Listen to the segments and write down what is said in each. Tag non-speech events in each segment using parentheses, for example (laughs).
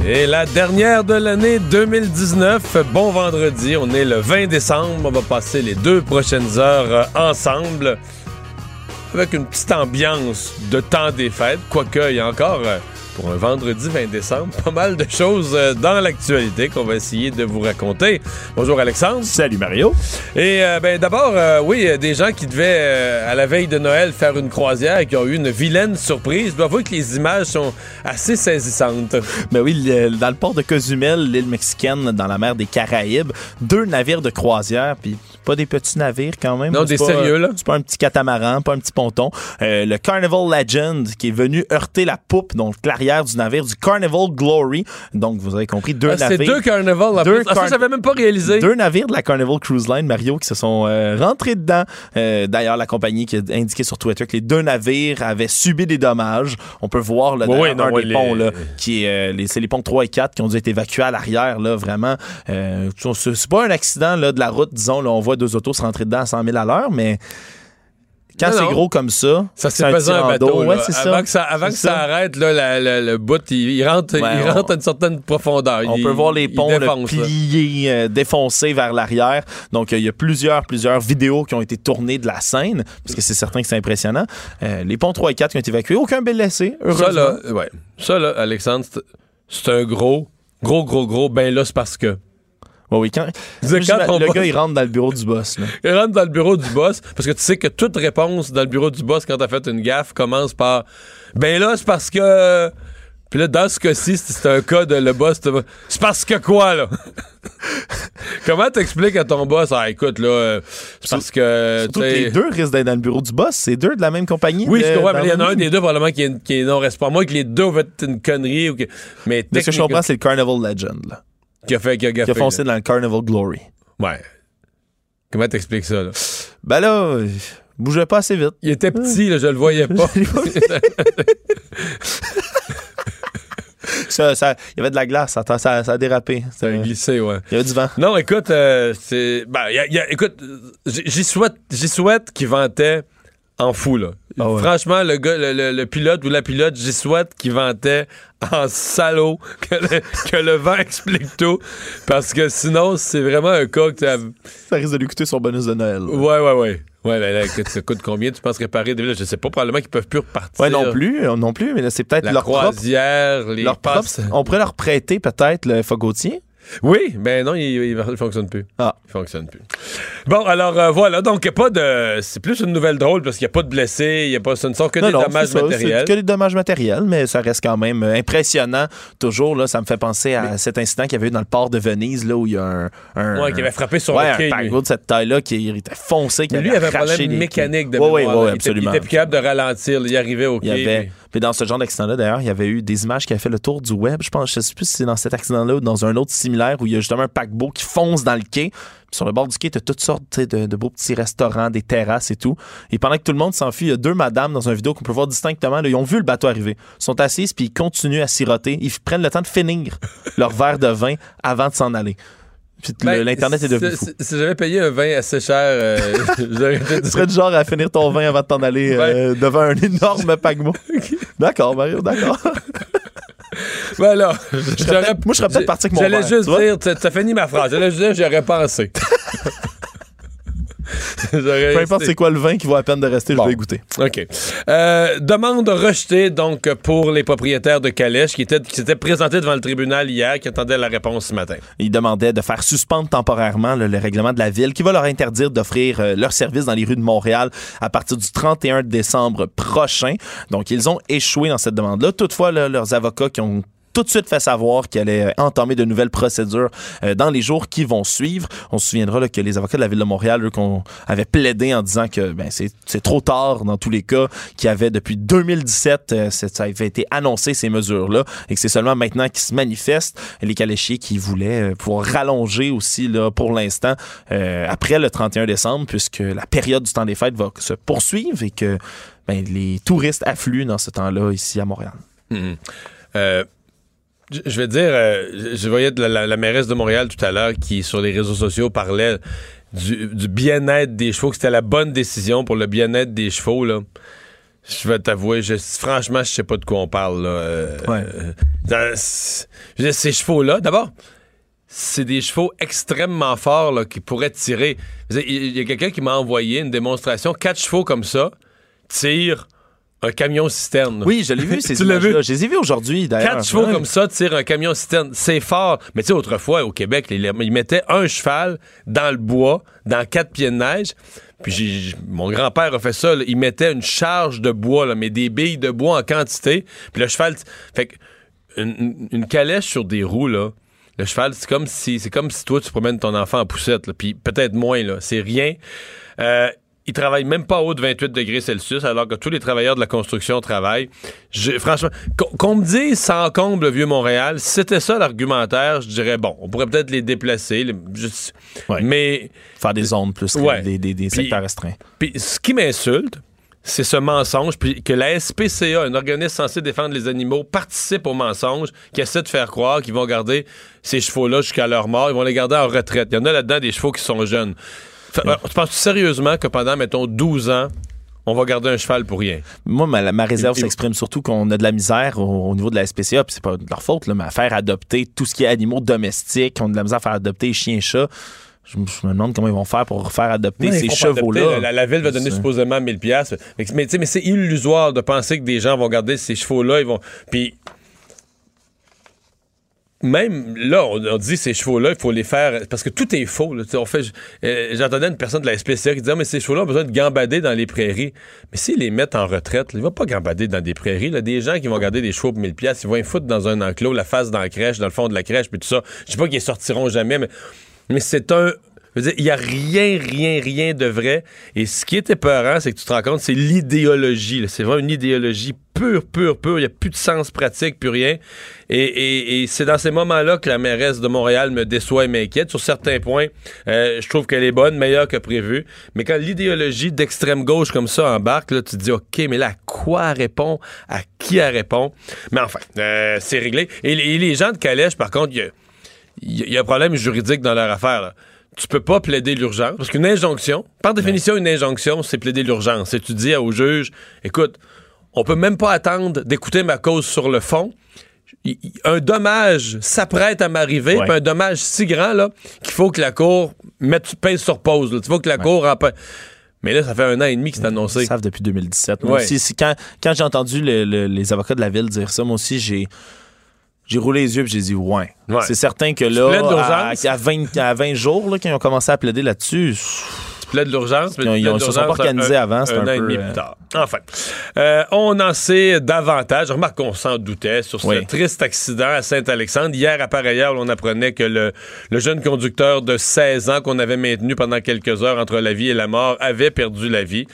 C'est la dernière de l'année 2019. Bon vendredi, on est le 20 décembre. On va passer les deux prochaines heures euh, ensemble avec une petite ambiance de temps des fêtes, quoique il y a encore euh, pour un vendredi 20 décembre, pas mal de choses euh, dans l'actualité qu'on va essayer de vous raconter. Bonjour Alexandre. Salut Mario. Et euh, ben d'abord, oui, des gens qui devaient à la veille de Noël faire une croisière et qui ont eu une vilaine surprise. Je dois avouer que les images sont assez saisissantes. Ben oui, dans le port de Cozumel, l'île mexicaine, dans la mer des Caraïbes, deux navires de croisière, puis pas des petits navires quand même. Non, des sérieux là. C'est pas un petit catamaran, pas un petit ponton. le Carnival Legend qui est venu heurter la poupe, donc l'arrière du navire du Carnival Glory. Donc, vous avez compris, deux ah, navires. C'est deux Carnival. Deux ah, ça, j'avais même pas réalisé. Deux navires de la Carnival Cruise Line, Mario, qui se sont euh, rentrés dedans. Euh, d'ailleurs, la compagnie qui a indiqué sur Twitter que les deux navires avaient subi des dommages. On peut voir là, oui, un des ponts, là, qui est, euh, c'est les ponts 3 et 4 qui ont dû être évacués à l'arrière, là, vraiment. c'est pas un accident là, de la route, disons. Là, on voit deux autos se rentrer dedans à 100 000 à l'heure, mais quand c'est gros comme ça, ça c'est pesant un bateau. Ouais, avant que ça, avant que ça arrête, là, le bout, il, rentre, il rentre à une certaine profondeur. On peut voir les ponts pliés, euh, défoncés vers l'arrière. Donc, il y a plusieurs, plusieurs vidéos qui ont été tournées de la scène, parce que c'est certain que c'est impressionnant. Euh, les ponts 3 et 4 qui ont été évacués, aucun blessé, heureusement. Ça, là, ouais. ça, là Alexandre, c'est un gros, gros, gros, gros, ben là, c'est parce que oui, quand, le gars, il rentre dans le bureau du boss. Là. Il rentre dans le bureau du boss parce que tu sais que toute réponse dans le bureau du boss quand t'as fait une gaffe commence par Ben là, c'est parce que. Puis là, dans ce cas-ci, c'est un cas de le boss. C'est parce que quoi, là? (laughs) Comment t'expliques à ton boss? Ah, écoute, là, c'est parce que. Surtout que les deux risquent d'être dans le bureau du boss. C'est deux de la même compagnie. Oui, c'est vrai, mais il y en a un des deux, probablement, qui est, qui est non responsable. Moi, que les deux ont fait une connerie. Ou que... Mais ce que je comprends, c'est le Carnival Legend, là. Qui a fait, qui a, qui a foncé dans le Carnival Glory. Ouais. Comment t'expliques ça, là? Ben là, bougeait pas assez vite. Il était petit, là, je le voyais pas. (laughs) ça, ça, il y avait de la glace, ça, ça, ça a dérapé. Ça a glissé, ouais. Il y avait du vent. Non, écoute, euh, c'est. Ben, y a, y a, écoute, j'y souhaite, j'y souhaite qu'il vantait en fou, là. Ah Franchement, le gars, le, pilote ou la pilote, j'y souhaite qu'il vantait en salaud (laughs) que le, que le, vent explique tout. Parce que sinon, c'est vraiment un cas que Ça risque de lui coûter son bonus de Noël. Ouais, ouais, ouais. Ouais, là, ça coûte combien, tu penses réparer des Je sais pas, probablement qu'ils peuvent plus repartir. Ouais, non plus, euh, non plus, mais là, c'est peut-être leur croisière, les leur On pourrait leur prêter peut-être le Fogotier. Oui, mais non, il, ne fonctionne plus. Ah. Il fonctionne plus. Bon, alors euh, voilà, donc il a pas de. C'est plus une nouvelle drôle parce qu'il n'y a pas de blessés, il y a pas. Ce ne sont que des dommages matériels. que des dommages matériels, mais ça reste quand même euh, impressionnant. Toujours, là, ça me fait penser à cet incident qu'il y avait eu dans le port de Venise, là, où il y a un. un ouais, qui avait frappé sur ouais, le quai. Un de cette taille-là qui était foncé, qui lui, avait un problème mécanique de Oui, oui, absolument. Il était, plus capable de ralentir, il arrivait au quai. Il y avait, puis dans ce genre d'accident-là, d'ailleurs, il y avait eu des images qui avaient fait le tour du web. Je pense, je sais plus si c'est dans cet accident-là ou dans un autre similaire où il y a justement un paquebot qui fonce dans le quai. Puis sur le bord du quai, tu as toutes sortes de, beaux petits restaurants, des terrasses et tout. Et pendant que tout le monde s'enfuit, il y a deux madames dans une vidéo qu'on peut voir distinctement. Ils ont vu le bateau arriver. Ils sont assises puis ils continuent à siroter. Ils prennent le temps de finir leur verre de vin avant de s'en aller. Ben, L'Internet est devenu fou. Si, j'avais payé un vin assez cher, euh, (laughs) (laughs) Tu serais du genre à finir ton vin avant de t'en aller euh, devant un énorme paquebot. (laughs) D'accord, Mario, d'accord. Voilà. moi, je serais peut-être parti avec mon J'allais juste dire, t'as fini ma phrase. J'allais juste dire, j'aurais pensé. (laughs) Peu importe c'est quoi le vin qui vaut la peine de rester, Bon. je vais goûter. OK. Euh, demande rejetée, donc, pour les propriétaires de calèches qui, étaient, qui s'étaient présentés devant le tribunal hier, qui attendaient la réponse ce matin. Ils demandaient de faire suspendre temporairement là, le règlement de la ville qui va leur interdire d'offrir euh, leurs services dans les rues de Montréal à partir du 31 décembre prochain. Donc, ils ont échoué dans cette demande-là. Toutefois, là, leurs avocats qui ont tout de suite fait savoir qu'ils allaient euh, entamer de nouvelles procédures euh, dans les jours qui vont suivre. On se souviendra que les avocats de la ville de Montréal, eux, qu'on avait plaidé en disant que ben, c'est trop tard dans tous les cas, qu'il y avait depuis 2017, euh, ça avait été annoncé ces mesures-là, et que c'est seulement maintenant qu'ils se manifestent. Les caléchiers qui voulaient pouvoir rallonger aussi là, pour l'instant après le 31 décembre, puisque la période du temps des fêtes va se poursuivre et que ben, les touristes affluent dans ce temps-là ici à Montréal. Euh, je vais dire, euh, je- voyais la, la- la mairesse de Montréal tout à l'heure qui, sur les réseaux sociaux, parlait du, du bien-être des chevaux, que c'était la bonne décision pour le bien-être des chevaux. Là. Je vais t'avouer, je- franchement, je sais pas de quoi on parle. Là. Euh, Ouais. euh, je dire, ces chevaux-là, d'abord, c'est des chevaux extrêmement forts là, qui pourraient tirer. Il y a quelqu'un qui m'a envoyé une démonstration. Quatre chevaux comme ça tirent un camion cisterne. Oui, je l'ai vu, ces (laughs) Tu l'as vu? images-là. Je les ai vus aujourd'hui, d'ailleurs. Quatre chevaux Ouais. comme ça tirent un camion citerne. C'est fort. Mais tu sais, autrefois, au Québec, ils mettaient un cheval dans le bois, dans quatre pieds de neige. Puis mon grand-père a fait ça. là. Il mettait une charge de bois, là, mais des billes de bois en quantité. Puis le cheval... Fait que une, une- une calèche sur des roues, là, le cheval, c'est comme si c'est comme si toi, tu promènes ton enfant en poussette. là. Puis peut-être moins, là. C'est rien. Euh, il travaille même pas au haut de 28 degrés Celsius, alors que tous les travailleurs de la construction travaillent. Je- franchement, qu'on me dise sans comble le vieux Montréal, si c'était ça l'argumentaire, je dirais bon, on pourrait peut-être les déplacer. les- Ouais. Mais Faire des zones plus, Ouais. des, des- des secteurs restreints. puis ce qui m'insulte, c'est ce mensonge, puis que la SPCA, un organisme censé défendre les animaux, participe au mensonge, qui essaie de faire croire qu'ils vont garder ces chevaux-là jusqu'à leur mort, ils vont les garder en retraite. Il y en a là-dedans des chevaux qui sont jeunes. Fait- alors, tu penses sérieusement que pendant, mettons, 12 ans, on va garder un cheval pour rien? Moi, ma, ma réserve s'exprime surtout qu'on a de la misère au, au niveau de la SPCA, puis c'est pas de leur faute, là, mais à faire adopter tout ce qui est animaux domestiques, on a de la misère à faire adopter chiens, chats. Je, me- je me demande comment ils vont faire pour faire adopter ces chevaux-là. La, la ville va donner supposément 1000 pièces. Mais, mais tu sais, mais c'est illusoire de penser que des gens vont garder ces chevaux-là. Ils vont. Puis même là, on, dit ces chevaux-là, il faut les faire parce que tout est faux. là. On fait. euh, J'entendais une personne de la SPCA qui disait Ah, mais ces chevaux-là ont besoin de gambader dans les prairies. Mais s'ils les mettent en retraite, là, ils vont pas gambader dans des prairies. Là. Des gens qui vont garder des chevaux pour 1000 pièces, ils vont les foutre dans un enclos, la face dans la crèche, dans le fond de la crèche, puis tout ça. Je sais pas qu'ils sortiront jamais, mais mais c'est un. Il n'y a rien, rien, rien de vrai. Et ce qui est épeurant, c'est que tu te rends compte, c'est l'idéologie. C'est vraiment une idéologie pure, pure, pure. Il n'y a plus de sens pratique, plus rien. Et, c'est dans ces moments-là que la mairesse de Montréal me déçoit et m'inquiète. Sur certains points, euh, je trouve qu'elle est bonne, meilleure que prévu. Mais quand l'idéologie d'extrême gauche comme ça embarque, là, tu te dis, OK, mais là, à quoi elle répond? À qui elle répond? Mais enfin, euh, c'est réglé. Et les, gens de Calèche, par contre, il y a- un problème juridique dans leur affaire. Tu peux pas plaider l'urgence. Parce qu'une injonction, par définition, une injonction, c'est plaider l'urgence. C'est tu dis au juge, écoute, on peut même pas attendre d'écouter ma cause sur le fond. Il- il- Un dommage s'apprête à m'arriver, Ouais. puis un dommage si grand là, qu'il faut que la Cour mette pèse sur pause. Tu faut que la Cour en Mais là, ça fait un an et demi que c'est Ils annoncé. savent depuis 2017. Moi Ouais. aussi, quand, quand j'ai entendu le- le- les avocats de la ville dire ça, moi aussi, j'ai. J'ai roulé les yeux et j'ai dit ouais. Ouais. C'est certain que là, à, à 20, à 20 jours, là, quand ils ont commencé à plaider là-dessus, Tu plaides l'urgence, mais Ils ont- ils se sont pas organisés un- avant, c'est un un an et peu, demi euh, plus tard. Enfin, euh, on en sait davantage. Remarque qu'on s'en doutait sur ce Oui. triste accident à Saint-Alexandre. Hier, à pareille heure, on apprenait que le, le jeune conducteur de 16 ans qu'on avait maintenu pendant quelques heures entre la vie et la mort avait perdu la vie.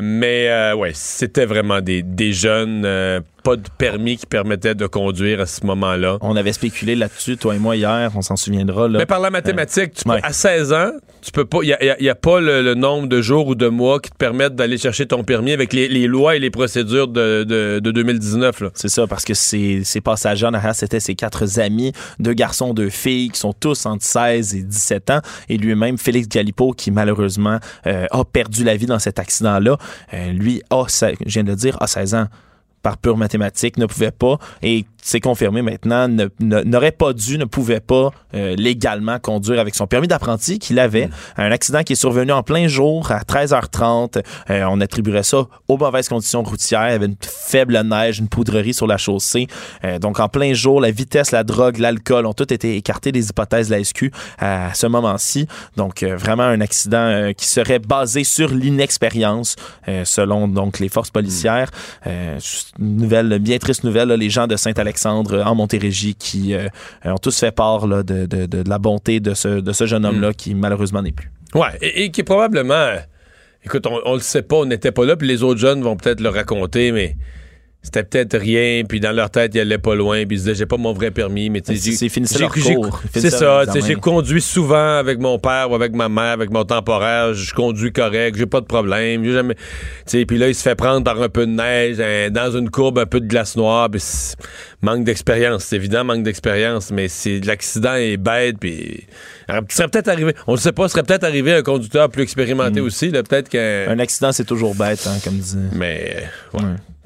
Mais euh, ouais, c'était vraiment des, des jeunes, euh, pas de permis qui permettait de conduire à ce moment-là. on avait spéculé là-dessus, toi et moi, hier, on s'en souviendra. Là. Mais par la mathématique, tu peux- ouais. à 16 ans, tu peux pas. Il n'y a, pas le, le nombre de jours ou de mois qui te permettent d'aller chercher ton permis avec les, les lois et les procédures de, de, de 2019. Là. C'est ça, parce que ces, ces passagers en arrière, c'était ses quatre amis, deux garçons, deux filles, qui sont tous entre 16 et 17 ans. Et lui-même, Félix Galipo, qui malheureusement euh, a perdu la vie dans cet accident-là, euh, lui, a, je viens de le dire, a 16 ans par pure mathématique, ne pouvait pas. Et c'est confirmé maintenant, n'aurait pas dû, ne pouvait pas euh, légalement conduire avec son permis d'apprenti qu'il avait. Un accident qui est survenu en plein jour à 13h30. Euh, on attribuerait ça aux mauvaises conditions routières. Il y avait une faible neige, une poudrerie sur la chaussée. Euh, donc en plein jour, la vitesse, la drogue, l'alcool ont tous été écartés des hypothèses de la SQ à ce moment-ci. Donc euh, vraiment un accident euh, qui serait basé sur l'inexpérience, euh, selon donc les forces policières. Euh, une nouvelle, bien triste nouvelle, là, les gens de Saint-Alexandre euh, en Montérégie qui euh, ont tous fait part là, de, de- de- de la bonté de ce, de ce jeune homme-là qui malheureusement n'est plus. Ouais, et, et qui est probablement. euh, Écoute, on, on le sait pas, on n'était pas là, puis les autres jeunes vont peut-être le raconter, mais c'était peut-être rien, puis dans leur tête, ils allaient pas loin, puis ils disaient, j'ai pas mon vrai permis, mais tu sais, C'est- ça, j'ai conduit souvent avec mon père ou avec ma mère, avec mon temporaire, je conduis correct, j'ai pas de problème, j'ai jamais. Tu sais, puis là, il se fait prendre par un peu de neige, dans une courbe, un peu de glace noire, puis manque d'expérience, c'est évident, manque d'expérience, mais c'est l'accident est bête, puis. Serait peut-être arrivé, on le sait pas, serait peut-être arrivé un conducteur plus expérimenté aussi, là, peut-être qu'un. Un accident, c'est toujours bête, hein, comme dit. Mais, ouais.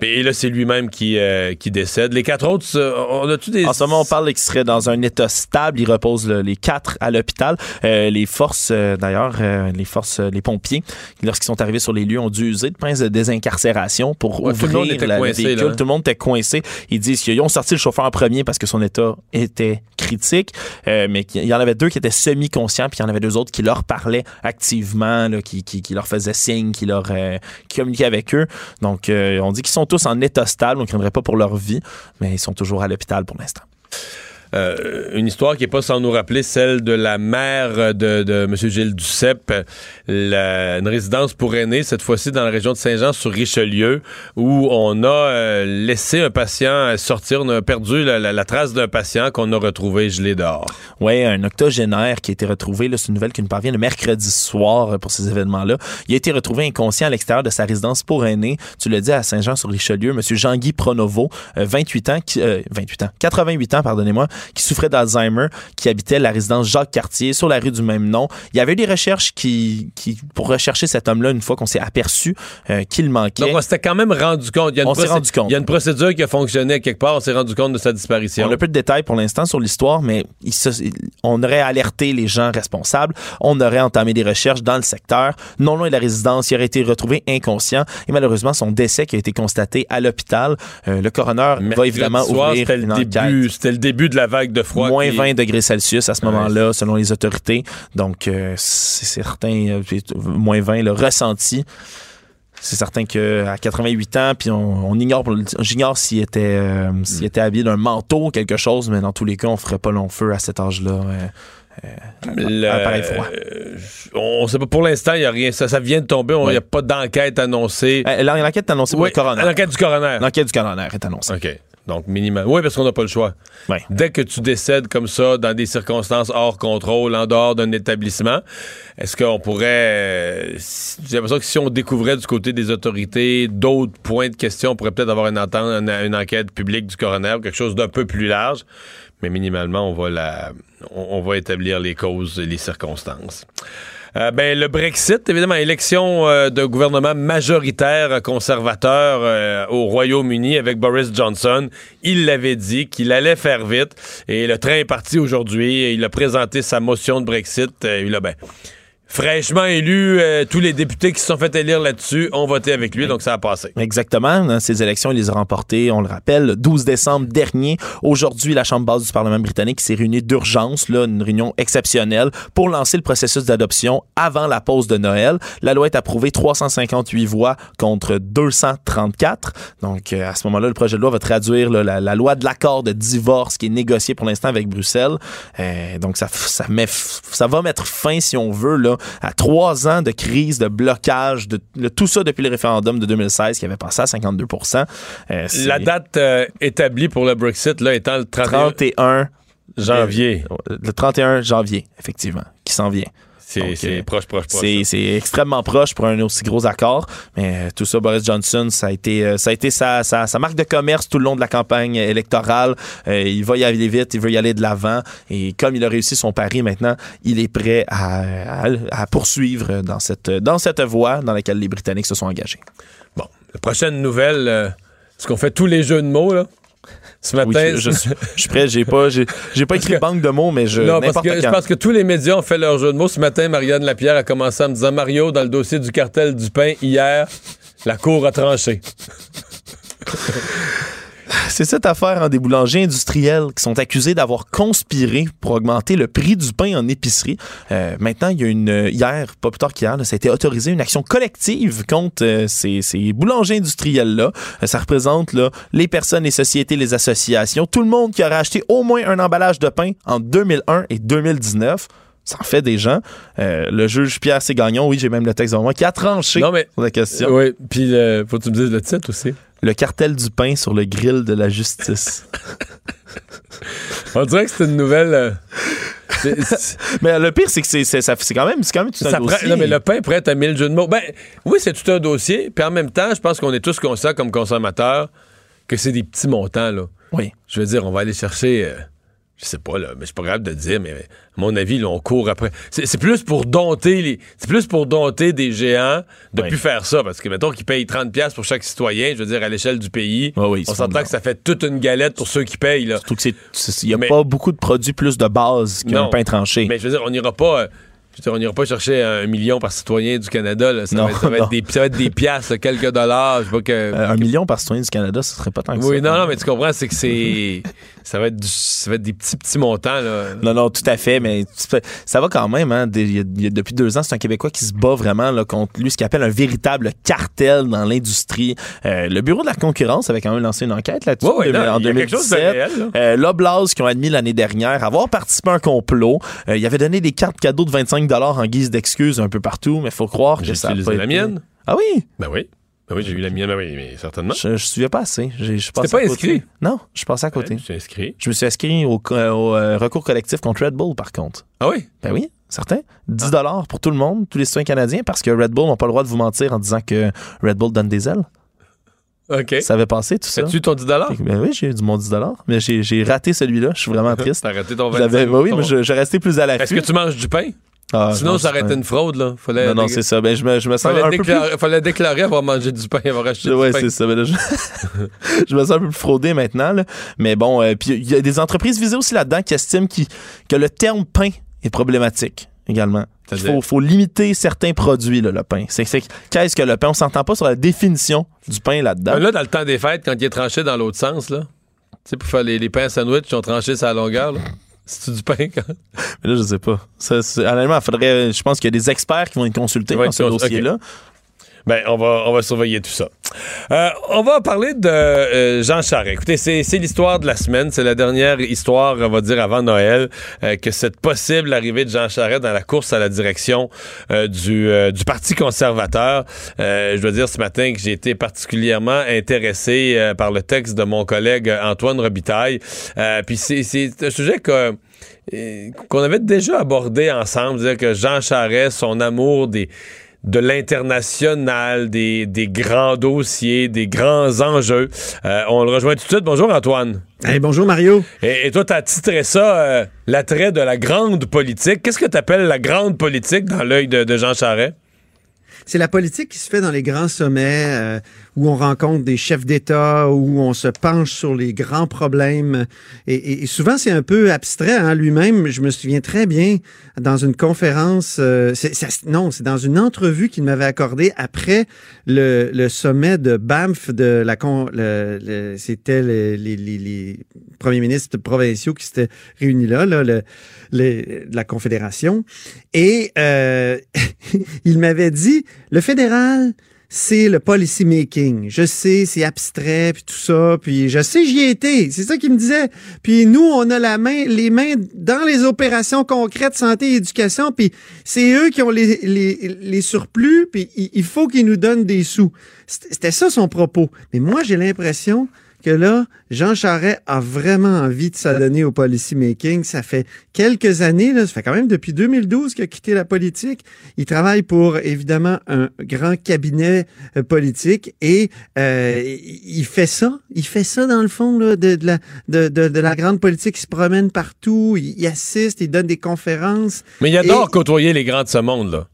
Et là, c'est lui-même qui, euh, qui décède. Les quatre autres, on a-tu des. En ce moment, on parle qu'ils seraient dans un état stable. Ils reposent le- les quatre à l'hôpital. Euh, les forces, euh, d'ailleurs, les forces, les pompiers, lorsqu'ils sont arrivés sur les lieux, ont dû user de pinces de désincarcération pour Ouais, tout le ouvrir monde était la- le coincé, véhicule. là. Tout le monde était coincé. Ils disent qu'ils ont sorti le chauffeur en premier parce que son état était critique, mais qu'il y en avait deux qui étaient semi-conscients, puis il y en avait deux autres qui leur parlaient activement, là, qui, qui, qui leur faisaient signe, qui leur qui communiquaient avec eux. Donc, on dit qu'ils sont tous en état stable, on ne craindrait pas pour leur vie, mais ils sont toujours à l'hôpital pour l'instant. Euh, une histoire qui n'est pas sans nous rappeler celle de la mère de, M. Gilles Duceppe, une résidence pour aînés, cette fois-ci dans la région de Saint-Jean-sur-Richelieu, où on a euh, laissé un patient sortir, on a perdu la, trace d'un patient qu'on a retrouvé gelé dehors. Oui, un octogénaire qui a été retrouvé, c'est une nouvelle qui nous parvient le mercredi soir euh, pour ces événements-là. Il a été retrouvé inconscient à l'extérieur de sa résidence pour aînés. Tu l'as dit à Saint-Jean-sur-Richelieu, M. Jean-Guy Pronovo, euh, 28 ans, euh, 28 ans, 88 ans, pardonnez-moi, qui souffrait d'Alzheimer, qui habitait la résidence Jacques-Cartier sur la rue du même nom. Il y avait eu des recherches qui, qui pour rechercher cet homme-là une fois qu'on s'est aperçu euh, qu'il manquait. Donc, on s'était quand même rendu compte. Il y a une On s'est rendu compte. Il y a une procédure qui a fonctionné quelque part. On s'est rendu compte de sa disparition. On a peu de détails pour l'instant sur l'histoire, mais il se- il- on aurait alerté les gens responsables. On aurait entamé des recherches dans le secteur. Non loin de la résidence, il aurait été retrouvé inconscient. Et malheureusement, son décès qui a été constaté à l'hôpital. Euh, le coroner va évidemment soir, ouvrir une le enquête. début, C'était le début de la vague de froid. Moins qui- 20 degrés Celsius à ce Ouais. moment-là, selon les autorités. Donc, euh, c'est certain, euh, moins 20, le ressenti. C'est certain qu'à 88 ans, puis on, on ignore, pour j'ignore s'il était, euh, s'il était habillé d'un manteau ou quelque chose, mais dans tous les cas, on ferait pas long feu à cet âge-là. euh, Le- froid. euh, on sait pas pour l'instant, il y a rien. Ça, ça vient de tomber. Il n'y a pas d'enquête annoncée. Euh, L'enquête est annoncée pour Oui, le coroner. L'enquête du coroner. L'enquête du coroner est annoncée. OK. Donc, minimal. Oui, parce qu'on n'a pas le choix. Ouais. Dès que tu décèdes comme ça, dans des circonstances hors contrôle, en dehors d'un établissement, est-ce qu'on pourrait. euh, J'ai l'impression que si on découvrait du côté des autorités d'autres points de question, on pourrait peut-être avoir une, entente- une, une enquête publique du coroner ou quelque chose d'un peu plus large. Mais minimalement, on va, la, on, on va établir les causes et les circonstances. Euh, ben, le Brexit, évidemment, élection euh, de gouvernement majoritaire euh, conservateur au Royaume-Uni avec Boris Johnson. Il l'avait dit qu'il allait faire vite et le train est parti aujourd'hui. Il a présenté sa motion de Brexit. Il a ben, fraîchement élu. euh, tous les députés qui se sont fait élire là-dessus ont voté avec lui, donc ça a passé. Exactement. Dans ces élections, il les a remportées, on le rappelle, le 12 décembre dernier. Aujourd'hui, la Chambre basse du Parlement britannique s'est réunie d'urgence, là, une réunion exceptionnelle, pour lancer le processus d'adoption avant la pause de Noël. La loi est approuvée 358 voix contre 234. Donc, euh, à ce moment-là, le projet de loi va traduire là, la, loi de l'accord de divorce qui est négociée pour l'instant avec Bruxelles. Euh, donc, ça, ça, met, ça va mettre fin, si on veut, là, à trois ans de crise, de blocage, de, de tout ça depuis le référendum de 2016 qui avait passé à 52 Euh, La date euh, établie pour le Brexit là, étant le 31 31 janvier. le 31 janvier, effectivement, qui s'en vient. C'est proche, proche, proche. C'est extrêmement proche pour un aussi gros accord. Mais euh, tout ça, Boris Johnson, ça a été, euh, ça a été sa, sa, sa marque de commerce tout le long de la campagne électorale. Euh, il va y aller vite, il veut y aller de l'avant. Et comme il a réussi son pari maintenant, il est prêt à, à, à poursuivre dans cette, dans cette voie dans laquelle les Britanniques se sont engagés. Bon, la prochaine nouvelle, euh, est-ce qu'on fait tous les jeux de mots, là? Ce matin, Oui, je, je suis, je suis prêt. J'ai pas, j'ai, pas écrit banque de mots, mais je non, parce que je pense que tous les médias ont fait leur jeu de mots. Ce matin, Marianne Lapierre a commencé en me disant Mario, dans le dossier du cartel du pain, hier, la cour a tranché. C'est cette affaire en des boulangers industriels qui sont accusés d'avoir conspiré pour augmenter le prix du pain en épicerie. Euh, maintenant, il y a une hier, pas plus tard qu'hier, ça a été autorisé une action collective contre euh, ces, ces boulangers industriels là. Euh, ça représente là les personnes, les sociétés, les associations, tout le monde qui aurait acheté au moins un emballage de pain en 2001 et 2019. Ça en fait des gens. Euh, le juge Pierre Ségagnon, oui, j'ai même le texte devant moi, qui a tranché Non, mais- sur la question. Oui, puis euh, faut que tu me dises le titre aussi. Le cartel du pain sur le grill de la justice. On dirait que c'est une nouvelle. euh, c'est- c'est- Mais le pire, c'est que c'est, c'est, ça- c'est quand même, c'est quand même tout un ça prend- dossier. non, mais le pain prête à mille jeux de mots. Ben, oui, c'est tout un dossier. Puis en même temps, je pense qu'on est tous conscients comme consommateurs que c'est des petits montants, là. Oui. Je veux dire, on va aller chercher. euh, je sais pas, là, mais je suis pas capable de dire, mais à mon avis, là, on court après. C'est plus pour dompter les. C'est plus pour dompter des géants de Oui. plus faire ça. Parce que, mettons qu'ils payent 30$ pour chaque citoyen, je veux dire, à l'échelle du pays, oui, on s'entend que ça fait toute une galette pour ceux qui payent, là. Surtout que c'est, il y a Mais- pas beaucoup de produits plus de base qu'un pain tranché. Mais je veux dire, on n'ira pas. euh, je veux dire, on n'ira pas chercher un million par citoyen du Canada. là. Ça, Non, va être, ça, va être des, ça va être des piastres, quelques dollars. Je sais pas que. Euh, un million par citoyen du Canada, ce serait pas tant que oui, ça. non, non, mais tu comprends, c'est que c'est. (laughs) ça, va être du- ça va être des petits, petits montants. Là. Non, non, tout à fait, mais ça va quand même. Hein, Des- il y a- il y a- depuis deux ans, c'est un Québécois qui se bat vraiment là, contre lui, ce qu'il appelle un véritable cartel dans l'industrie. Euh, le Bureau de la concurrence avait quand même lancé une enquête là-dessus Ouais, ouais, de- en il y a quelque chose de 2017. réel, là. Euh, L'Oblast qui ont admis l'année dernière avoir participé à un complot. Euh, il avait donné des cartes cadeaux de 25 en guise d'excuses un peu partout, mais faut croire que ça a pas la été- mienne. Ah oui? Ben oui. Ben oui, j'ai eu la mienne, ben oui, mais certainement. Je, je suivais pas assez. Je passais pas inscrit? Non, je passais à côté. Ouais, je suis inscrit. Je me suis inscrit au, au, euh, recours collectif contre Red Bull, par contre. Ah oui? Ben oui, certain. 10 dollars pour tout le monde, tous les citoyens canadiens, parce que Red Bull n'ont pas le droit de vous mentir en disant que Red Bull donne des ailes. OK. Ça avait passé, tout ça. As-tu ton 10 Ben oui, j'ai eu mon 10 dollars, mais j'ai raté celui-là. Je suis vraiment (laughs) triste. T'as arrêté ton Je l'avais- 25 ben oui, mais je, je restais plus à Est-ce que tu manges du pain? Ah, Sinon, non, ça aurait été un- une fraude, là. Fallait, Non, non, c'est ça. Ben, je me, je me sens fallait, un peu plus... déclarer, fallait déclarer avoir mangé du pain, avoir acheté Ouais, du pain. c'est ça. Ben là, je... (laughs) je me sens un peu plus fraudé maintenant. là. Mais bon, euh, puis il y a des entreprises visées aussi là-dedans qui estiment que le terme pain est problématique également. Il faut, faut limiter certains produits, là, le pain. C'est, qu'est-ce que le pain? On s'entend pas sur la définition du pain là-dedans. Là, dans le temps des fêtes, quand il est tranché dans l'autre sens, là, tu sais, pour faire les, les pains à sandwich, ils ont tranché sa longueur, là. C'est du pain, quand? Mais là, je sais pas. Ça, honnêtement, il faudrait. Je pense qu'il y a des experts qui vont être consultés Ouais, dans ce dossier-là. Ben, on va, on va surveiller tout ça. Euh, on va parler de euh, Jean Charest. Écoutez, c'est l'histoire de la semaine. C'est la dernière histoire, on va dire, avant Noël, euh, que cette possible arrivée de Jean Charest dans la course à la direction du, du Parti conservateur. Je dois dire ce matin que j'ai été particulièrement intéressé par le texte de mon collègue Antoine Robitaille. Puis c'est un sujet que qu'on avait déjà abordé ensemble, dire que Jean Charest, son amour des de l'international, des, des grands dossiers, des grands enjeux. Euh, on le rejoint tout de suite. Bonjour Antoine. Hey, bonjour Mario. Et, et toi, tu as titré ça euh, L'attrait de la grande politique? Qu'est-ce que tu appelles la grande politique dans l'œil de, de Jean Charest? C'est la politique qui se fait dans les grands sommets euh, où on rencontre des chefs d'État, où on se penche sur les grands problèmes. Et, souvent, c'est un peu abstrait. Hein, Lui-même, je me souviens très bien, dans une conférence, euh, non, c'est dans une entrevue qu'il m'avait accordée après le, sommet de Banff de la le- le- c'était le- les, premiers ministres provinciaux qui s'étaient réunis là, là la Confédération. Et euh, (laughs) il m'avait dit, le fédéral, c'est le policy making. Je sais, c'est abstrait puis tout ça, puis je sais, j'y ai. C'est ça qu'il me disait. Puis nous, on a la main, les mains dans les opérations concrètes santé et éducation, puis c'est eux qui ont les, les, les surplus, puis il faut qu'ils nous donnent des sous. C'était ça son propos. Mais moi, j'ai l'impression que là, Jean Charest a vraiment envie de s'adonner au policy making. Ça fait quelques années, là, ça fait quand même depuis 2012 qu'il a quitté la politique. Il travaille pour, évidemment, un grand cabinet euh, politique et euh, il fait ça. Il fait ça, dans le fond, là, de, de la, de, de, de la grande politique. Il se promène partout, il, il assiste, il donne des conférences. Mais il adore Et- côtoyer les grands de ce monde, là.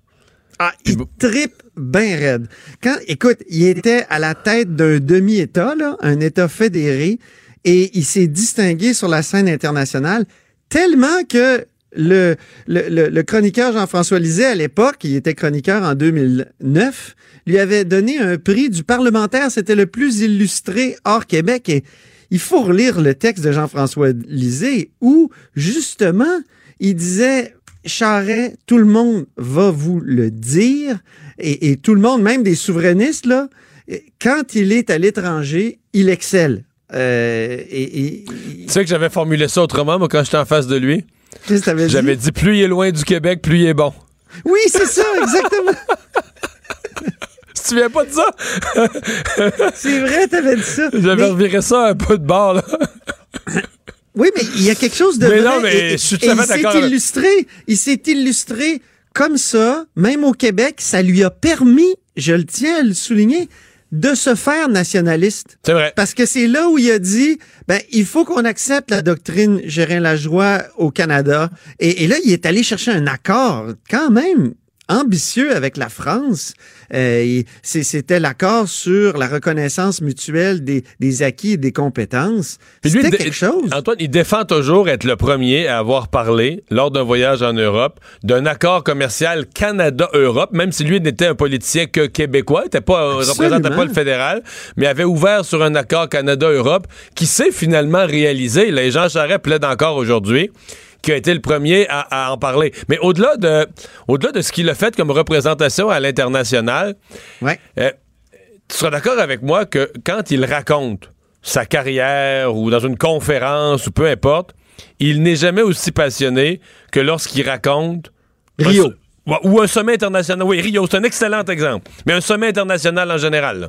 Ah, il tripe bien raide. Quand, écoute, il était à la tête d'un demi-État, un État fédéré, et il s'est distingué sur la scène internationale tellement que le chroniqueur Jean-François Lisée, à l'époque, il était chroniqueur en 2009, lui avait donné un prix du parlementaire. C'était le plus illustré hors Québec. Et il faut relire le texte de Jean-François Lisée où, justement, il disait Charret, tout le monde va vous le dire, et, et, tout le monde, même des souverainistes, là, quand il est à l'étranger, il excelle. Euh, et, et, tu sais que j'avais formulé ça autrement, moi, quand j'étais en face de lui. Qu'est-ce que t'avais dit? J'avais dit plus il est loin du Québec, plus il est bon. Oui, c'est ça, exactement. (laughs) tu te souviens pas de ça? (laughs) c'est vrai, t'avais dit ça. J'avais Mais- reviré ça un peu de bord, là. Oui, mais il y a quelque chose de Mais vrai. non, mais et, je suis tout à fait il s'est d'accord illustré, il s'est illustré comme ça, même au Québec, ça lui a permis, je le tiens à le souligner, de se faire nationaliste. C'est vrai. Parce que c'est là où il a dit, ben, il faut qu'on accepte la doctrine Gérin Lajoie au Canada. Et, et là, il est allé chercher un accord quand même ambitieux avec la France. Euh, il- C'était l'accord sur la reconnaissance mutuelle des, des acquis et des compétences. C'était il quelque chose. Antoine, il défend toujours être le premier à avoir parlé, lors d'un voyage en Europe, d'un accord commercial Canada-Europe, même si lui n'était un politicien que québécois, pas, euh, Absolument. représentait pas le fédéral, mais avait ouvert sur un accord Canada-Europe qui s'est finalement réalisé. Les Jean Charest plaide encore aujourd'hui qui a été le premier à, à en parler. Mais au-delà de, au-delà de ce qu'il a fait comme représentation à l'international, Ouais. euh, tu seras d'accord avec moi que quand il raconte sa carrière ou dans une conférence ou peu importe, il n'est jamais aussi passionné que lorsqu'il raconte Rio. un ou un sommet international. Oui, Rio, c'est un excellent exemple. Mais un sommet international en général. là.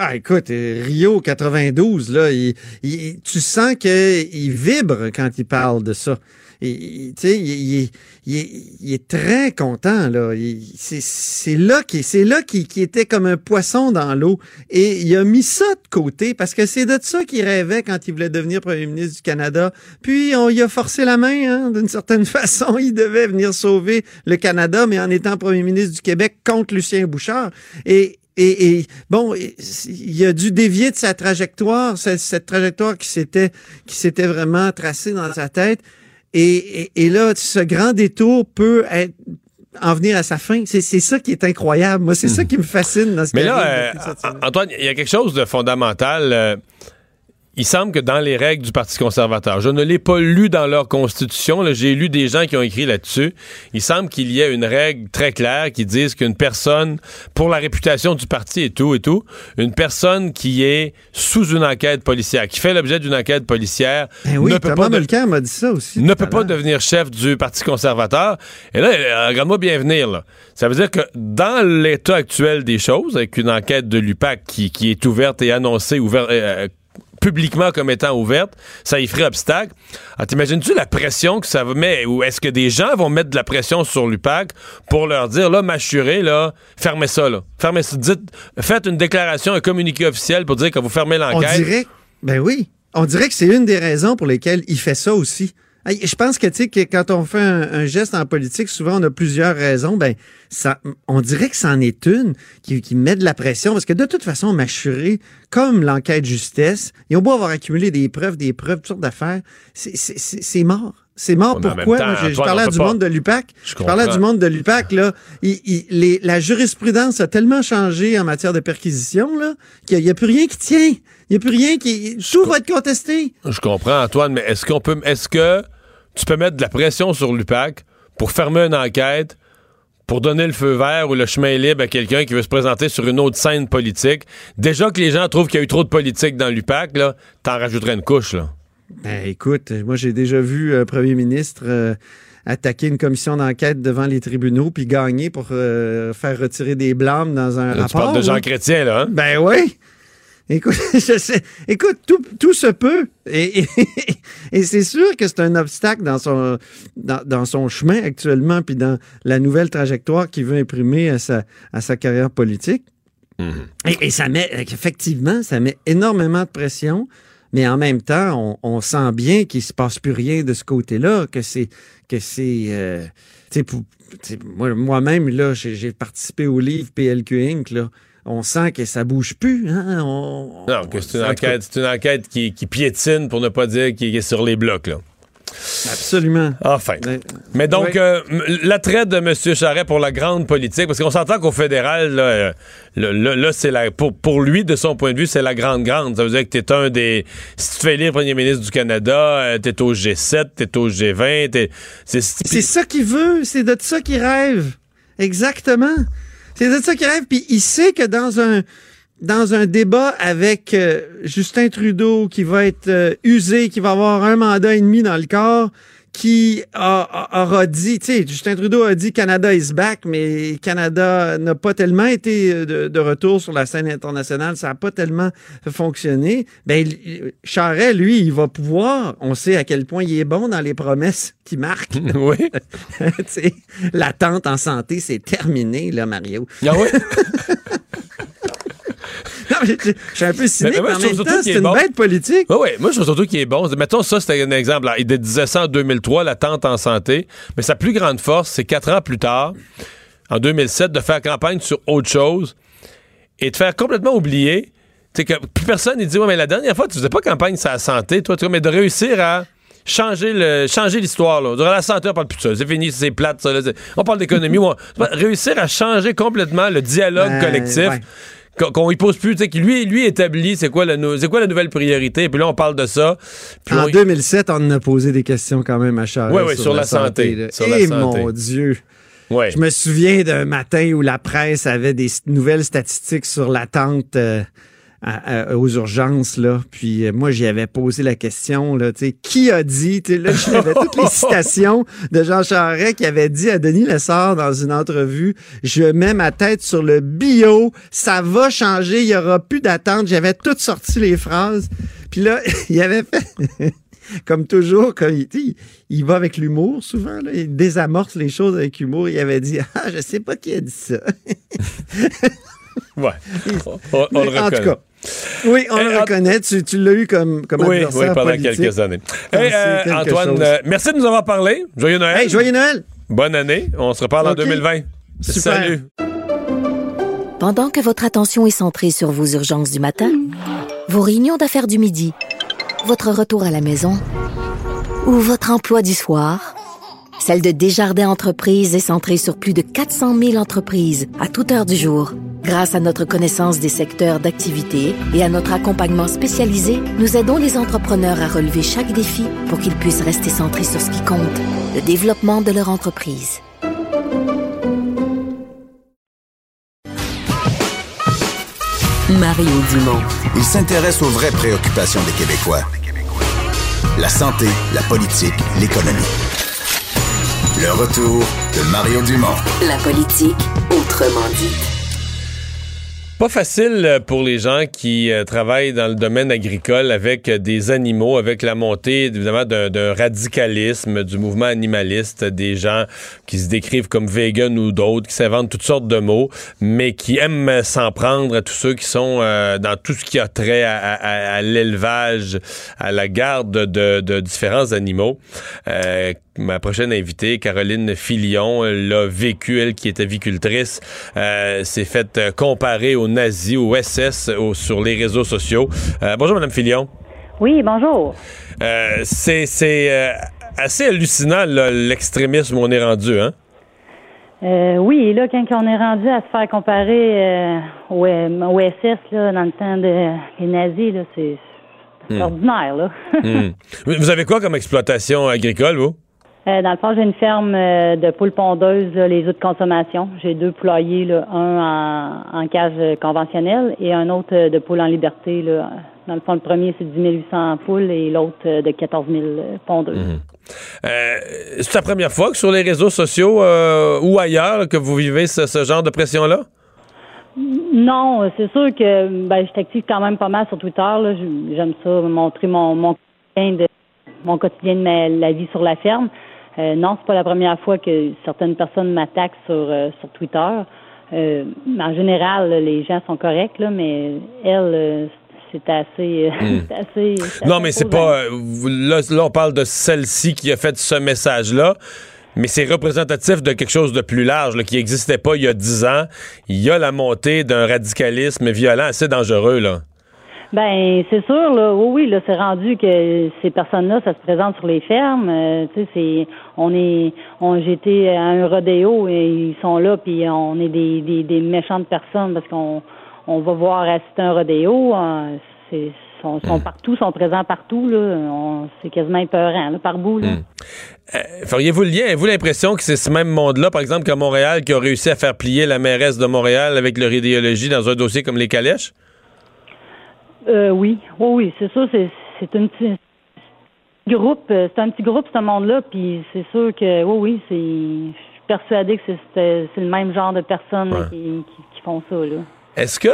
Ah, écoute, Rio 92, là, il- il- tu sens qu'il vibre quand il parle de ça. Il- il, il- il- est très content, là. C'est là là qu'il qu'il était comme un poisson dans l'eau. Et il a mis ça de côté parce que c'est de ça qu'il rêvait quand il voulait devenir premier ministre du Canada. Puis on y a forcé la main, hein, d'une certaine (laughs) façon. Il devait venir sauver le Canada, mais en étant premier ministre du Québec contre Lucien Bouchard. Et et, et, bon, il a dû dévier de sa trajectoire, cette trajectoire qui s'était qui s'était vraiment tracée dans sa tête. Et, et, et là, ce grand détour peut être en venir à sa fin. C'est c'est ça qui est incroyable. Moi, c'est ça qui me fascine dans ce Mais là, euh. Antoine, il y a quelque chose de fondamental. euh, il semble que dans les règles du Parti conservateur, je ne l'ai pas lu dans leur constitution, là, j'ai lu des gens qui ont écrit là-dessus, il semble qu'il y ait une règle très claire qui dise qu'une personne, pour la réputation du parti et tout et tout, une personne qui est sous une enquête policière, qui fait l'objet d'une enquête policière, Ben oui, ne peut pas de- Mulcair m'a dit ça aussi. ne peut pas devenir chef du Parti conservateur. Et là, euh, regarde-moi bien venir. Là. Ça veut dire que dans l'état actuel des choses, avec une enquête de l'UPAC qui, qui est ouverte et annoncée ouverte, euh, publiquement comme étant ouverte, ça y ferait obstacle. Alors, t'imagines-tu la pression que ça mettre, ou est-ce que des gens vont mettre de la pression sur l'UPAC pour leur dire, là, m'assurer, là, fermez ça, là. Fermez ça. Dites, faites une déclaration, un communiqué officiel pour dire que vous fermez On l'enquête. dirait, ben oui, on dirait que c'est une des raisons pour lesquelles il fait ça aussi. Je pense que, tu sais, que quand on fait un, un geste en politique, souvent on a plusieurs raisons. Ben, ça, on dirait que c'en est une qui, qui met de la pression parce que de toute façon, m'assurer, comme l'enquête justesse, ils ont beau avoir accumulé des preuves, des preuves, toutes sortes d'affaires, c'est- mort. C'est mort même pourquoi? temps, je, je parlais on du monde de l'UPAC. Je Je, parlais du monde de l'UPAC, là. Il- il- les- la jurisprudence a tellement changé en matière de perquisition, là, qu'il n'y a, plus rien qui tient. Il n'y a plus rien qui. Tout va être contesté. Je comprends, Antoine, mais est-ce qu'on peut. Est-ce que tu peux mettre de la pression sur l'UPAC pour fermer une enquête, pour donner le feu vert ou le chemin libre à quelqu'un qui veut se présenter sur une autre scène politique? Déjà que les gens trouvent qu'il y a eu trop de politique dans l'UPAC, là, t'en rajouterais une couche, là. Ben, écoute, moi, j'ai déjà vu un premier ministre euh, attaquer une commission d'enquête devant les tribunaux puis gagner pour euh, faire retirer des blâmes dans un Là, tu rapport. parles de Jean. Chrétien, là, hein? Ben oui. Écoute, (laughs) je sais. Écoute, tout, tout se peut. Et, et, (laughs) et c'est sûr que c'est un obstacle dans son, dans, dans son chemin actuellement, puis dans la nouvelle trajectoire qu'il veut imprimer à sa, à sa carrière politique. et, et ça met, effectivement, ça met énormément de pression. Mais en même temps, on, on sent bien qu'il se passe plus rien de ce côté-là, que c'est que c'est euh, moi- moi-même là, j'ai j'ai participé au livre PLQ Inc. Là. On sent que ça bouge plus. Hein? On- Non, on- que c'est une enquête, c'est une enquête qui, qui piétine, pour ne pas dire qui est sur les blocs, là. Absolument. Enfin. Mais- Mais donc, euh, l'attrait de M. Charret pour la grande politique, parce qu'on s'entend qu'au fédéral, là, euh, là, c'est la, pour, pour lui, de son point de vue, c'est la grande grande. Ça veut dire que t'es un des... Si tu fais élire premier ministre du Canada, euh, t'es au G7, t'es au G20, t'es... C'est, C'est ça qu'il veut, c'est de ça qu'il rêve. Exactement. C'est ça qu'il rêve. Puis il sait que dans un dans un débat avec euh, Justin Trudeau qui va être euh, usé, qui va avoir un mandat et demi dans le corps, qui a- a- aura dit, tu sais, Justin Trudeau a dit Canada is back, mais Canada n'a pas tellement été euh, de, de retour sur la scène internationale, ça n'a pas tellement fonctionné. Ben, Charest, lui, il va pouvoir, on sait à quel point il est bon dans les promesses qu'il marque. (laughs) oui. (laughs) Tu sais, L'attente en santé, c'est terminé, là, Mario. Ah oui? (laughs) (laughs) Je, suis un peu cynique, Mais- mais, mais moi, en je trouve même surtout temps, qu'il c'est est une bon. bête politique. Oui, oui. Moi, je trouve surtout qu'il est bon. Mettons, ça, c'était un exemple. là. Il disait ça en 2003, l'attente en santé. Mais sa plus grande force, c'est quatre ans plus tard, en 2007, de faire campagne sur autre chose et de faire complètement oublier. Que plus personne, il dit, ouais, mais la dernière fois, tu faisais pas campagne sur la santé, toi, tu mais de réussir à changer le changer l'histoire là. Durant la santé on parle plus de ça c'est fini c'est plate ça là. On parle d'économie (laughs) on- réussir à changer complètement le dialogue Ben, collectif ouais. Qu'on- y pose plus, tu sais, que lui, lui établit c'est quoi, la nou- c'est quoi la nouvelle priorité, et puis là, on parle de ça. Puis En on- 2007, on a posé des questions quand même à Charest. Ouais, ouais, sur la santé. Sur la Eh santé. mon Dieu. ouais. Je me souviens d'un matin où la presse avait des nouvelles statistiques sur l'attente euh, à- à- aux urgences. Là. Puis euh, moi, j'y avais posé la question, là, tu sais, qui a dit, tu sais, là, j'avais toutes les (laughs) citations de Jean Charest qui avait dit à Denis Lessard dans une entrevue, je mets ma tête sur le bio, ça va changer, il y aura plus d'attente. J'avais toutes sorti les phrases. Puis là, (laughs) il avait fait... (laughs) Comme toujours, quand il, il, va avec l'humour souvent, là, il désamorce les choses avec humour. Il avait dit Ah, je sais pas qui a dit ça. Ouais. On, on le en reconnaît. tout cas, oui, on Eh, le reconnaît. Tu, tu l'as eu comme, comme oui, adversaire oui, pendant politique. quelques années. Ah, Hey, c'est euh, quelque Antoine, euh, merci de nous avoir parlé. Joyeux Noël. Hey, joyeux Noël! Bonne année. On se reparle en Ok. 2020. Super. Salut. Pendant que votre attention est centrée sur vos urgences du matin, vos réunions d'affaires du midi, votre retour à la maison ou votre emploi du soir, celle de Desjardins Entreprises est centrée sur plus de 400 000 entreprises à toute heure du jour. Grâce à notre connaissance des secteurs d'activité et à notre accompagnement spécialisé, nous aidons les entrepreneurs à relever chaque défi pour qu'ils puissent rester centrés sur ce qui compte, le développement de leur entreprise. Mario Dumont. Il s'intéresse aux vraies préoccupations des Québécois. La santé, la politique, l'économie. Le retour de Mario Dumont. La politique, autrement dit. Pas facile euh, pour les gens qui euh, travaillent dans le domaine agricole avec euh, des animaux, avec la montée évidemment d'un radicalisme du mouvement animaliste, des gens qui se décrivent comme vegan ou d'autres, qui s'inventent toutes sortes de mots, mais qui aiment s'en prendre à tous ceux qui sont euh, dans tout ce qui a trait à, à- à l'élevage, à la garde de, de différents animaux. Euh, ma prochaine invitée, Caroline Filion, l'a vécu, elle qui est avicultrice, euh, s'est faite euh, comparer aux nazis, aux SS, sur les réseaux sociaux. Euh, bonjour, Madame Filion. Oui, bonjour. Euh, c'est assez hallucinant, l'extrémisme où on est rendu, hein? Euh, oui, et là, quand on est rendu à se faire comparer euh, au, au SS, là, dans le temps des nazis, c'est c'est ordinaire, là. Hmm. (laughs) Vous avez quoi comme exploitation agricole, vous? Euh, dans le fond, j'ai une ferme euh, de poules pondeuses, là, les œufs de consommation. J'ai deux poulaillers, là, un en, en cage conventionnelle et un autre euh, de poules en liberté. Là. Dans le fond, le premier, c'est 10 800 poules et l'autre de 14 000 pondeuses. Euh, c'est la première fois que sur les réseaux sociaux ou ailleurs que vous vivez ce, ce genre de pression-là? Non, c'est sûr que ben, je t'active quand même pas mal sur Twitter. J'aime ça, montrer mon, mon quotidien de mon quotidien de ma- la vie sur la ferme. Euh, non, c'est pas la première fois que certaines personnes m'attaquent sur, euh, sur Twitter. Euh, en général, là, les gens sont corrects, là, mais elle, euh, c'est assez, euh, (laughs) c'est assez. Non, assez mais c'est pas. euh, là, là, on parle de celle-ci qui a fait ce message-là. mais c'est représentatif de quelque chose de plus large là, qui n'existait pas il y a dix ans. Il y a la montée d'un radicalisme violent assez dangereux. là. Ben, c'est sûr, là, oui, oui, là, c'est rendu que ces personnes-là, ça se présente sur les fermes. Euh, tu sais, c'est, on est, on, j'étais à un rodéo et ils sont là, puis on est des, des, des méchantes personnes parce qu'on, on va voir assister un rodéo. Hein, c'est, sont, sont partout, sont présents partout, là. C'est quasiment épeurant, là, par bout, là. Euh, feriez-vous le lien? Avez-vous l'impression que c'est ce même monde-là, par exemple, qu'à Montréal, qui a réussi à faire plier la mairesse de Montréal avec leur idéologie dans un dossier comme les calèches? Euh, oui, oui, oui, c'est sûr, c'est, c'est un petit groupe, euh, c'est un petit groupe, ce monde-là, puis c'est sûr que, oui, oui, c'est, je suis persuadée que c'est, c'est, le même genre de personnes Ouais. qui, qui, qui font ça, là. Est-ce que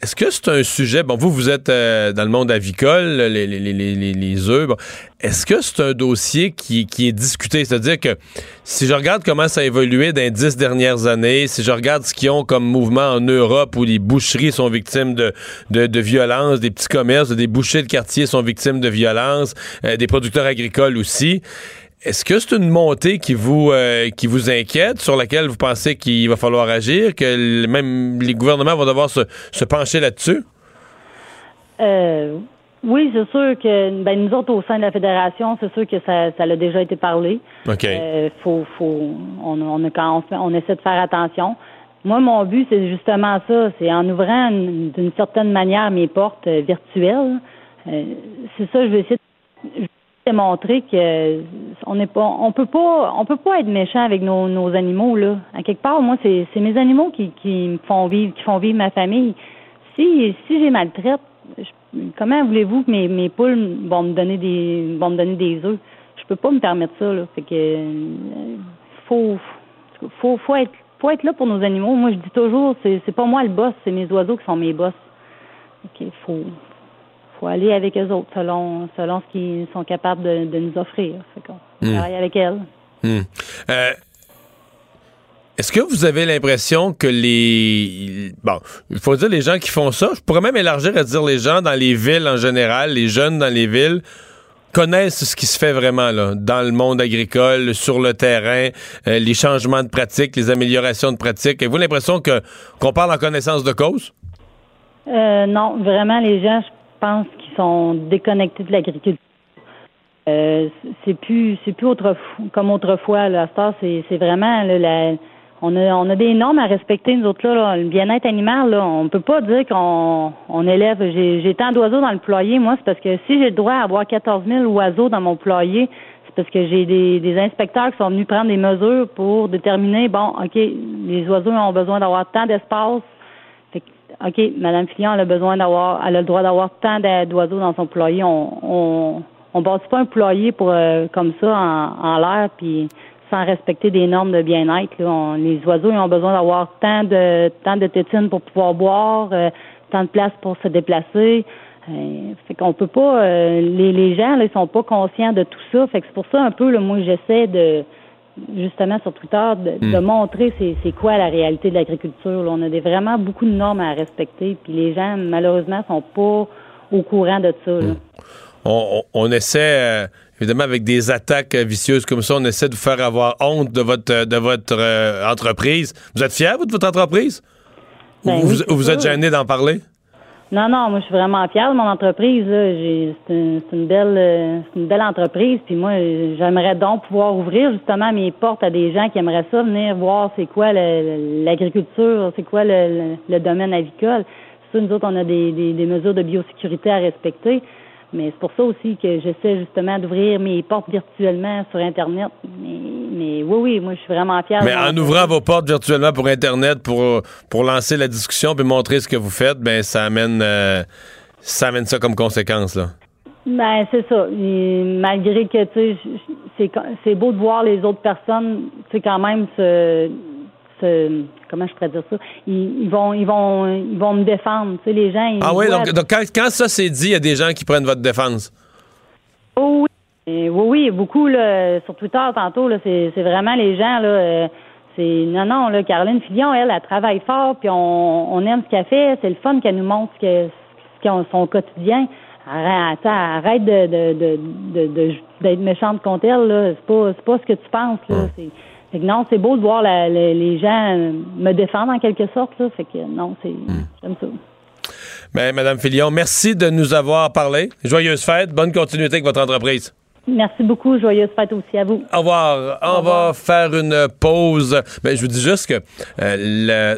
est-ce que c'est un sujet bon vous vous êtes euh, dans le monde avicole les les les les, les- les œufs bon. est-ce que c'est un dossier qui, qui est discuté? C'est-à-dire que si je regarde comment ça a évolué dans les dix dernières années si je regarde ce qu'ils ont comme mouvement en Europe où les boucheries sont victimes de de, de violences des petits commerces des bouchers de quartier sont victimes de violences euh, des producteurs agricoles aussi est-ce que c'est une montée qui vous euh, qui vous inquiète, sur laquelle vous pensez qu'il va falloir agir, que même les gouvernements vont devoir se, se pencher là-dessus? Euh, oui, c'est sûr que ben, nous autres, au sein de la fédération, c'est sûr que ça, ça a déjà été parlé. OK. Euh, faut, faut, on, on, a, quand on, essaie de faire attention. Moi, mon but, c'est justement ça. C'est en ouvrant une- d'une certaine manière mes portes virtuelles. c'est ça, je vais essayer de, vais démontrer que on n'est pas, on peut pas, on peut pas être méchant avec nos, animaux là. À quelque part, moi, c'est, c'est mes animaux qui, qui me font vivre, qui font vivre ma famille. Si, si j'ai maltraite, comment voulez-vous que mes, mes poules vont me donner des, vont me donner des œufs? Je peux pas me permettre ça, là. Fait que, euh, faut, faut, faut être, faut être là pour nos animaux. Moi, je dis toujours, c'est, c'est pas moi le boss, c'est mes oiseaux qui sont mes boss. OK, faut, faut aller avec eux autres selon, selon ce qu'ils sont capables de, de nous offrir. Fait qu'on Hmm. travaille avec elles. Hmm. Euh, Est-ce que vous avez l'impression que les... Bon, il faut dire les gens qui font ça, je pourrais même élargir à dire les gens dans les villes en général, les jeunes dans les villes, connaissent ce qui se fait vraiment là, dans le monde agricole, sur le terrain, euh, les changements de pratiques, les améliorations de pratiques. Avez-vous l'impression que qu'on parle en connaissance de cause? Euh, non, vraiment, les gens, je pense qu'ils sont déconnectés de l'agriculture. Euh, c'est plus, c'est plus autrefois, comme autrefois. Là, à c'est, c'est vraiment là, on a, on a des normes à respecter nous autres là. Le bien-être animal, là, on peut pas dire qu'on, on élève. J'ai, j'ai tant d'oiseaux dans le poulailler. Moi, c'est parce que si j'ai le droit à avoir 14 000 oiseaux dans mon poulailler, c'est parce que j'ai des, inspecteurs qui sont venus prendre des mesures pour déterminer, bon, ok, les oiseaux ont besoin d'avoir tant d'espace OK, Madame Fillon, elle a besoin d'avoir, elle a le droit d'avoir tant d'oiseaux dans son poulailler. On, on, on bâtit pas un poulailler pour euh, comme ça en, en l'air, puis sans respecter des normes de bien-être. les oiseaux, ils ont besoin d'avoir tant de tant de tétines pour pouvoir boire, euh, tant de place pour se déplacer. Euh, fait qu'on peut pas, euh, les, les gens, là, ils sont pas conscients de tout ça. Fait que c'est pour ça un peu, là, moi, j'essaie de justement sur Twitter de, de montrer c'est, quoi la réalité de l'agriculture. On a des, vraiment beaucoup de normes à respecter, puis les gens malheureusement sont pas au courant de ça. là. on, on- on essaie, euh, évidemment, avec des attaques vicieuses comme ça, on essaie de vous faire avoir honte de votre, euh, de votre euh, entreprise. Vous êtes fier, vous, de votre entreprise? Ou Ben vous, ou vous êtes gêné d'en parler? Non, non, moi je suis vraiment fière de mon entreprise. C'est une, une belle, euh, une belle entreprise. Puis moi, j'aimerais donc pouvoir ouvrir justement mes portes à des gens qui aimeraient ça venir voir c'est quoi l'agriculture, c'est quoi le, le- domaine avicole. Sûr, nous autres, on a des, des, des mesures de biosécurité à respecter. Mais c'est pour ça aussi que j'essaie justement d'ouvrir mes portes virtuellement sur Internet. Mais, mais oui, oui, moi je suis vraiment fière. Mais en ouvrant vos portes virtuellement pour Internet, pour, pour lancer la discussion puis montrer ce que vous faites, ben ça amène, euh, ça amène ça comme conséquence. Là. Ben c'est ça. Et malgré que tu sais, c'est beau de voir les autres personnes, tu sais quand même se, se comment je pourrais dire ça, ils, ils vont ils vont ils vont me défendre. Tu sais les gens. Ils Ah oui, voient- donc, donc quand, quand ça c'est dit, il y a des gens qui prennent votre défense? Oh oui, Et oui, oui, beaucoup là, sur Twitter tantôt, là, c'est, vraiment les gens là. euh, c'est non, non, là, Caroline Fillon, elle, elle travaille fort, puis on, on aime ce qu'elle fait. C'est le fun qu'elle nous montre ce que son quotidien. arrête, arrête de, de, de, de, d'être méchante contre elle, là. C'est pas, c'est pas ce que tu penses, là. C'est, fait que non, c'est beau de voir la- les, les gens me défendre en quelque sorte, là. Fait que non, c'est, j'aime ça. Ben, Madame Filion, merci de nous avoir parlé. Joyeuse fête. Bonne continuité avec votre entreprise. Merci beaucoup. Joyeuse fête aussi à vous. Au revoir. On va faire une pause. Ben, je vous dis juste que euh,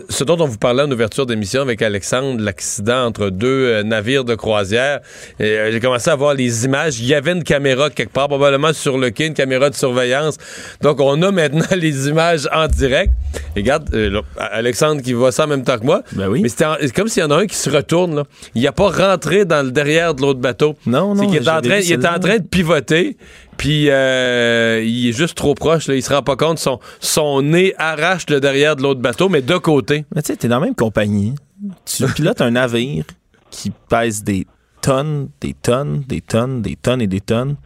le- ce dont on vous parlait en ouverture d'émission avec Alexandre, l'accident entre deux euh, navires de croisière, euh, j'ai commencé à voir les images. Il y avait une caméra quelque part, probablement sur le quai, une caméra de surveillance. Donc, on a maintenant (laughs) les images en direct. Et regarde, euh, là, Alexandre qui voit ça en même temps que moi. Ben oui. Mais c'est comme s'il y en a un qui se retourne. Là. Il n'a pas rentré dans le derrière de l'autre bateau. Non, C'est non, qu'il est en j'avais train, vu il est en train de pivoter, puis euh, il est juste trop proche. Là, il se rend pas compte. Son, son nez arrache le derrière de l'autre bateau, mais de côté. Mais tu sais, t'es dans la même compagnie. Tu (laughs) pilotes un navire qui pèse des tonnes, des tonnes, des tonnes, des tonnes et des tonnes.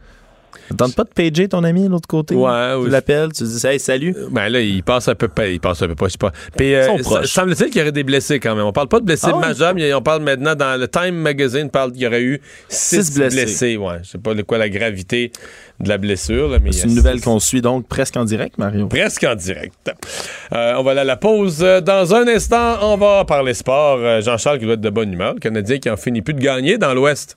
Tente pas de pager ton ami de l'autre côté? Ouais, Tu l'appelles, tu dis Hey, salut. Ben là, il passe un peu pas. Il passe un peu pas, je sais pas. Puis, euh, semble-t-il qu'il y aurait des blessés quand même. On parle pas de blessés Ah majeurs, mais on parle maintenant dans le Time Magazine, parle qu'il y aurait eu six, Six blessés. blessés. Ouais, je sais pas de quoi la gravité de la blessure, là, mais C'est une nouvelle qu'on suit donc presque en direct, Mario. Presque en direct. Euh, on va aller à la pause. Euh, Dans un instant, on va parler sport. Euh, Jean-Charles qui doit être de bonne humeur. Le Canadien qui en finit plus de gagner dans l'Ouest.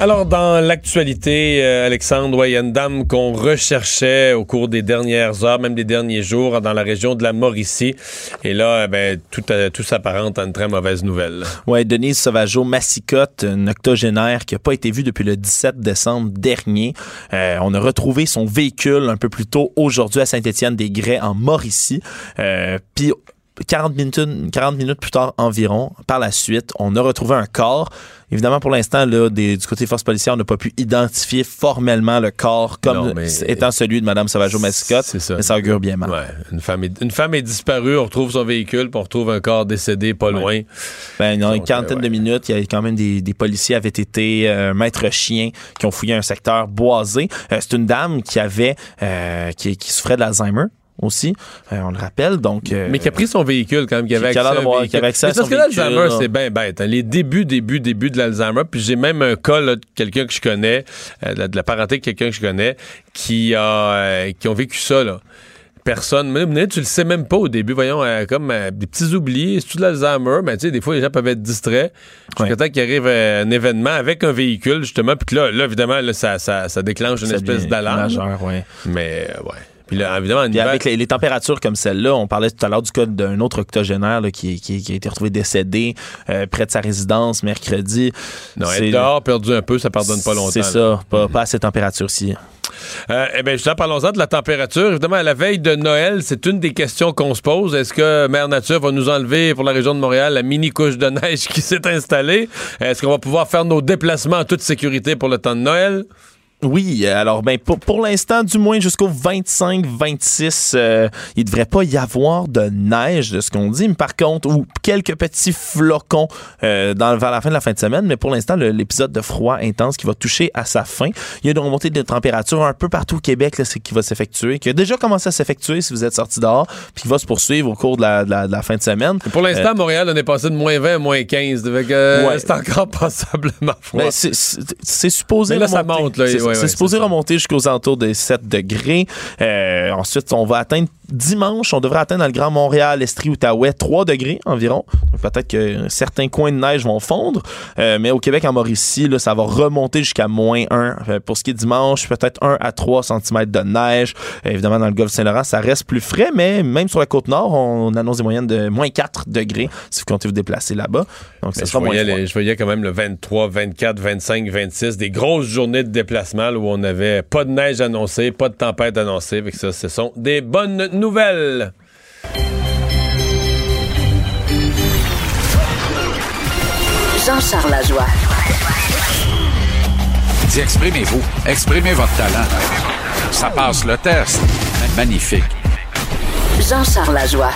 Alors, dans l'actualité, euh, Alexandre, il y a une dame qu'on recherchait au cours des dernières heures, même des derniers jours, dans la région de la Mauricie. Et là, eh ben, tout, euh, tout s'apparente à une très mauvaise nouvelle. Ouais, Denise Sauvageau Massicotte, une octogénaire qui n'a pas été vue depuis le 17 décembre dernier. Euh, on a retrouvé son véhicule un peu plus tôt aujourd'hui à Saint-Étienne-des-Grès en Mauricie. Puis 40 minutes, 40 minutes plus tard environ, par la suite, on a retrouvé un corps. Évidemment, pour l'instant, là, des- du côté force policière, on n'a pas pu identifier formellement le corps comme Non, mais- étant celui de Mme Sauvageau Massicotte. C'est ça. Mais ça augure bien mal. Ouais, une femme, est, une femme est disparue, on retrouve son véhicule, puis on retrouve un corps décédé pas loin. Ben, dans une quarantaine euh, ouais. de minutes, il y a quand même des, des policiers avaient été euh, maîtres chiens qui ont fouillé un secteur boisé. Euh, c'est une dame qui avait euh, qui, qui souffrait de l'Alzheimer aussi, euh, on le rappelle. Donc, euh, Mais qui a pris son véhicule quand même, qui avait qui accès à un d'avoir- véhicule. qui avait accès à Mais parce son que l'Alzheimer, c'est bien bête. hein. Les débuts, débuts, débuts de l'Alzheimer. Puis j'ai même un cas là, de quelqu'un que je connais, euh, de la- de la parenté de quelqu'un que je connais, qui a qui ont vécu ça, là. Personne, même mais tu le sais même pas au début, voyons, comme des petits oubliés, c'est tout de l'Alzheimer, mais tu sais, des fois les gens peuvent être distraits. Jusqu'à temps qu'il arrive un événement avec un véhicule, justement, puis là, là, évidemment, là, ça, ça, ça déclenche une ça espèce d'alarme. majeur, ouais. Mais ouais. Puis là, évidemment, Puis avec les, les températures comme celle-là, on parlait tout à l'heure du cas d'un autre octogénaire là, qui, qui- qui a été retrouvé décédé euh, près de sa résidence mercredi. non, être dehors, perdu un peu, ça pardonne pas longtemps. C'est ça, pas, pas à cette température-ci. Euh, eh bien, justement, parlons-en de la température. Évidemment, à la veille de Noël, c'est une des questions qu'on se pose. Est-ce que Mère Nature va nous enlever pour la région de Montréal la mini couche de neige (laughs) qui s'est installée? Est-ce qu'on va pouvoir faire nos déplacements en toute sécurité pour le temps de Noël? Oui, euh, alors ben pour, pour l'instant, du moins jusqu'au 25-26, euh, il devrait pas y avoir de neige de ce qu'on dit, mais par contre, ou quelques petits flocons euh, dans, vers la fin de la fin de semaine, mais pour l'instant, l'épisode de froid intense qui va toucher à sa fin. Il y a une remontée de température un peu partout au Québec là, qui va s'effectuer, qui a déjà commencé à s'effectuer si vous êtes sorti dehors, puis qui va se poursuivre au cours de la, de la- de la fin de semaine. Pour l'instant, à Montréal, on est passé de moins 20 à moins 15. Fait que, euh, Ouais. c'est encore (laughs) passablement froid. Ben, c'est- supposé Mais là, ça remonter. monte, là, C'est ouais, c'est supposé remonter jusqu'aux alentours des 7 degrés. Euh, ensuite, on va atteindre dimanche, on devrait atteindre dans le Grand Montréal, Estrie, Outaouais, 3 degrés environ. Donc peut-être que certains coins de neige vont fondre. Euh, mais au Québec, en Mauricie, là, ça va remonter jusqu'à moins 1. Euh, pour ce qui est dimanche, peut-être 1 à 3 cm de neige. Euh, évidemment, dans le golfe Saint-Laurent, ça reste plus frais, mais même sur la côte nord, on annonce des moyennes de moins 4 degrés si vous comptez vous déplacer là-bas. Donc, ça sera je, moins voyais froid. les- je voyais quand même le 23, 24, 25, 26, des grosses journées de déplacement là, où on n'avait pas de neige annoncée, pas de tempête annoncée. Fait que ça, ce sont des bonnes nouvelles. Jean-Charles Lajoie. Dis, exprimez-vous. Exprimez votre talent. Ça passe le test. Magnifique. Jean-Charles Lajoie.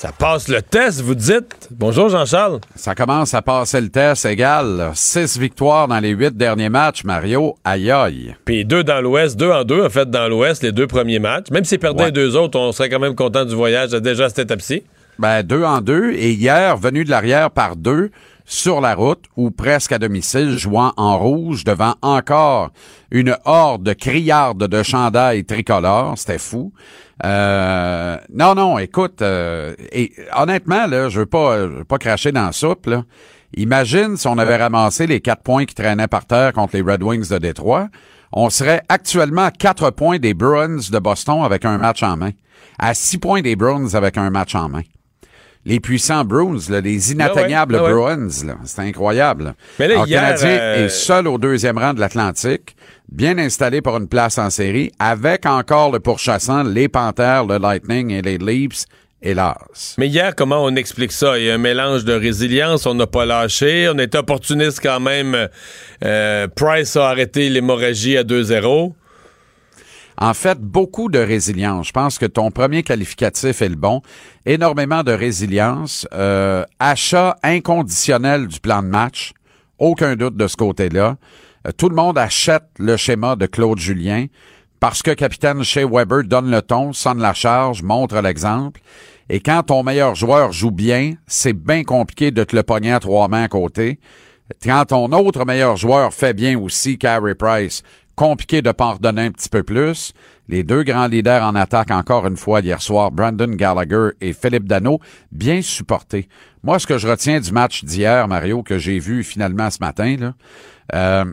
Ça passe le test, vous dites. Bonjour Jean-Charles. Ça commence à passer le test égal. Six victoires dans les huit derniers matchs, Mario. Aïe aïe. Puis deux dans l'Ouest, deux en deux, en fait, dans l'Ouest, les deux premiers matchs. Même s'ils perdaient Ouais. les deux autres, on serait quand même content du voyage déjà à cette étape-ci. Ben, deux en deux. Et hier, venu de l'arrière par deux, sur la route, ou presque à domicile, jouant en rouge devant encore une horde de criardes de chandail tricolore. C'était fou. Euh, non, non, écoute, euh, et, honnêtement, là, je veux pas, je veux pas cracher dans la soupe, là. Imagine si on avait ramassé les quatre points qui traînaient par terre contre les Red Wings de Détroit. On serait actuellement à quatre points des Bruins de Boston avec un match en main. À six points des Bruins avec un match en main. Les puissants Bruins, là, les inatteignables Ah ouais, ah ouais. Bruins, c'est incroyable. Mais là, Alors, hier, le Canadien euh, est seul au deuxième rang de l'Atlantique, bien installé pour une place en série, avec encore le pourchassant, les Panthers, le Lightning et les Leafs, hélas. Mais hier, comment on explique ça? Il y a un mélange de résilience, on n'a pas lâché, on est opportuniste quand même. Euh, Price a arrêté l'hémorragie à 2-0. En fait, beaucoup de résilience. Je pense que ton premier qualificatif est le bon. Énormément de résilience. Euh, achat inconditionnel du plan de match. Aucun doute de ce côté-là. Euh, tout le monde achète le schéma de Claude Julien parce que capitaine Shea Weber donne le ton, sonne la charge, montre l'exemple. Et quand ton meilleur joueur joue bien, c'est bien compliqué de te le pogner à trois mains à côté. Quand ton autre meilleur joueur fait bien aussi, Carey Price, compliqué de pardonner un petit peu plus. Les deux grands leaders en attaque, encore une fois, hier soir, Brandon Gallagher et Philippe Dano, bien supportés. Moi, ce que je retiens du match d'hier, Mario, que j'ai vu finalement ce matin, là, euh,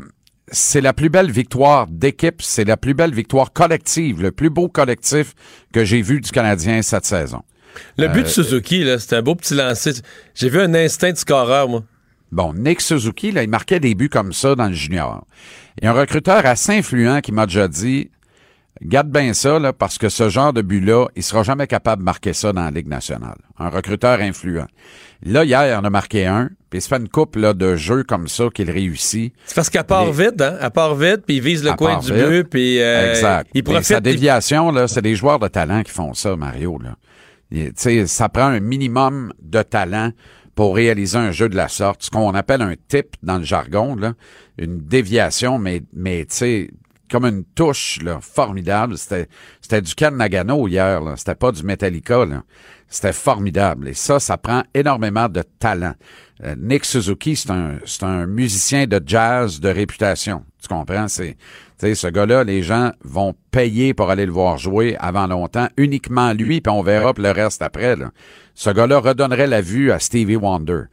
c'est la plus belle victoire d'équipe, c'est la plus belle victoire collective, le plus beau collectif que j'ai vu du Canadien cette saison. Le but Euh, de Suzuki, là, c'était un beau petit lancer. J'ai vu un instinct de scoreur, moi. Bon, Nick Suzuki, là, il marquait des buts comme ça dans le junior. Il y a un recruteur assez influent qui m'a déjà dit Garde bien ça, là, parce que ce genre de but-là, il sera jamais capable de marquer ça dans la Ligue nationale. Un recruteur influent. Là, hier, il en a marqué un, puis il se fait une coupe là, de jeux comme ça qu'il réussit. C'est parce qu'elle part vite, hein? Elle part vite, puis il vise le coin du vite. but, puis euh, exact. il Et profite. sa il- déviation, là, c'est des joueurs de talent qui font ça, Mario. Là. Il- Tu sais, ça prend un minimum de talent pour réaliser un jeu de la sorte, ce qu'on appelle un tip dans le jargon, là, une déviation, mais, mais tu sais, comme une touche là, formidable. C'était, c'était du Ken Nagano hier, là. c'était pas du Metallica. Là. C'était formidable. Et ça, ça prend énormément de talent. Euh, Nick Suzuki, c'est un, c'est un musicien de jazz de réputation. Tu comprends? C'est, tu sais, ce gars-là, les gens vont payer pour aller le voir jouer avant longtemps, uniquement lui, puis on verra le reste après. Là. Ce gars-là redonnerait la vue à Stevie Wonder.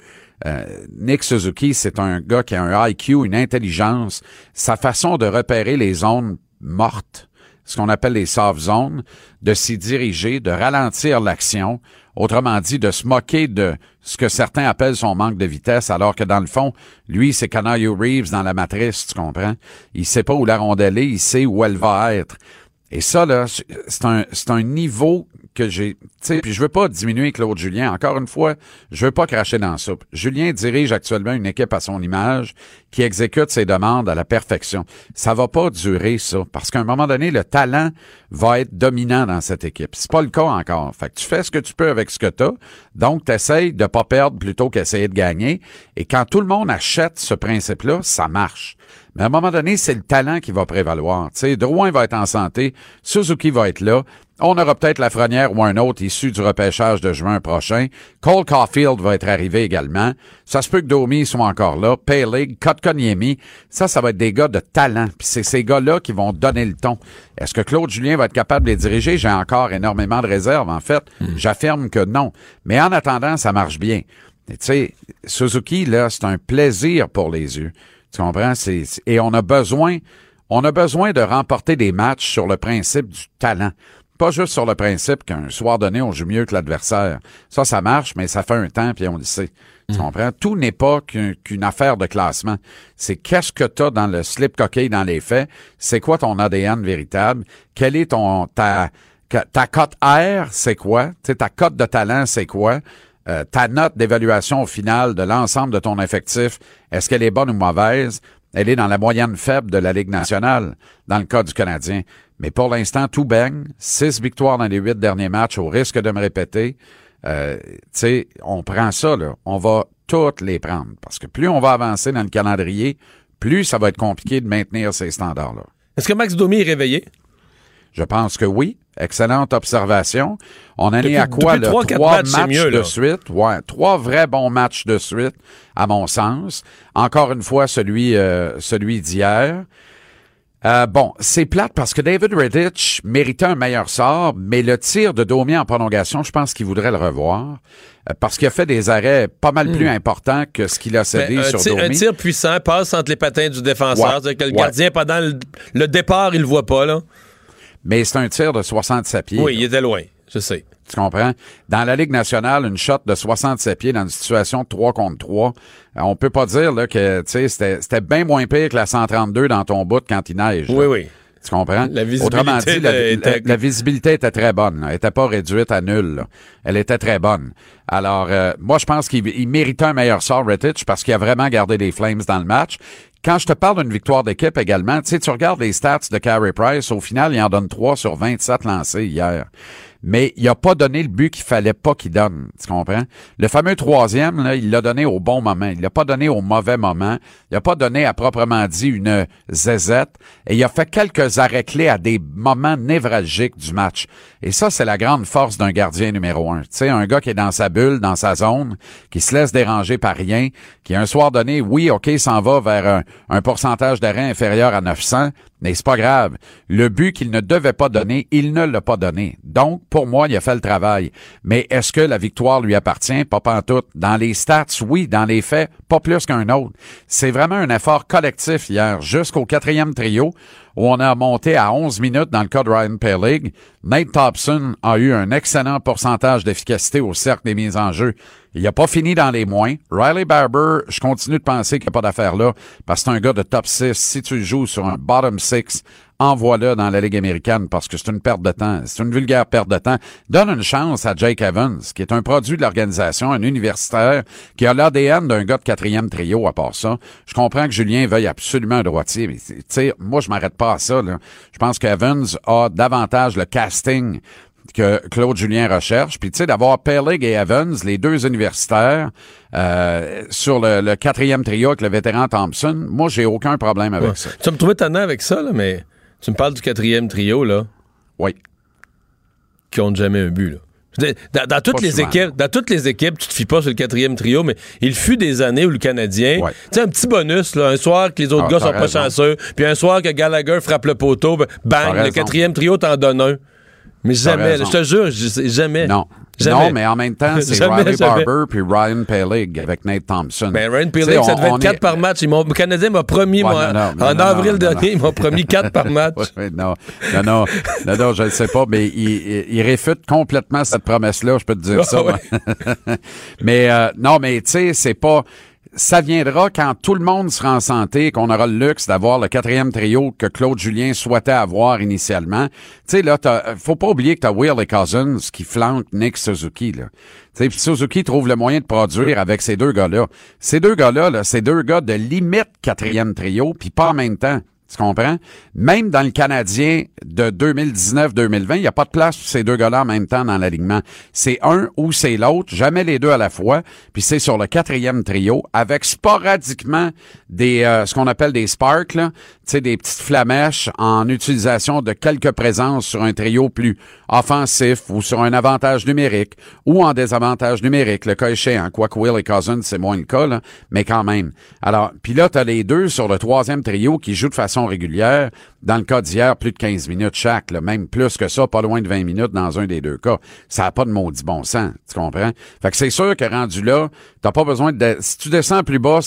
Euh, Nick Suzuki, c'est un gars qui a un IQ, une intelligence, sa façon de repérer les zones mortes, ce qu'on appelle les soft zones, de s'y diriger, de ralentir l'action, autrement dit, de se moquer de ce que certains appellent son manque de vitesse, alors que dans le fond, lui, c'est Canario Reeves dans la matrice, tu comprends? Il sait pas où la rondelle est, il sait où elle va être. Et ça, là, c'est un, c'est un niveau que j'ai, tu sais, puis je veux pas diminuer Claude Julien. Encore une fois, je veux pas cracher dans la soupe. Julien dirige actuellement une équipe à son image qui exécute ses demandes à la perfection. Ça va pas durer, ça, parce qu'à un moment donné, le talent va être dominant dans cette équipe. C'est pas le cas encore. Fait que tu fais ce que tu peux avec ce que t'as. Donc, t'essayes de pas perdre plutôt qu'essayer de gagner. Et quand tout le monde achète ce principe-là, ça marche. Mais à un moment donné, c'est le talent qui va prévaloir. Tu sais, Drouin va être en santé, Suzuki va être là. On aura peut-être la Lafrenière ou un autre issu du repêchage de juin prochain. Cole Caulfield va être arrivé également. Ça se peut que Domi soit encore là. Palig, Kotkaniemi. Ça, ça va être des gars de talent. Puis c'est ces gars-là qui vont donner le ton. Est-ce que Claude Julien va être capable de les diriger? J'ai encore énormément de réserves, en fait. J'affirme que non. Mais en attendant, ça marche bien. Tu sais, Suzuki, là, c'est un plaisir pour les yeux. Tu comprends? Et on a besoin, on a besoin de remporter des matchs sur le principe du talent. Pas juste sur le principe qu'un soir donné, on joue mieux que l'adversaire. Ça, ça marche, mais ça fait un temps, puis on le sait. Tu comprends? Tout n'est pas qu'une affaire de classement. C'est qu'est-ce que tu as dans le slip coquille dans les faits? C'est quoi ton ADN véritable? Quelle est ton ta, ta cote R, c'est quoi? ta cote de talent, c'est quoi? Euh, ta note d'évaluation au final de l'ensemble de ton effectif, est-ce qu'elle est bonne ou mauvaise? Elle est dans la moyenne faible de la Ligue nationale, dans le cas du Canadien. Mais pour l'instant, tout baigne. Six victoires dans les huit derniers matchs, au risque de me répéter. Euh, tu sais, on prend ça, là. On va toutes les prendre. Parce que plus on va avancer dans le calendrier, plus ça va être compliqué de maintenir ces standards-là. Est-ce que Max Domi est réveillé? Je pense que oui. Excellente observation. On en est à quoi, là? Trois, matchs, de suite. Ouais, trois vrais bons matchs de suite, à mon sens. Encore une fois, celui, euh, celui d'hier. Euh, bon, c'est plate parce que David Redditch méritait un meilleur sort, mais le tir de Domi en prolongation, je pense qu'il voudrait le revoir euh, parce qu'il a fait des arrêts pas mal plus hmm. importants que ce qu'il a cédé sur Domi. Un tir puissant passe entre les patins du défenseur, c'est que le gardien pendant le, le, départ, il le voit pas là. Mais c'est un tir de 67 pieds. Oui, il était loin, je sais. Tu comprends? Dans la Ligue nationale, une shot de 67 pieds dans une situation de 3 contre 3, euh, on peut pas dire là, que c'était, c'était bien moins pire que la 132 dans ton bout quand il neige. Oui, oui. Tu comprends? La visibilité Autrement dit, la, était... la, visibilité était très bonne. Elle était pas réduite à nul. Elle était très bonne. Alors, euh, moi, je pense qu'il méritait un meilleur sort, Rettich, parce qu'il a vraiment gardé les Flames dans le match. Quand je te parle d'une victoire d'équipe également, tu sais, tu regardes les stats de Carey Price, au final, il en donne 3 sur 27 lancés hier mais il a pas donné le but qu'il fallait pas qu'il donne. Tu comprends? Le fameux troisième, il l'a donné au bon moment. Il l'a pas donné au mauvais moment. Il a pas donné à proprement dit une zézette. Et il a fait quelques arrêts clés à des moments névralgiques du match. Et ça, c'est la grande force d'un gardien numéro un. Tu sais, un gars qui est dans sa bulle, dans sa zone, qui se laisse déranger par rien, qui un soir donné, oui, OK, s'en va vers un, un pourcentage d'arrêt inférieur à 900, mais c'est pas grave. Le but qu'il ne devait pas donner, il ne l'a pas donné. Donc, pour moi, il a fait le travail. Mais est-ce que la victoire lui appartient? Pas tout. Dans les stats, oui. Dans les faits, pas plus qu'un autre. C'est vraiment un effort collectif hier, jusqu'au quatrième trio où on a monté à 11 minutes dans le cas de Ryan Peleg. Nate Thompson a eu un excellent pourcentage d'efficacité au cercle des mises en jeu. Il n'a pas fini dans les moins. Riley Barber, je continue de penser qu'il n'y a pas d'affaire là, parce que c'est un gars de top 6. Si tu joues sur un bottom 6, envoie-le dans la Ligue américaine parce que c'est une perte de temps. C'est une vulgaire perte de temps. Donne une chance à Jake Evans, qui est un produit de l'organisation, un universitaire, qui a l'ADN d'un gars de quatrième trio à part ça. Je comprends que Julien veuille absolument un droitier, mais tu sais, moi, je m'arrête pas à ça. Là. Je pense qu'Evans a davantage le casting que Claude Julien recherche. Puis tu sais, d'avoir Pellig et Evans, les deux universitaires, euh, sur le, quatrième trio avec le vétéran Thompson, moi, j'ai aucun problème avec ça. Tu me trouvais tannant avec ça, là, mais tu me parles du quatrième trio, là? Oui. Qui ont jamais un but, là. Dans, toutes les équipes, dans toutes les équipes, tu te fies pas sur le quatrième trio, mais il fut des années où le Canadien, tu sais, un petit bonus, là, un soir que les autres ah, gars sont pas chanceux, puis un soir que Gallagher frappe le poteau, ben, bang, le quatrième trio t'en donne un. Mais jamais, je te jure, jamais. Non. Non, mais en même temps, (laughs) c'est Riley Barber puis Ryan Peleg avec Nate Thompson. Ben, Ryan Peleg, ça devait être 4 par match. le Canadien m'a promis, moi, en avril dernier, il m'a promis 4 par (laughs) match. non, non, non, non, non, je ne sais pas, mais il, il, réfute complètement cette promesse-là, je peux te dire ça. (laughs) mais euh, non, mais tu sais, c'est pas ça viendra quand tout le monde sera en santé qu'on aura le luxe d'avoir le quatrième trio que Claude Julien souhaitait avoir initialement. Tu sais, là, faut pas oublier que t'as Will et Cousins qui flanquent Nick Suzuki, là. Tu sais, Suzuki trouve le moyen de produire avec ces deux gars-là. Ces deux gars-là, là, ces deux gars de limite quatrième trio, puis pas en même temps. Tu comprends? Même dans le Canadien de 2019-2020, il n'y a pas de place pour ces deux gars-là en même temps dans l'alignement. C'est un ou c'est l'autre, jamais les deux à la fois. Puis c'est sur le quatrième trio, avec sporadiquement des euh, ce qu'on appelle des sparks, sais, des petites flamèches en utilisation de quelques présences sur un trio plus offensif ou sur un avantage numérique ou en désavantage numérique, le cas échéant. Quoique Will et Cousin, c'est moins le cas, là, mais quand même. Alors, puis là, tu as les deux sur le troisième trio qui jouent de façon régulière. Dans le cas d'hier, plus de 15 minutes chaque, là, même plus que ça, pas loin de 20 minutes dans un des deux cas. Ça n'a pas de maudit bon sens, tu comprends? Fait que c'est sûr que rendu là, t'as pas besoin de... Si tu descends plus bas,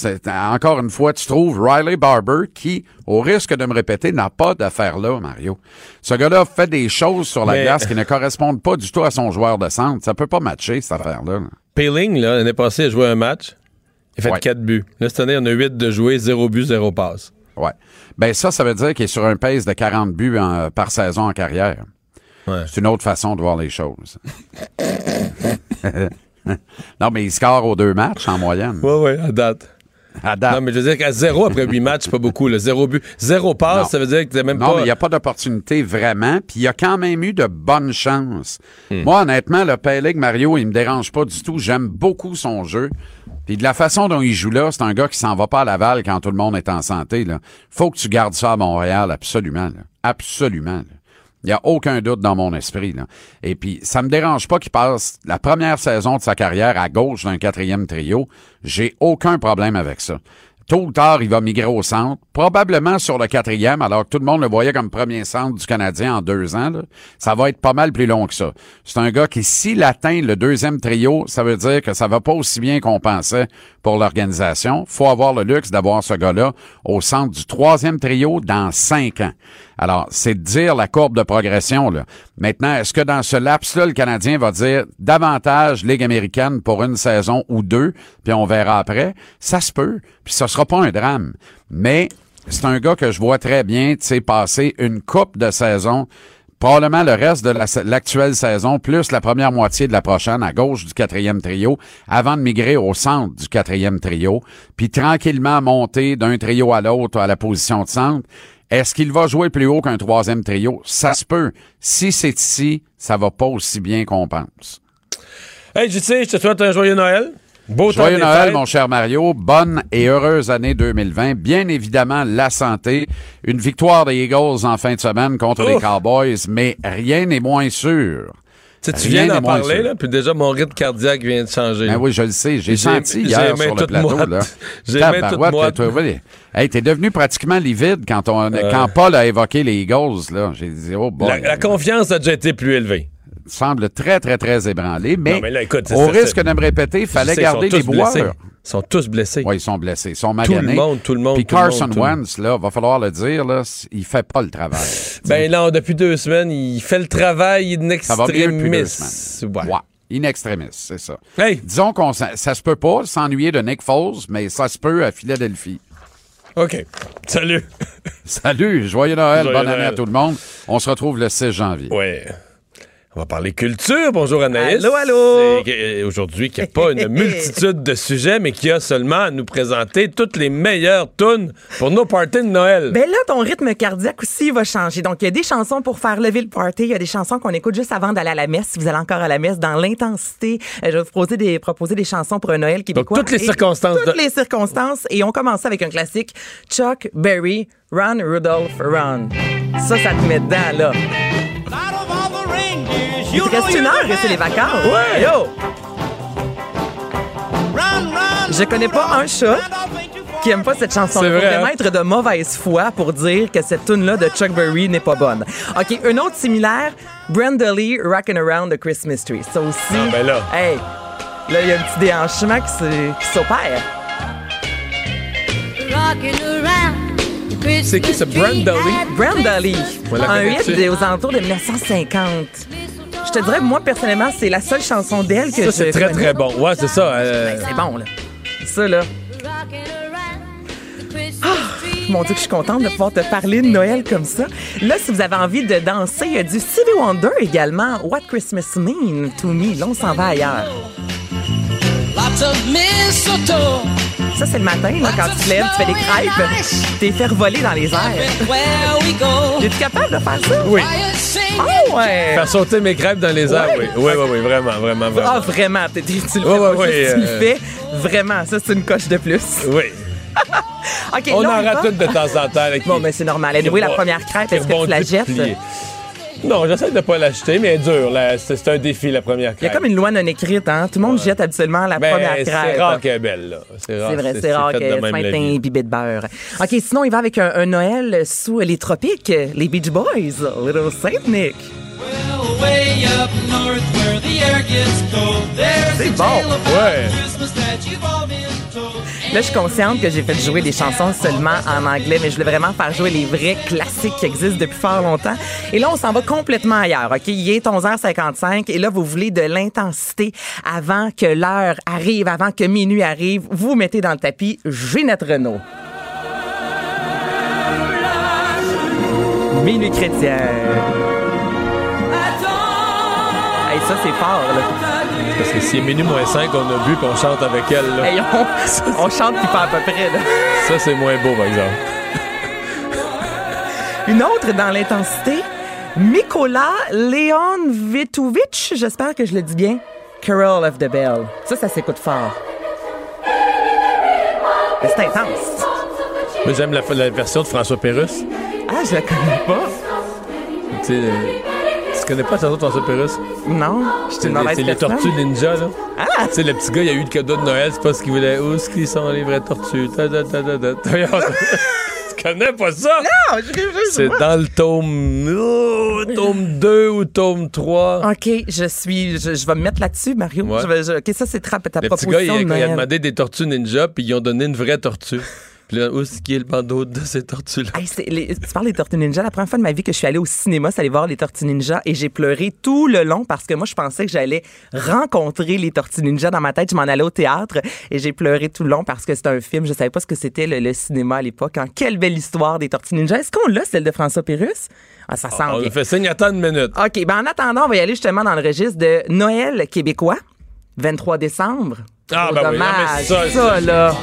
encore une fois, tu trouves Riley Barber qui, au risque de me répéter, n'a pas d'affaire là, Mario. Ce gars-là fait des choses sur la Mais- glace qui ne correspondent pas du tout à son joueur de centre. Ça peut pas matcher, cette affaire-là. là. Peeling, là, l'année passée, a joué un match. Il a fait Ouais. 4 buts. Là, cette année, on a 8 de jouer, 0 but, 0 passe. Ouais. Ben ça, ça veut dire qu'il est sur un pace de 40 buts en- par saison en carrière. Ouais. C'est une autre façon de voir les choses. (laughs) non, mais il score aux deux matchs en moyenne. Ouais, ouais, à date. Non, mais je veux dire qu'à 0 après 8 matchs, c'est pas beaucoup. Le 0 but. 0 passe, Non. ça veut dire que t'es même Non, pas. mais il n'y a pas d'opportunité vraiment. Puis il y a quand même eu de bonnes chances. Hmm. Moi, honnêtement, le Peleg Mario, il me dérange pas du tout. J'aime beaucoup son jeu. Puis de la façon dont il joue là, c'est un gars qui s'en va pas à Laval quand tout le monde est en santé. Là. Faut que tu gardes ça à Montréal, absolument. là. Absolument. là. Il n'y a aucun doute dans mon esprit. Et puis, ça me dérange pas qu'il passe la première saison de sa carrière à gauche d'un quatrième trio. J'ai aucun problème avec ça. Tôt ou tard, il va migrer au centre, probablement sur le quatrième, alors que tout le monde le voyait comme premier centre du Canadien en deux ans. Ça va être pas mal plus long que ça. C'est un gars qui, s'il atteint le deuxième trio, ça veut dire que ça va pas aussi bien qu'on pensait pour l'organisation. faut avoir le luxe d'avoir ce gars-là au centre du troisième trio dans cinq ans. Alors, c'est de dire la courbe de progression. Là. Maintenant, est-ce que dans ce laps-là, le Canadien va dire davantage Ligue américaine pour une saison ou deux, puis on verra après? Ça se peut, puis ça sera pas un drame. Mais c'est un gars que je vois très bien, tu sais, passer une coupe de saison probablement le reste de la- l'actuelle saison, plus la première moitié de la prochaine à gauche du quatrième trio, avant de migrer au centre du quatrième trio, puis tranquillement monter d'un trio à l'autre à la position de centre. Est-ce qu'il va jouer plus haut qu'un troisième trio? Ça se peut. Si c'est ici, ça va pas aussi bien qu'on pense. Hey, JC, je te souhaite un joyeux Noël. Beau Joyeux Noël, fêtes. mon cher Mario. Bonne et heureuse année 2020. Bien évidemment, la santé. Une victoire des Eagles en fin de semaine contre les. Cowboys, mais rien n'est moins sûr. Tu viens d'en parler, là, puis déjà, mon rythme cardiaque vient de changer. Ben oui, je le sais. J'ai senti hier sur le plateau. Là. (laughs) J'ai trouvé. Hey, t'es devenu pratiquement livide quand, on, quand Paul a évoqué les Eagles. Là. J'ai dit, oh boy. la, la confiance a déjà été plus élevée. semble très, très, très ébranlé. Mais, Non, mais là, écoute, au risque de me répéter, il fallait garder les bois. Ils sont tous blessés. Oui, ils sont blessés. Ils sont Tout le maganés. monde, tout le monde, Puis tout le monde, Carson le monde. Wentz, là, va falloir le dire, là, il fait pas le travail. (laughs) Ben là, depuis deux semaines, il fait le travail in Ça va mieux depuis deux extremis. semaines. Ouais. Ouais. In extremis, c'est ça. Hey, Disons qu'on ça, ça se peut pas s'ennuyer de Nick Foles, mais ça se peut à Philadelphie. OK. Salut. (laughs) Salut, joyeux Noël, Joyeux bonne année à tout le monde. On se retrouve le 6 janvier. Ouais. On va parler culture. Bonjour Anaïs. Allô, allô. C'est, euh, Aujourd'hui, qu'il n'y a pas une (laughs) multitude de sujets, mais qu'il y a seulement à nous présenter toutes les meilleures tunes pour nos parties de Noël. Ben là, ton rythme cardiaque aussi va changer. Donc, il y a des chansons pour faire lever le party. Il y a des chansons qu'on écoute juste avant d'aller à la messe. Si vous allez encore à la messe, dans l'intensité, euh, je vais vous proposer des, proposer des chansons pour un Noël québécois. toutes les circonstances Toutes de- les circonstances. Et on commence avec un classique. Chuck Berry, Run, Rudolph, Run. Ça, ça te met dedans, là. Il te reste une heure et c'est les vacances. Ouais. Yo! Je connais pas un chat qui aime pas cette chanson. C'est Il faut vrai, vraiment hein? être de mauvaise foi pour dire que cette tune là de Chuck Berry n'est pas bonne. OK, une autre similaire, Brenda Lee, Rockin' Around the Christmas Tree. Ça aussi. Ah, ben là. Hey, là, il y a un petit déhanchement qui se- qui s'opère. C'est qui ce Brenda Lee? Brenda Lee, un hit des- aux alentours de 1950. Je te dirais, moi, personnellement, c'est la seule chanson d'elle que Ça, c'est très, connais. très bon. Ouais, c'est ça. euh, C'est bon, là. Ça, là. Ah, Mon Dieu, que je suis contente de pouvoir te parler de Noël comme ça. Là, si vous avez envie de danser, il y a du Stevie Wonder également. What Christmas Mean to Me. Là, on s'en va ailleurs. Ça, c'est le matin, là, quand tu te lèves, tu fais des crêpes, t'es fait voler dans les airs. Es-tu capable de faire ça? Oui. Ah ouais! Faire sauter mes crêpes dans les airs, oui. Oui, oui, oui, vraiment, vraiment, vraiment. Ah, vraiment, tu le fais euh, fais. Vraiment, ça, c'est une coche de plus. Oui. (laughs) On là, en rate toutes de temps en temps. Avec Bon, mais c'est normal. Et oui, la première crêpe, est-ce que tu la jettes? Non, j'essaie de pas l'acheter, mais elle est dure. C'est c'est un défi, la première Il y a crêpe. comme une loi non écrite, hein? Tout le monde jette habituellement la Mais première c'est crêpe. rare qu'elle est belle, là. C'est. C'est vrai, c'est rare que matin, imbibé de beurre. OK, sinon, il va avec un, un Noël sous les tropiques, les Beach Boys, Little Saint Nick. C'est bon. Ouais. Là, je suis consciente que j'ai fait jouer des chansons seulement en anglais, mais je voulais vraiment faire jouer les vrais classiques qui existent depuis fort longtemps. Et là, on s'en va complètement ailleurs, OK? Il est 11h55 et là, vous voulez de l'intensité avant que l'heure arrive, avant que minuit arrive. Vous mettez dans le tapis Ginette Renault. Minuit chrétien. Hey, ça, c'est fort, là. Parce que si est minuit moins 5, on a bu puis on chante avec elle, là. Hey, on, (laughs) on chante qui pas à peu près, là. Ça, c'est moins beau, par exemple. Une autre dans l'intensité, Mikola Leonvitovic, j'espère que je le dis bien. Carol of the Bell. Ça, ça s'écoute fort. C'est intense. J'aime la, la version de François Pérusse. Ah, je la connais pas. Tu sais, euh, connais pas chanson de François Pérusse? Non, C'est une mauvaise c'est les tortues ninja, là. Ah! Tu sais, le petit gars, il a eu le cadeau de Noël, c'est pas ce qu'il voulait. Où est-ce qu'ils sont, les vraies tortues? Ta, ta, ta, ta, ta. (laughs) tu connais pas ça? Non, je, C'est dans le tome, oh, tome 2 ou tome 3. OK, je suis. Je, je vais me mettre là-dessus, Mario. Ouais. Je vais- je- OK, ça, c'est tra- ta Le petit proposition gars, il, a- de il a demandé des tortues ninja, puis ils ont donné une vraie tortue. Puis là, où est-ce qu'il est le bandeau de ces tortues-là? Hey, les- tu parles des Tortues Ninja. La première fois de ma vie que je suis allée au cinéma, c'est aller voir les Tortues Ninja et j'ai pleuré tout le long parce que moi, je pensais que j'allais rencontrer les Tortues Ninja dans ma tête. Je m'en allais au théâtre et j'ai pleuré tout le long parce que c'était un film. Je savais pas ce que c'était le, le cinéma à l'époque. Hein. Quelle belle histoire des Tortues Ninja. Est-ce qu'on l'a, celle de François Pérus? Ah, ça sent On bien. a fait signe, attends une minute. OK, ben en attendant, on va y aller justement dans le registre de Noël québécois, 23 décembre. Ah, ben oui, non, dommage. mais ça, ça, ça- là.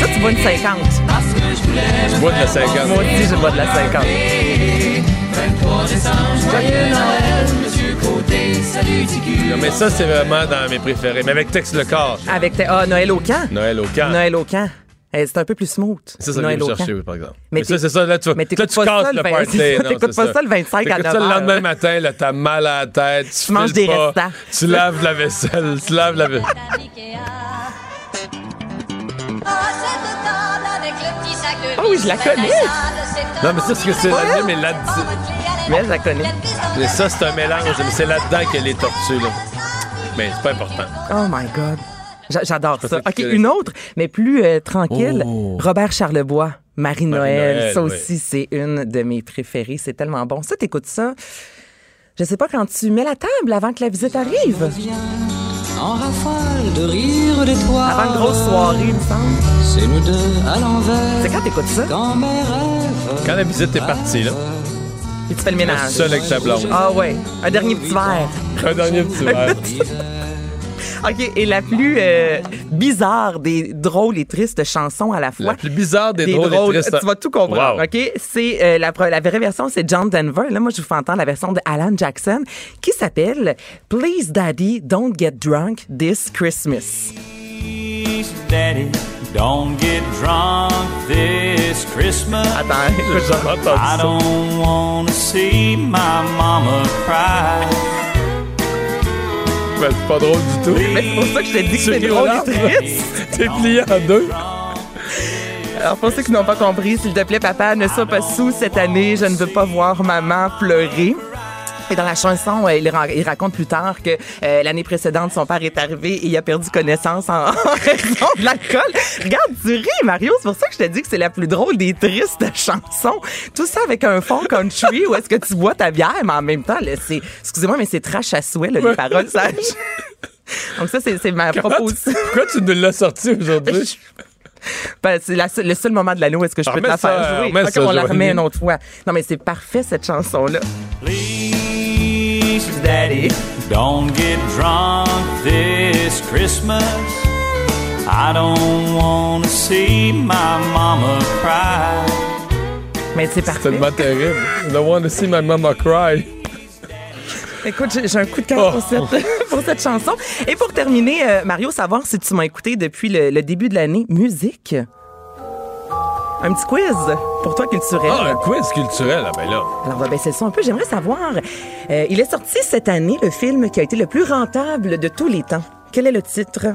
Ça, tu bois une 50. Je bois de la 50. Moi aussi, je bois de la 50. Non, mais ça, c'est vraiment dans mes préférés. Mais avec Tex le corps. Avec tes... Ah, Noël au camp. Noël au camp. Noël au camp. Eh, c'est un peu plus smooth. C'est ça que Noël je au chercher, oui, par exemple. Mais Mais, ça, c'est ça, là, tu, mais là, tu pas casses ça le party. t'écoutes pas ça le 25 à T'écoutes 9 ça le lendemain matin, là, t'as mal à la tête, tu, Tu manges des pas, restants. Tu laves la vaisselle, tu laves la vaisselle. Ah oui, je la connais. Non, mais ça, c'est que c'est là mais là Mais je la connais. mais ça, c'est un mélange. Mais c'est là-dedans a les tortues, là. Mais c'est pas important. Oh my God. J'a- J'adore ça. que OK, une autre, mais plus euh, tranquille. Oh. Robert Charlebois, Marie-Noël. Ça oui. aussi, c'est une de mes préférées. C'est tellement bon. Ça, t'écoutes ça? Je sais pas, quand tu mets la table avant que la visite arrive. En rafale de rire d'étoiles. Avant une grosse soirée, il me semble. C'est nous deux à l'envers. C'est quand t'écoutes ça? Dans mes rêves. Quand la visite est partie, là, Puis tu fais le ménage. seul avec ta blonde. Ah ouais. Un dernier petit verre. Un dernier petit verre. (laughs) OK, et la plus euh, bizarre des drôles et tristes chansons à la fois. La plus bizarre des, des drôles, drôles, et tristes. tu vas tout comprendre, Wow. OK? C'est euh, la, vraie version, c'est John Denver. Là, moi, je vous fais entendre la version de Alan Jackson qui s'appelle Please Daddy, Don't Get Drunk This Christmas. Daddy, don't get drunk this Christmas. Attends, I ça. don't want to see my mama cry. Ben, c'est pas drôle du tout. mais c'est pour ça que je te dis que c'est drôle et triste. (laughs) T'es plié en deux. Alors, pour ceux qui n'ont pas compris, s'il te plaît, papa, ne sois pas sous cette année. Je ne veux pas voir maman pleurer. Et dans la chanson, euh, il, ra- il raconte plus tard que euh, l'année précédente, son père est arrivé et il a perdu connaissance en, (laughs) en raison de l'alcool. Regarde, tu ris, Mario. C'est pour ça que je te dis que c'est la plus drôle des tristes chansons. Tout ça avec un fond country où est-ce que tu bois ta bière, mais en même temps, c'est, excusez-moi, mais c'est trash à souhait, là, les paroles sages. Donc ça, c'est, ma proposition. Pourquoi tu nous l'as sorti aujourd'hui? Ben, c'est le seul moment de l'année où est-ce que je peux te la faire ça, jouer. on la remet une autre fois. Non, mais c'est parfait, cette chanson-là. Please, Daddy, Don't get drunk this Christmas. I don't want to see my mama cry. Mais c'est parfait. C'est tellement terrible. I don't want to see my mama cry. Écoute, j'ai un coup de cœur pour, Oh. cette, (laughs) pour cette chanson. Et pour terminer, euh, Mario, savoir si tu m'as écouté depuis le, le début de l'année, musique. Un petit quiz pour toi culturel. Ah, un quiz culturel, ah ben là. Alors, on va baisser le son un peu. J'aimerais savoir, euh, il est sorti cette année le film qui a été le plus rentable de tous les temps. Quel est le titre?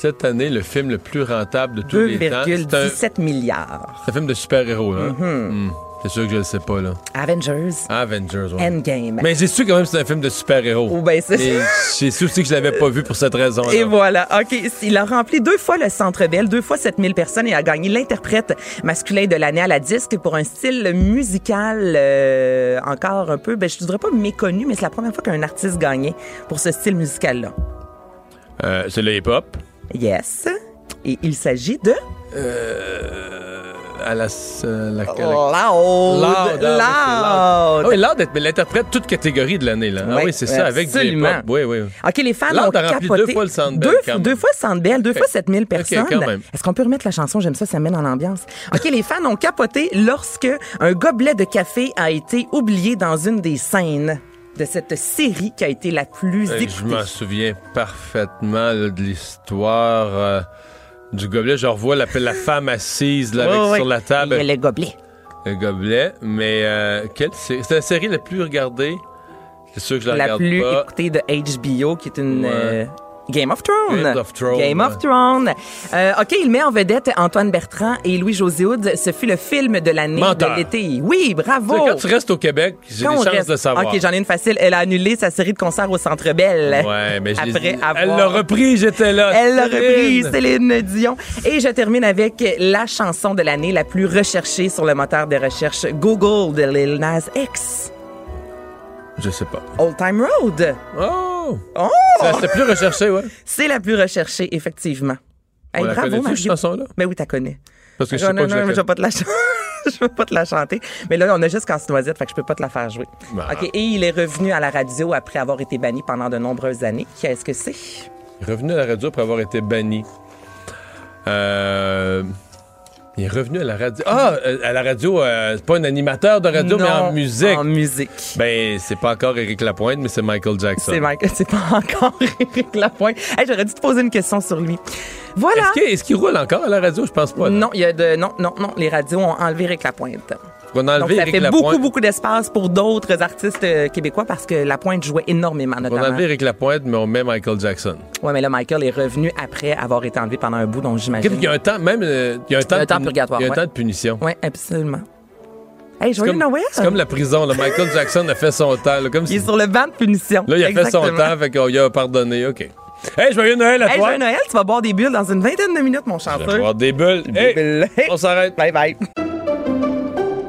Cette année, le film le plus rentable de tous les temps. C'est un, 2,17 milliards. c'est un film de super-héros, là. Mm-hmm. Hmm. C'est sûr que je le sais pas, là. Avengers Avengers, ouais. Endgame. Mais j'ai su quand même que c'est un film de super-héros? Oh, ben, c'est- j'ai su aussi que je l'avais pas vu pour cette raison. Et voilà. OK. Il a rempli deux fois le Centre Bell, deux fois 7000 personnes et a gagné l'interprète masculin de l'année à la disque pour un style musical euh, encore un peu, ben, je ne dirais pas méconnu, mais c'est la première fois qu'un artiste gagnait pour ce style musical-là. Euh, c'est le hip-hop. Yes. Et il s'agit de... Euh, à la... euh, la, la- Loud. Loud, ah, c'est Loud. Ah oui, Loud l'interprète toute catégorie de l'année, là. ah oui, c'est ça, avec du absolument. hip-hop. Oui, oui. OK, les fans Loud ont a rempli capoté. deux fois le Centre Bell, Deux, deux fois le Centre Bell, deux fois 7000 personnes. même. Est-ce qu'on peut remettre la chanson? J'aime ça, ça mène en ambiance. OK, les fans ont capoté lorsque un gobelet de café a été oublié dans une des scènes de cette série qui a été la plus je écoutée. m'en souviens parfaitement là, de l'histoire euh, du gobelet. Je revois la, la femme assise là, avec, sur la table, Il y a le gobelet. le gobelet. Mais euh, c'est la série la plus regardée. C'est sûr que je la, La regarde plus pas. écoutée de HBO, qui est une... Ouais. euh, Game of Thrones. Game of Thrones, Game of. Thrones. Euh, OK, il met en vedette Antoine Bertrand et Louis-José Hood. Ce fut le film de l'année de l'été. Oui, bravo. Tu sais, quand tu restes au Québec, j'ai des chances reste- de savoir. OK, j'en ai une facile. Elle a annulé sa série de concerts au Centre Bell. Ouais, mais Après avoir... Elle l'a repris, j'étais là. Elle l'a repris, Céline. Céline Dion. Et je termine avec la chanson de l'année la plus recherchée sur le moteur de recherche Google de Lil Nas X. Je sais pas. Old Time Road? Oh! Oh! C'était plus recherché, ouais. C'est la plus recherchée, effectivement. Hey, la bravo, cette chanson-là? Mais oui, t'as connais. Parce que je sais non, pas non, que je la non, mais je vais pas te la chanter. (laughs) je vais pas te la chanter. Mais là, on a juste Casse-Noisette, fait que je peux pas te la faire jouer. Bah. OK. Et il est revenu à la radio après avoir été banni pendant de nombreuses années. Qu'est-ce que c'est? Revenu à la radio après avoir été banni. Euh, il est revenu à la radio. Ah, euh, à la radio, euh, c'est pas un animateur de radio, mais en musique. En musique. Ben, c'est pas encore Éric Lapointe, mais c'est Michael Jackson. C'est Mike, c'est pas encore (laughs) Éric Lapointe. Hey, j'aurais dû te poser une question sur lui. Voilà. Est-ce qu'il est-ce qu'il roule encore à la radio? Je pense pas. là. Non, il y a de non non non, les radios ont enlevé Éric Lapointe. On Donc ça fait beaucoup beaucoup d'espace pour d'autres artistes euh, québécois parce que Lapointe jouait énormément On a notamment. enlevé Éric Lapointe, mais on met Michael Jackson. Ouais, mais là Michael est revenu après avoir été enlevé pendant un bout donc j'imagine. Il y a un temps, même, euh, il y a un temps, un de temps puni- purgatoire, Il y a un ouais. temps de punition. Ouais, absolument. Hey, joyeux Noël. c'est comme la prison. Là. Michael Jackson a fait son temps. là, comme Il si- est sur le banc de punition. Là, il a fait son temps, fait qu'on lui a pardonné. OK. Hey, joyeux Noël à Hey, toi! joyeux Noël, tu vas boire des bulles dans une vingtaine de minutes, mon Je vais boire des bulles. Hey, bulles. on s'arrête. Bye bye.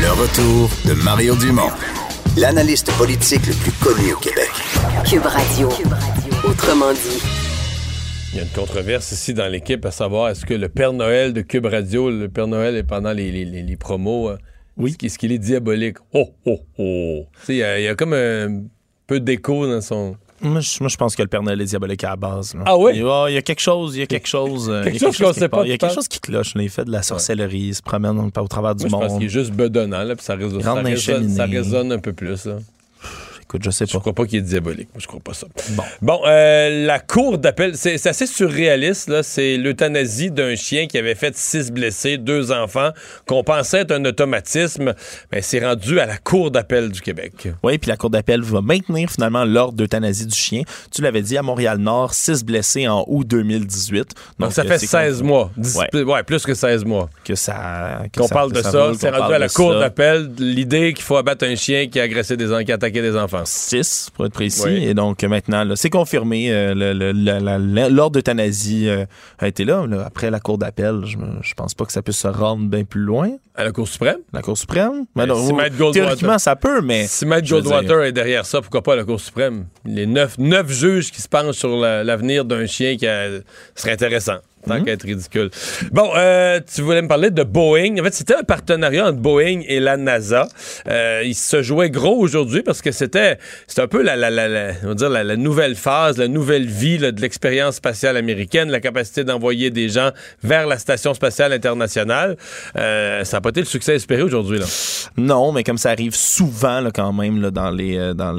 Le retour de Mario Dumont, l'analyste politique le plus connu au Québec. Cube Radio. Autrement dit. Il y a une controverse ici dans l'équipe à savoir est-ce que le Père Noël de Cube Radio, le Père Noël est pendant les, les- les- les promos, euh, Oui. est-ce qu'il- est diabolique? Oh, oh, oh. Tu sais, il y, y a comme un peu d'écho dans son... Moi je, moi, je pense que le Père Noël est diabolique à la base. là. Ah oui? Il y a, il y a quelque chose, il y a quelque chose. euh, Quelque il y a chose qu'on qui sait pas, Il y a quelque chose qui cloche. là. Il fait de la sorcellerie, il se promène au travers du Moi, je pense monde. qu'il est juste bedonnant, là, puis ça, résonne, ça, résonne, ça résonne un peu plus. Là. Écoute, je sais Je pas. crois pas qu'il est diabolique. Moi, je crois pas ça. Bon. Bon, euh, la cour d'appel, c'est assez surréaliste. là. C'est l'euthanasie d'un chien qui avait fait six blessés, deux enfants, qu'on pensait être un automatisme. Mais c'est rendu à la cour d'appel du Québec. Oui, puis la Cour d'appel va maintenir finalement l'ordre d'euthanasie du chien. Tu l'avais dit, à Montréal-Nord, 6 blessés en août 2018. Donc, ça euh, fait c'est 16 con- mois. Dix- Ouais. ouais, plus que 16 mois. Que ça. que Qu'on parle de ça. C'est rendu à la cour d'appel l'idée qu'il faut abattre un chien qui a agressé des, qui a attaqué des enfants. Six, pour être précis. Oui. Et donc, maintenant, c'est confirmé. euh, L'ordre d'euthanasie euh, a été là. là. Après la Cour d'appel, je, je pense pas que ça puisse se rendre bien plus loin. À la Cour suprême? La Cour suprême? Ben, non, si ou- théoriquement, ça peut, mais... Si Matt Goldwater est derrière ça, pourquoi pas la Cour suprême? Les neuf, neuf juges qui se penchent sur la- l'avenir d'un chien qui a- serait intéressant. Tant qu'à être ridicule. Bon, euh, tu voulais me parler de Boeing. En fait, c'était un partenariat entre Boeing et la NASA. Euh, il se jouait gros aujourd'hui parce que c'était c'était un peu la, la, la, la- on va dire la, la nouvelle phase, la nouvelle vie là, de l'expérience spatiale américaine, la capacité d'envoyer des gens vers la Station spatiale internationale. Euh, ça n'a pas été le succès espéré aujourd'hui. là. Non, mais comme ça arrive souvent là, quand même là, dans les euh, dans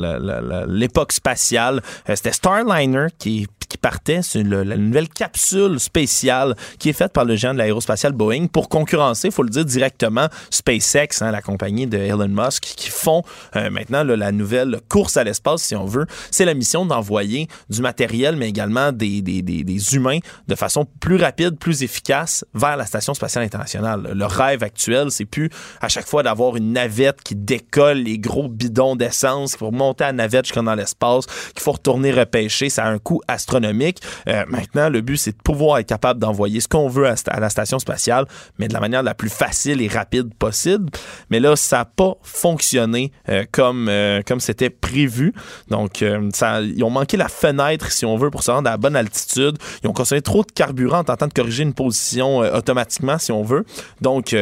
l'époque spatiale, euh, c'était Starliner qui qui partait le- la nouvelle capsule spéciale qui est faite par le géant de l'aérospatiale Boeing pour concurrencer, faut le dire directement, SpaceX, hein, la compagnie de Elon Musk, qui font euh, maintenant là, la nouvelle course à l'espace, si on veut. C'est la mission d'envoyer du matériel, mais également des, des, des, humains de façon plus rapide, plus efficace vers la station spatiale internationale. Le rêve actuel, c'est plus à chaque fois d'avoir une navette qui décolle les gros bidons d'essence, faut monter à la navette jusqu'en dans l'espace, qu'il faut retourner repêcher. Ça a un coût astronomique. Euh, maintenant, le but, c'est de pouvoir être capable d'envoyer ce qu'on veut à, la station spatiale, mais de la manière la plus facile et rapide possible. Mais là, ça n'a pas fonctionné euh, comme, euh, comme c'était prévu. Donc, ils ont manqué la fenêtre, si on veut, pour se rendre à la bonne altitude. Ils ont consommé trop de carburant en tentant de corriger une position automatiquement, si on veut. Donc,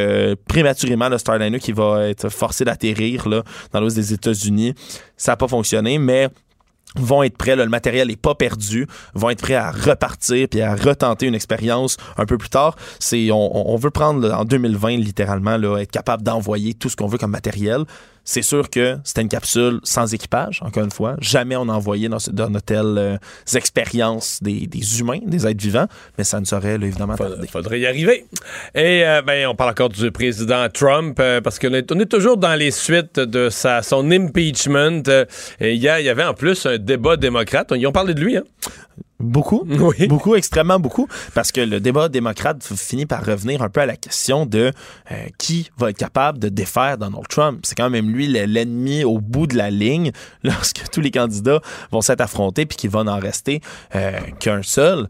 prématurément, le Starliner qui va être forcé d'atterrir dans l'ouest des États-Unis, ça n'a pas fonctionné, mais vont être prêts, le matériel n'est pas perdu, vont être prêts à repartir puis à retenter une expérience un peu plus tard. C'est on, veut prendre en 2020 littéralement là, être capable d'envoyer tout ce qu'on veut comme matériel. C'est sûr que c'était une capsule sans équipage, encore une fois. Jamais on a envoyé dans, dans de telles euh, expériences des, des humains, des êtres vivants, mais ça ne saurait là, évidemment tarder. faudrait y arriver. Et euh, ben, on parle encore du président Trump euh, parce qu'on est, on est toujours dans les suites de sa, son impeachment. Euh, et il y avait en plus un débat démocrate. Ils ont parlé de lui. Hein? Beaucoup, (laughs) beaucoup, extrêmement beaucoup, parce que le débat démocrate finit par revenir un peu à la question de euh, qui va être capable de défaire Donald Trump. C'est quand même lui le- l'ennemi au bout de la ligne (laughs) lorsque tous les candidats vont s'être affrontés puis qu'il va n'en rester euh, qu'un seul.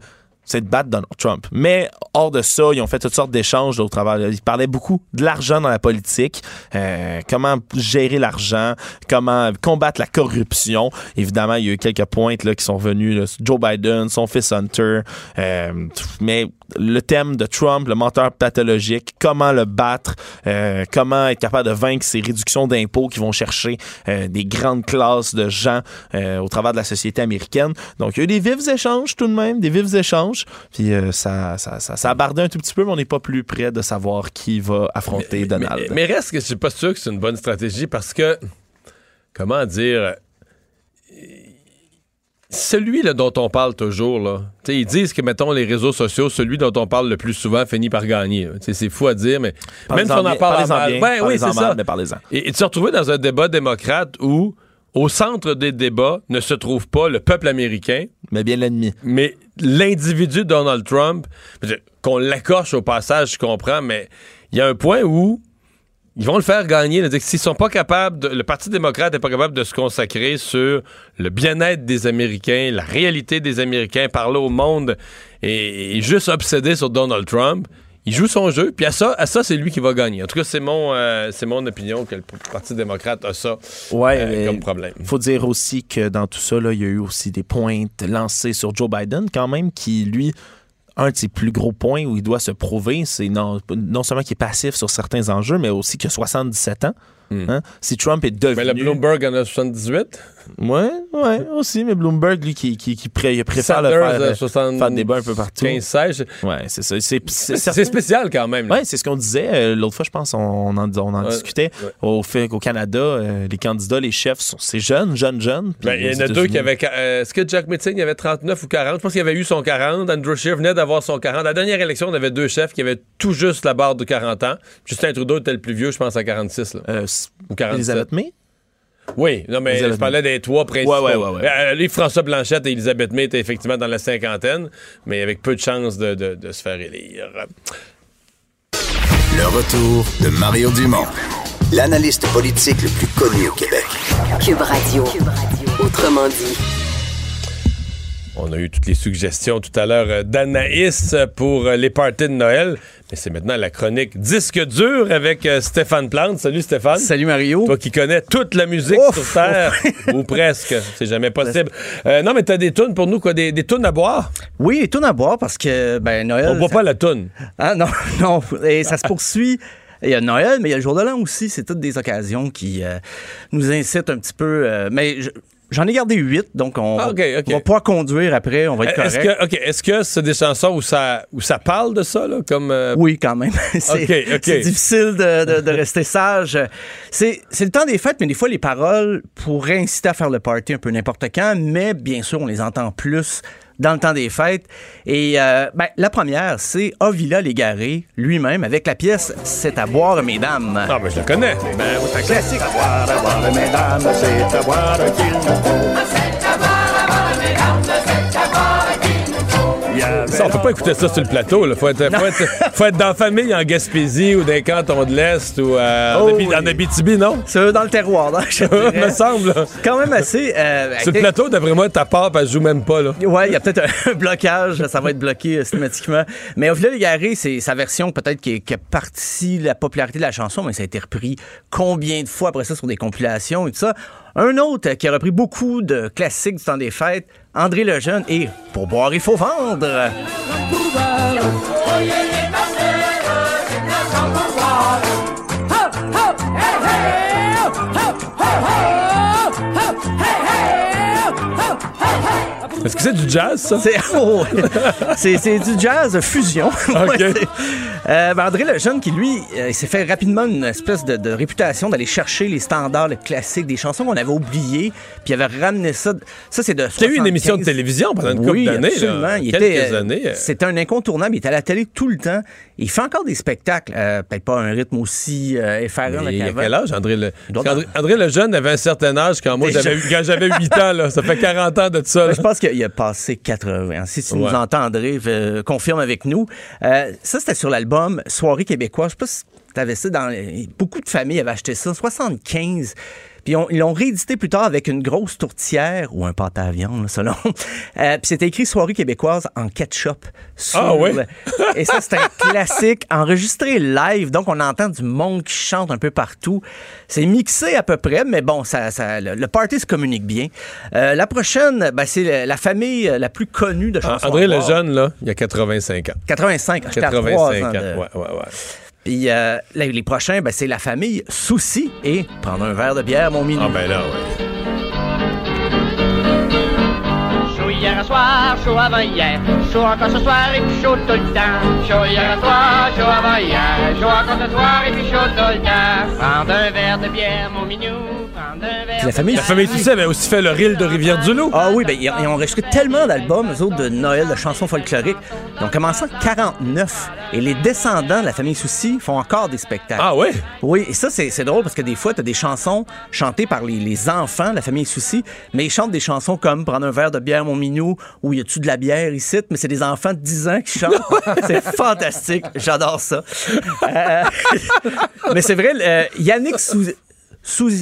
C'est de battre Donald Trump. Mais hors de ça, ils ont fait toutes sortes d'échanges au travers. Ils parlaient beaucoup de l'argent dans la politique, euh, comment gérer l'argent, comment combattre la corruption. Évidemment, il y a eu quelques pointes là, qui sont venues. Joe Biden, son fils Hunter. euh, mais le thème de Trump, le menteur pathologique, comment le battre, euh, comment être capable de vaincre ces réductions d'impôts qui vont chercher euh, des grandes classes de gens au travers de la société américaine. Donc, il y a eu des vifs échanges tout de même, des vifs échanges. Puis euh, ça, ça, ça, ça a bardé un tout petit peu, mais on n'est pas plus près de savoir qui va affronter Donald. Mais, mais reste que je suis pas sûr que c'est une bonne stratégie parce que, comment dire, celui là, dont on parle toujours, là, ils disent que, mettons, les réseaux sociaux, celui dont on parle le plus souvent finit par gagner. C'est fou à dire, mais même si on en parle en mal. bien, Ben oui, c'est ça. mais. Et, et tu te retrouves dans un débat démocrate où, au centre des débats, ne se trouve pas le peuple américain, mais bien l'ennemi. Mais l'individu Donald Trump, qu'on l'accoche au passage, je comprends, mais il y a un point où ils vont le faire gagner. S'ils sont pas capables, de- le Parti démocrate n'est pas capable de se consacrer sur le bien-être des Américains, la réalité des Américains, parler au monde et, et juste obsédé sur Donald Trump. Il joue son jeu, puis à ça, à ça c'est lui qui va gagner. En tout cas, c'est mon, euh, c'est mon opinion que le Parti démocrate a ça Ouais, euh, comme problème. Il faut dire aussi que dans tout ça, là, il y a eu aussi des pointes lancées sur Joe Biden, quand même, qui, lui, un de ses plus gros points où il doit se prouver, c'est non, non seulement qu'il est passif sur certains enjeux, mais aussi qu'il a 77 ans. Hein? Si Trump est devenu... Mais le Bloomberg en a 78. Ouais, ouais, aussi, mais Bloomberg, lui, qui, qui, qui pré- préfère le faire, euh, euh, 60 faire débat un peu partout. 15-16. Ouais, c'est ça. C'est, spécial quand même. là. Ouais, c'est ce qu'on disait euh, l'autre fois, je pense, on, on en, on en Ouais, discutait. ouais. Au fait qu'au Canada, euh, les candidats, les chefs, sont ces jeunes, jeunes, jeunes. Ben, il y en a deux qui avaient. euh, Est-ce que Jack Metzing avait 39 ou 40? Je pense qu'il avait eu son 40. Andrew Scheer venait d'avoir son 40. À la dernière élection, on avait deux chefs qui avaient tout juste la barre de 40 ans. Justin Trudeau était le plus vieux, je pense, à 46. Là. Euh, ou 47. Elisabeth May? Oui, non, mais je parlais des trois principaux. Ouais, ouais, ouais, ouais. Euh, François Blanchette et Elisabeth May étaient effectivement dans la cinquantaine, mais avec peu de chances de, de- de se faire élire. Le retour de Mario Dumont. l'analyste politique le plus connu au Québec. Cube Radio. Autrement dit. On a eu toutes les suggestions tout à l'heure euh, d'Anaïs pour euh, les parties de Noël. Mais c'est maintenant la chronique Disque dur avec euh, Stéphane Plante. Salut Stéphane. Salut Mario. Toi qui connais toute la musique Ouf! sur Terre, (laughs) ou presque. C'est jamais possible. Euh, non, mais t'as des tunes pour nous, quoi? Des, des tunes à boire? Oui, tout à boire parce que ben Noël. On boit ça- pas la tune. Ah non, (laughs) non. Et ça se poursuit. Il y a Noël, mais il y a le jour de l'an aussi. C'est toutes des occasions qui euh, nous incitent un petit peu. euh, mais je- j'en ai gardé huit, donc on, Ah, ok, ok. on va pouvoir conduire après. On va être Est-ce correct. que, ok, est-ce que c'est des chansons où ça, où ça parle de ça, là? Comme, euh, Oui, quand même. (laughs) c'est c'est difficile de, de- de rester sage. C'est c'est le temps des fêtes, mais des fois, les paroles pourraient inciter à faire le party un peu n'importe quand, mais bien sûr, on les entend plus dans le temps des fêtes. Et euh, ben, la première, c'est Avila Légaré, lui-même, avec la pièce C'est à boire, mesdames. Ah, ben je la connais. Ben, c'est un classique. À boire, à boire, mesdames, c'est à boire qu'il nous Ça, on peut pas écouter ça sur le plateau. Il faut être, faut, être, (laughs) faut être dans la famille en Gaspésie ou dans les cantons de l'Est ou euh, en, Oh, Abi- oui. en Abitibi, non? C'est dans le terroir, là, je (laughs) dirais. me semble. là. Quand même assez. euh, Sur le plateau, d'après moi, ta part, elle joue même pas. Là. Ouais, il y a peut-être un (laughs) blocage, ça va être bloqué euh, systématiquement. Mais Ovila Légaré, c'est sa version peut-être qui, qui a parti la popularité de la chanson, mais ça a été repris combien de fois après ça sur des compilations et tout ça? Un autre euh, qui a repris beaucoup de classiques du temps des fêtes, André Lejeune, et Pour boire, il faut vendre. Est-ce que c'est du jazz, ça? C'est (laughs) oh, du jazz fusion. (laughs) Euh, ben, André Lejeune, qui lui, euh, il s'est fait rapidement une espèce de, de réputation d'aller chercher les standards, les classiques, des chansons qu'on avait oubliées, puis il avait ramené ça. Ça, c'est de. Tu as eu une 75. émission de télévision pendant une couple d'années. Il Quelques était, euh, années. euh. C'était un incontournable. Il était à la télé tout le temps. Il fait encore des spectacles. euh, Peut-être pas un rythme aussi effarant il a quel âge, André Le... qu'André- André Lejeune avait un certain âge quand moi j'avais eu- quand j'avais 8 ans. Là. Ça fait 40 ans de ça. Ben, Je pense qu'il a passé 80. Si tu Ouais. nous entends, André, euh, confirme avec nous. Euh, ça, c'était sur l'album Soirée québécoise. Je sais pas si tu avais ça dans... Beaucoup de familles avaient acheté ça en 75. Puis on- ils l'ont réédité plus tard avec une grosse tourtière ou un pâte à viande, là, selon. (laughs) Euh, puis c'était écrit Soirée québécoise en ketchup. sur Ah le- Et ça, c'est un (laughs) classique enregistré live. Donc, on entend du monde qui chante un peu partout. C'est mixé à peu près, mais bon, ça, ça- le, le party se communique bien. Euh, la prochaine, ben, c'est la, famille la plus connue de Ah, chansons. André. Lejeune, là, il y a 85 ans. 85, j'étais à 85 trois ans. ans de- Ouais, ouais, ouais. Puis euh, les, prochains, ben, c'est la famille Souci et prendre un verre de bière, mon minou. Ah, ben là, ouais. Hier soir, chaud avant hier, chaud encore ce soir et puis chaud tout le temps. Chaud hier soir, chaud avant hier, chaud encore ce soir et puis chaud tout le temps. Prendre un verre de bière, mon minou, la famille La famille Toussaint avait aussi fait le reel de Rivière-du-Loup. Ah oui, ben, ils, ont- ils ont enregistré tellement d'albums, eux autres, de Noël, de chansons folkloriques. Ils ont commencé en 49. Et les descendants de la famille Souci font encore des spectacles. Ah ouais? Oui, et ça, c'est c'est drôle parce que des fois, tu as des chansons chantées par les, les enfants de la famille Souci, mais ils chantent des chansons comme Prendre un verre de bière, mon minou, ou Y a-tu de la bière ici? Mais c'est des enfants de 10 ans qui chantent. (laughs) c'est fantastique. J'adore ça. Euh, (laughs) mais c'est vrai, euh, Yannick Sou...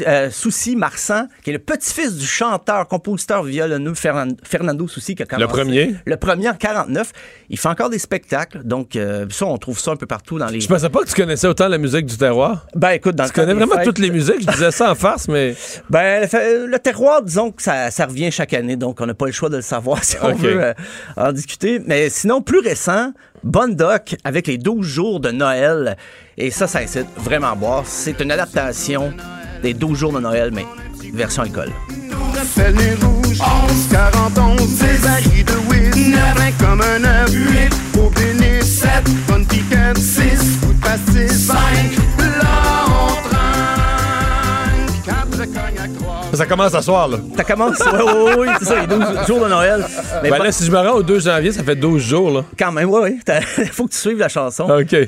Euh, Soucy Marsan, qui est le petit-fils du chanteur, compositeur, violonneux Fernan- Fernando Soucy, qui a commencé. premier? Le premier en 49. Il fait encore des spectacles. Donc, euh, ça, on trouve ça un peu partout dans les. Je pensais pas que tu connaissais autant la musique du terroir. Ben, écoute, dans Tu le connais vraiment fêtes- toutes les musiques. Je disais ça en farce, mais. (laughs) Ben, le, fa- le terroir, disons que ça, ça revient chaque année, donc on n'a pas le choix de le savoir (laughs) si on veut euh, en discuter. Mais sinon, plus récent, Bonne Doc avec les 12 jours de Noël. Et ça, ça incite vraiment à boire. C'est une adaptation des 12 jours de Noël, mais version alcool. Rappelle les rouges, 11, 40, 11, des barils de whiz, 9 comme un œuf, 8, au bénis, 7, bonne piquette, 6, coup de pastis, 5, Ça commence à soir, là. Ça commence, oui, oui, oui, c'est ça, les 12 jours de Noël. Mais Ben là, si je me rends au 2 janvier, ça fait 12 jours, là. Quand même, oui, oui. Il faut que tu suives la chanson. OK. Eh,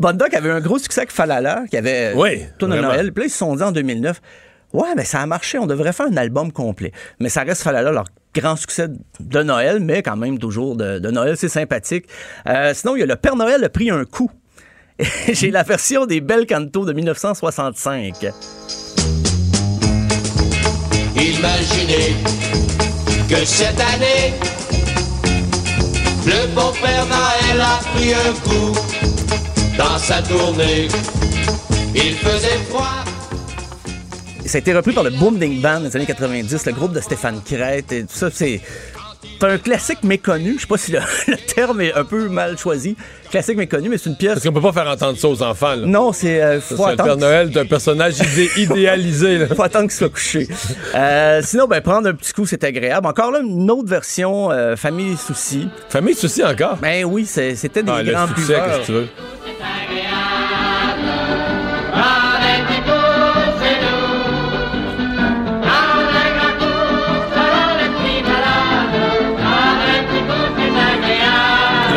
Bon- Doc avait un gros succès avec Falala, qui avait Oui, tout de vraiment. Noël. Puis là, ils se sont dit en 2009, ouais, mais ça a marché, on devrait faire un album complet. Mais ça reste Falala, leur grand succès de Noël, mais quand même toujours de, de Noël, c'est sympathique. Euh, sinon, il y a le Père Noël a pris un coup. (laughs) J'ai la version des Bel Canto de 1965. Imaginez que cette année, le bon Père Noël a pris un coup dans sa tournée. Il faisait froid. Ça a été repris par le Boom Ding Band des années 90, le groupe de Stéphane Crête et tout ça. C'est c'est un classique méconnu. Je sais pas si le, (laughs) le terme est un peu mal choisi. Classique méconnu, mais c'est une pièce. Parce qu'on peut pas faire entendre ça aux enfants. Là. Non, c'est. euh, Ça, faut c'est le Père. Noël d'un personnage idé- (laughs) idéalisé. là. faut attendre qu'il soit couché. Euh, sinon, ben, prendre un petit coup, c'est agréable. Encore là, une autre version, euh, Famille Souci. Famille Souci encore? Ben oui, c'est- c'était des Ah, le grands succès, buveurs. qu'est-ce que tu veux? Avec du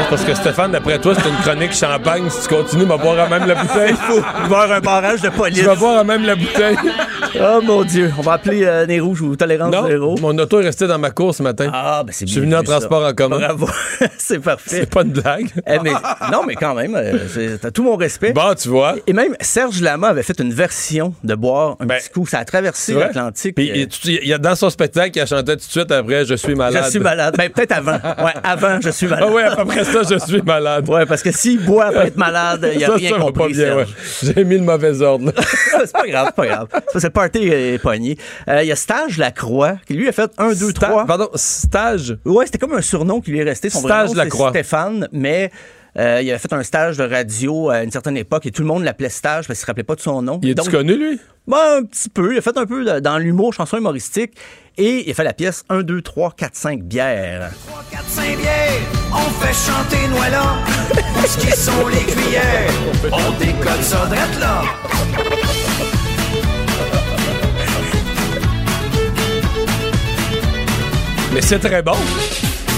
parce que Stéphane, d'après toi, c'est une chronique champagne. Si tu continues, va boire à même la bouteille. Il faut voir un barrage de police. Tu vas boire à même la bouteille. Oh mon Dieu, on va appeler euh, Nez Rouge ou Tolérance Non, Zéro. mon auto est resté dans ma course ce matin. Ah, ben c'est Je suis bien venu en ça. transport en commun. Bravo, (laughs) c'est parfait. C'est pas une blague. Eh, mais- non, mais quand même, euh, t'as tout mon respect. Bon, tu vois. Et même Serge Lama avait fait une version de boire un petit coup. Ça a traversé l'Atlantique. Puis Euh, il- tu- il y a dans son spectacle, il a chanté tout de suite après Je suis malade. Je suis malade. Ben, peut-être avant. Ouais, avant, je suis malade. Ah ouais, après ça, je suis malade. Ouais, parce que s'il boit après être malade, il a Ça, rien ça compris. pas bien, ouais. J'ai mis le mauvais ordre. (laughs) c'est pas grave, c'est pas grave. Ça, c'est party euh, pogné. Euh, Il y a Stage Lacroix, qui lui a fait 1, 2, 3. Pardon, Stage? Ouais, c'était comme un surnom qui lui est resté. Son vrai Stage nom, c'est Lacroix. Stéphane, mais euh, il avait fait un stage de radio à une certaine époque et tout le monde l'appelait Stage parce qu'il se rappelait pas de son nom. Il Donc, connu, lui? Ben, un petit peu. Il a fait un peu de- dans l'humour, chanson humoristique. Et il a fait la pièce 1, 2, 3, 4, 5 bières. 4, 5 bières, on fait chanter Noëlla. (laughs) Ce qui sont les cuillères, on décolle ça drette là. Mais c'est très bon.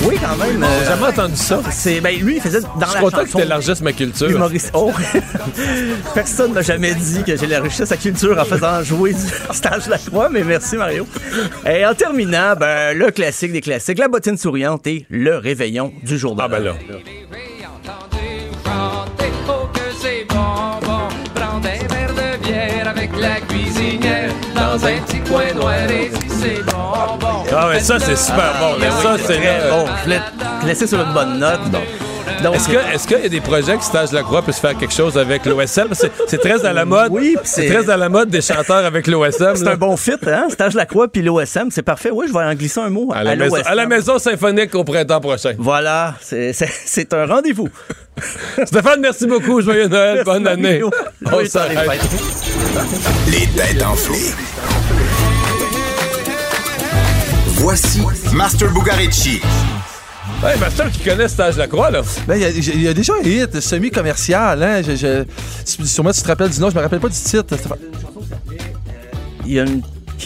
Oui, quand même. J'ai euh, jamais entendu ça. c'est, ben, lui, il faisait dans Je la suis content que chanson. tu élargisses ma culture. Humoriste. Oh! (laughs) Personne m'a jamais dit que j'élargissais sa culture en faisant jouer du (laughs) stage Lacroix, mais merci Mario. Et en terminant, ben, le classique des classiques, la bottine souriante et le réveillon du jour de Ah ben là. Avec la cuisinière dans un petit coin noir et si c'est bon, bon. Ah mais ça, c'est super bon. là. ça, c'est bon. Je voulais te laisser sur une bonne note. Donc, Est-ce que est-ce qu'il y a des projets que Stage Lacroix puisse faire quelque chose avec l'OSM? C'est c'est très à la mode. Oui, c'est c'est- très à la mode des chanteurs avec l'OSM. c'est là. un bon fit, hein? Stage Lacroix puis l'OSM, c'est parfait. Oui, je vais en glisser un mot à la, maison, l'OSM. à la maison symphonique au printemps prochain. Voilà, c'est- c'est c'est un rendez-vous. (laughs) Stéphane, merci beaucoup. Joyeux Noël. Merci, Bonne année. On des s'arrête. Les têtes enflées. Voici Master Bugarici. Hey, Master qui connaît Stage Lacroix, là. Ben, il y a- il y, a déjà un hit semi-commercial. Hein? Je, je, si- sûrement, tu te rappelles du nom. Je me rappelle pas du titre. Il y a une,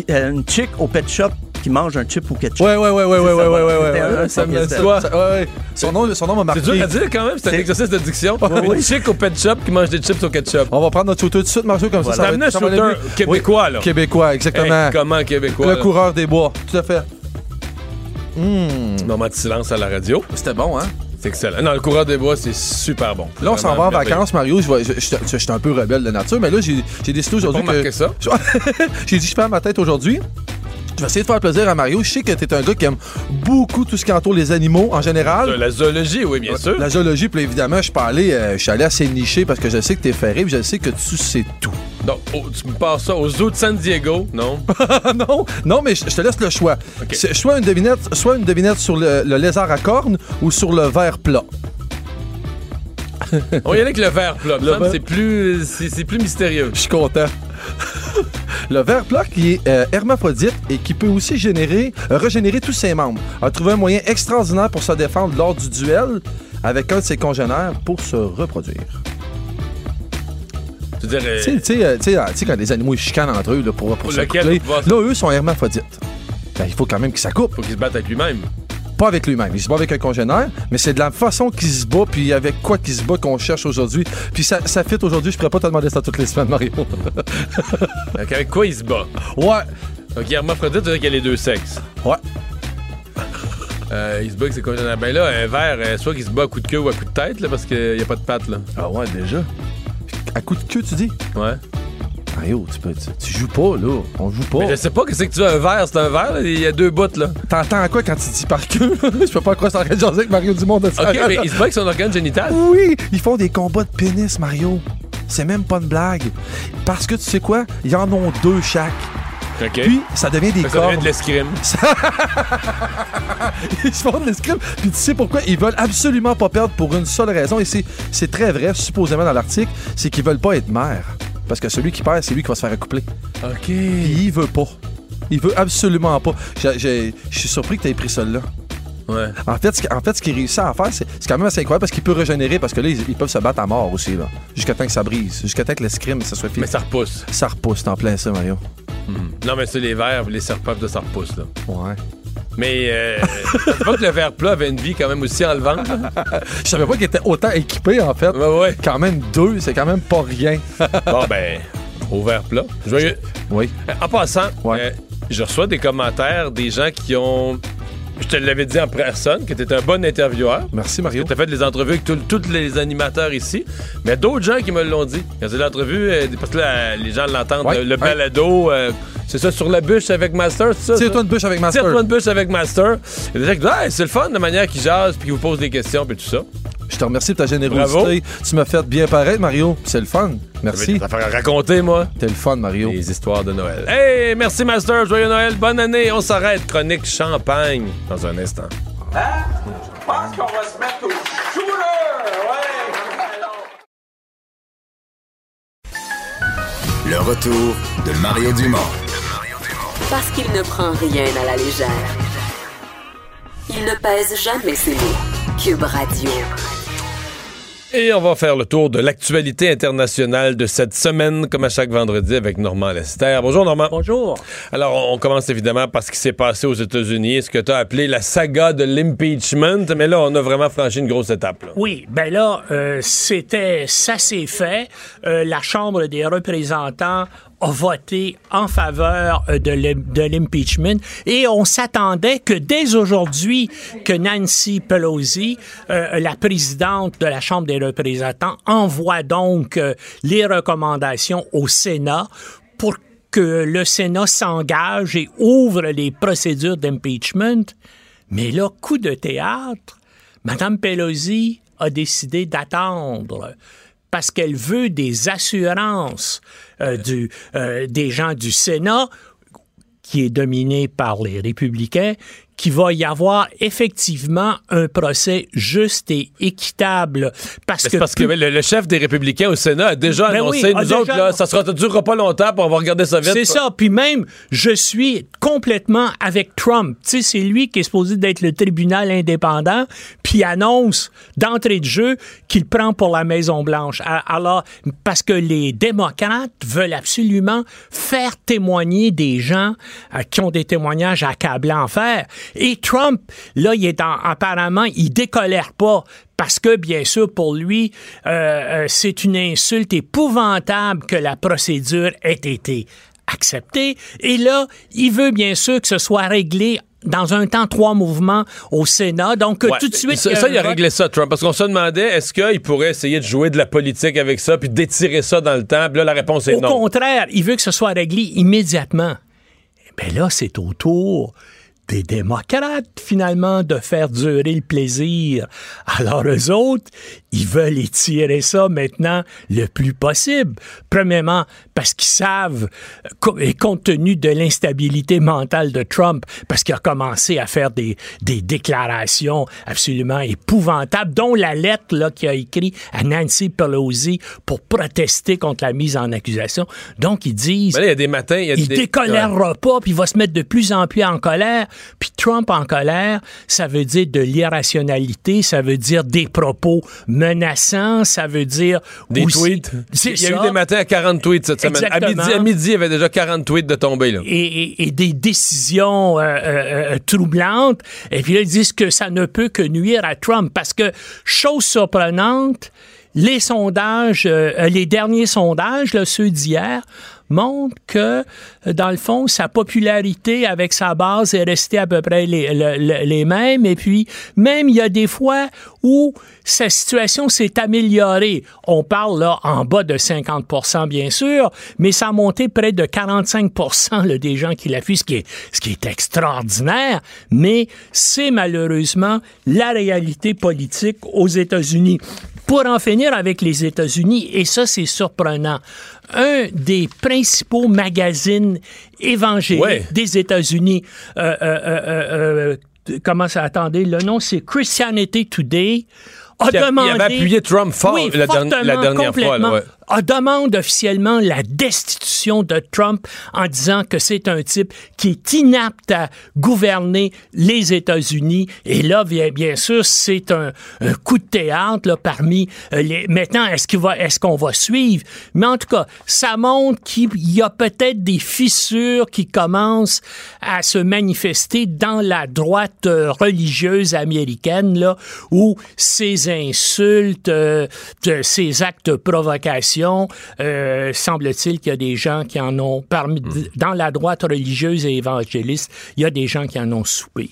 une chick au pet shop qui mange un chip au ketchup. Ouais, ouais, ouais, ouais, ouais, ouais, ouais, ouais, ouais, un, ouais, ça me soit. ouais, ouais. Son nom, son nom m'a marqué. C'est dur à dire quand même, c'est un exercice de diction. oui. Une chic au pet shop qui mange des chips au ketchup. On va prendre notre shooter tout de suite, Marjo, comme Voilà. ça. ça un shooter québécois, Oui, là. Québécois, exactement. Hey, comment québécois? Le là? coureur des bois, tout à fait. Hmm. Moment de silence à la radio. C'était bon, hein? C'est excellent. Non, le coureur des bois, c'est super bon. Là, on s'en va en vacances, Mario. Je vais- je- je- je- J'étais un peu rebelle de nature, mais là, j'ai décidé aujourd'hui que... ça? (laughs) j'ai dit, je perds ma tête aujourd'hui. Je vais essayer de faire plaisir à Mario. Je sais que t'es un gars qui aime beaucoup tout ce qui entoure les animaux en général. La zoologie, oui, bien sûr. La zoologie, puis évidemment, je allé, euh, je suis allé assez niché parce que je sais que t'es ferré, puis je sais que tu sais tout. Donc, oh, tu me passes ça au zoo de San Diego, non? (laughs) non, non, mais je te laisse le choix. Soit une devinette, soit une devinette sur le, le lézard à cornes ou sur le verre plat. (laughs) On y allait avec le verre verre- C'est plus, c'est plus mystérieux. Je suis content. (laughs) Le ver plat qui est euh, hermaphrodite et qui peut aussi générer, euh, régénérer tous ses membres, a trouvé un moyen extraordinaire pour se défendre lors du duel avec un de ses congénères pour se reproduire. Tu euh, Tu sais- tu sais, euh, quand les animaux ils chicanent entre eux là, pour, pour se coupler, là, eux sont hermaphrodites. Ben, il faut quand même qu'ils s'accouplent. faut qu'il se batte avec lui-même. Pas avec lui-même. Il se bat avec un congénère, mais c'est de la façon qu'il se bat, puis avec quoi qu'il se bat qu'on cherche aujourd'hui. Puis ça, ça fit aujourd'hui. Je pourrais pas te demander ça toutes les semaines, Mario. (laughs) Donc, avec quoi il se bat? ouais. Donc, hermaphrodite, veut dire qu'il y a les deux sexes. Ouais. (laughs) Euh, il se bat avec ses congénères. Ben là, un verre, euh, soit qu'il se bat à coup de queue ou à coup de tête, là, parce qu'il n'y a pas de patte, là. Ah ouais, déjà. À coup de queue, tu dis? Ouais. Mario, tu, peux, tu, tu joues pas, là. On joue pas. Mais je sais pas, qu'est-ce que tu as, un verre? C'est un verre, il y a deux bouts, là. T'entends quoi quand tu dis par queue? (laughs) je peux pas croire que c'est en avec Mario Dumont de ça. Ok, mais il se bat avec son organe génital. Oui, ils font des combats de pénis, Mario. C'est même pas une blague. Parce que tu sais quoi? Ils en ont deux chaque. OK. Puis, ça devient des que ça devient de l'escrime. (laughs) Ils se font de l'escrime. Puis tu sais pourquoi? Ils veulent absolument pas perdre pour une seule raison. Et c'est, c'est très vrai, supposément dans l'article. C'est qu'ils veulent pas être maire. Parce que celui qui perd, c'est lui qui va se faire accoupler. OK. Puis il veut pas. Il veut absolument pas. Je suis surpris que tu aies pris celle-là. Ouais. En fait, ce, en fait, ce qu'il réussit à faire, c'est, quand même assez incroyable parce qu'il peut régénérer parce que là, ils, ils peuvent se battre à mort aussi, là. Jusqu'à temps que ça brise. Jusqu'à temps que l'escrime, ça soit fini. Mais ça repousse. Ça repousse, t'en plein ça, Mario. Non, mais c'est les verres, les serpents, de ça repousse, là. Ouais. Mais euh, pas que le verre plat avait une vie quand même aussi enlevante. (laughs) Je savais pas qu'il était autant équipé, en fait. Ouais, ouais. Quand même deux, c'est quand même pas rien. (laughs) Bon, ben, au verre plat. Joyeux. Oui. En passant, Ouais. euh, je reçois des commentaires des gens qui ont. Je te l'avais dit en personne, que tu un bon intervieweur. Merci, Mario. Tu as fait des entrevues avec tous les animateurs ici. Mais d'autres gens qui me l'ont dit. Quand c'est l'entrevue, euh, parce que là, les gens l'entendent, Ouais, le, le ouais. balado, euh, c'est ça, sur la bûche avec Master, c'est ça? ça? Tire-toi une bûche avec Master. Tire-toi une bûche avec Master. Il y a des gens qui disent, Ah, c'est le fun, la manière qu'ils jasent, puis qu'ils vous posent des questions, puis tout ça. Je te remercie de ta générosité. Bravo. Tu m'as fait bien paraître, Mario. C'est le fun. Merci. Ça fait raconter, moi. T'es le fun, Mario. Les histoires de Noël. Hey, merci Master, joyeux Noël, bonne année. On s'arrête, chronique champagne, dans un instant. Hein? Je pense qu'on va se mettre au shooter! Ouais! Le retour de Mario Dumont. Parce qu'il ne prend rien à la légère. Il ne pèse jamais ses mots. Cube Radio. Et on va faire le tour de l'actualité internationale de cette semaine, comme à chaque vendredi, avec Normand Lester. Bonjour, Normand. Bonjour. Alors, on commence évidemment par ce qui s'est passé aux États-Unis, ce que tu as appelé la saga de l'impeachment. Mais là, on a vraiment franchi une grosse étape. là. Oui, ben là, euh, c'était, ça s'est fait. Euh, la Chambre des représentants a voté en faveur euh, de l'im- de l'impeachment et on s'attendait que dès aujourd'hui que Nancy Pelosi, euh, la présidente de la Chambre des représentants, envoie donc euh, les recommandations au Sénat pour que le Sénat s'engage et ouvre les procédures d'impeachment. Mais là, coup de théâtre, Mme Pelosi a décidé d'attendre parce qu'elle veut des assurances euh, euh, des gens du Sénat, qui est dominé par les républicains, qu'il va y avoir effectivement un procès juste et équitable. Parce que C'est parce que le, le chef des républicains au Sénat a déjà Ben annoncé, oui, nous déjà- autres, là, ça ça durera pas longtemps, puis on va regarder ça vite. C'est ça. Puis même, je suis complètement avec Trump. Tu sais, c'est lui qui est supposé d'être le tribunal indépendant, puis annonce d'entrée de jeu qu'il prend pour la Maison-Blanche. Alors, parce que les démocrates veulent absolument faire témoigner des gens euh, qui ont des témoignages accablants à faire. Et Trump, là, il est en- apparemment, il décolère pas parce que, bien sûr, pour lui, euh, euh, c'est une insulte épouvantable que la procédure ait été acceptée. Et là, il veut bien sûr que ce soit réglé dans un temps trois mouvements au Sénat. Donc, Ouais, tout de suite... Ça, il a ça, un il a vote. réglé ça, Trump. Parce qu'on se demandait, est-ce qu'il pourrait essayer de jouer de la politique avec ça, puis d'étirer ça dans le temps? Puis là, la réponse est Au non. contraire, il veut que ce soit réglé immédiatement. Ben là, c'est au tour des démocrates, finalement, de faire durer le plaisir. Alors, eux autres, ils veulent étirer ça maintenant le plus possible. Premièrement, parce qu'ils savent, et compte tenu de l'instabilité mentale de Trump, parce qu'il a commencé à faire des, des déclarations absolument épouvantables, dont la lettre là, qu'il a écrite à Nancy Pelosi pour protester contre la mise en accusation. Donc, ils disent... Là, il y a des matins... Il, y a Il des... décolèrera pas, puis il va se mettre de plus en plus en colère. Puis Trump en colère, ça veut dire de l'irrationalité, ça veut dire des propos menaçants, ça veut dire Des aussi- tweets. Il y a ça. eu des matins à 40 tweets cette semaine. À midi, à midi, il y avait déjà 40 tweets de tomber. Là. Et, et- et des décisions euh, euh, euh, troublantes. Et puis là, ils disent que ça ne peut que nuire à Trump parce que, chose surprenante, les sondages, euh, les derniers sondages, là, ceux d'hier, montrent que, euh, dans le fond, sa popularité avec sa base est restée à peu près les, le- le- les mêmes. Et puis, même, il y a des fois où sa situation s'est améliorée. On parle là en bas de 50% bien sûr, mais ça a monté près de 45 là, des gens qui l'affuient, ce ce qui est extraordinaire, mais c'est malheureusement la réalité politique aux États-Unis. Pour en finir avec les États-Unis, et ça c'est surprenant, un des principaux magazines évangéliques Ouais. des États-Unis, euh, euh, euh, euh, euh, comment ça, attendez, le nom c'est Christianity Today, a a- il demandé... avait appuyé Trump fort Oui, la, dernière- la dernière fois. là, ouais. A demande officiellement la destitution de Trump en disant que c'est un type qui est inapte à gouverner les États-Unis. Et là, bien, sûr, c'est un, coup de théâtre là, parmi euh, les. Maintenant, est-ce qu'on va suivre? Mais en tout cas, ça montre qu'il y a peut-être des fissures qui commencent à se manifester dans la droite euh, religieuse américaine là, où ces insultes, euh, ces actes de provocation, euh, semble-t-il qu'il y a des gens qui en ont parmi dans la droite religieuse et évangéliste, il y a des gens qui en ont soupé.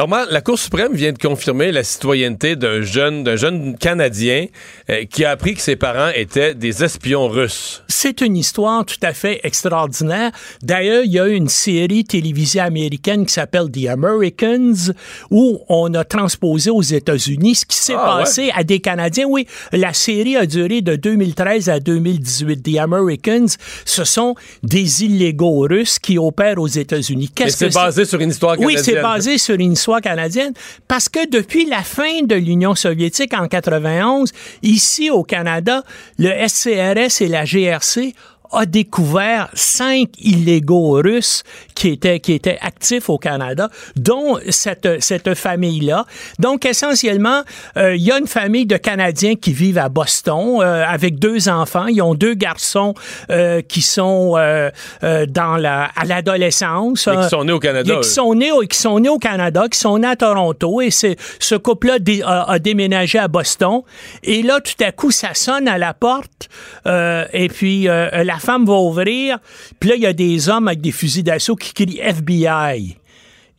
Normand, la Cour suprême vient de confirmer la citoyenneté d'un jeune, d'un jeune Canadien euh, qui a appris que ses parents étaient des espions russes. C'est une histoire tout à fait extraordinaire. D'ailleurs, il y a une série télévisée américaine qui s'appelle The Americans où on a transposé aux États-Unis ce qui s'est Ah, passé à des Canadiens. Oui, la série a duré de 2013 à 2018. The Americans, ce sont des illégaux russes qui opèrent aux États-Unis. Qu'est-ce c'est basé sur une histoire Oui, canadienne. c'est basé sur une histoire canadienne parce que depuis la fin de l'Union soviétique en 91, ici au Canada, le SCRS et la GRC a découvert cinq illégaux russes qui étaient, qui étaient actifs au Canada, dont cette, cette famille-là. Donc, essentiellement, euh, il y a une famille de Canadiens qui vivent à Boston euh, avec deux enfants. Ils ont deux garçons euh, qui sont euh, euh, dans la, à l'adolescence. Et qui sont nés au Canada, Qui sont nés, qui sont nés au Canada, qui sont nés à Toronto. Et c'est, ce couple-là dé- a, a déménagé à Boston. Et là, tout à coup, ça sonne à la porte. euh, et puis, euh, la femme va ouvrir. Puis là, il y a des hommes avec des fusils d'assaut qui crient FBI.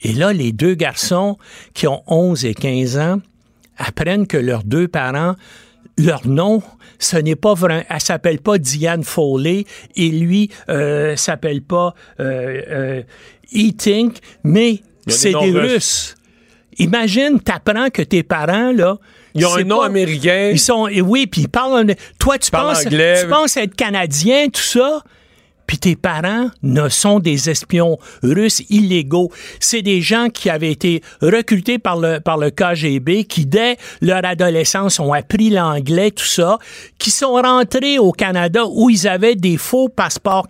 Et là, les deux garçons qui ont 11 et 15 ans apprennent que leurs deux parents, leur nom, ce n'est pas vrai. Elle s'appelle pas Diane Foley et lui euh, s'appelle pas euh, euh, E-Tink, mais des c'est des russes. Russes. Imagine, t'apprends que tes parents, là. Ils ont un nom pas- américain. Ils sont, et oui, puis ils parlent. Toi, tu penses, tu penses être canadien, tout ça? Puis tes parents ne sont des espions russes illégaux. C'est des gens qui avaient été recrutés par le, par le KGB, qui dès leur adolescence ont appris l'anglais, tout ça, qui sont rentrés au Canada où ils avaient des faux passeports,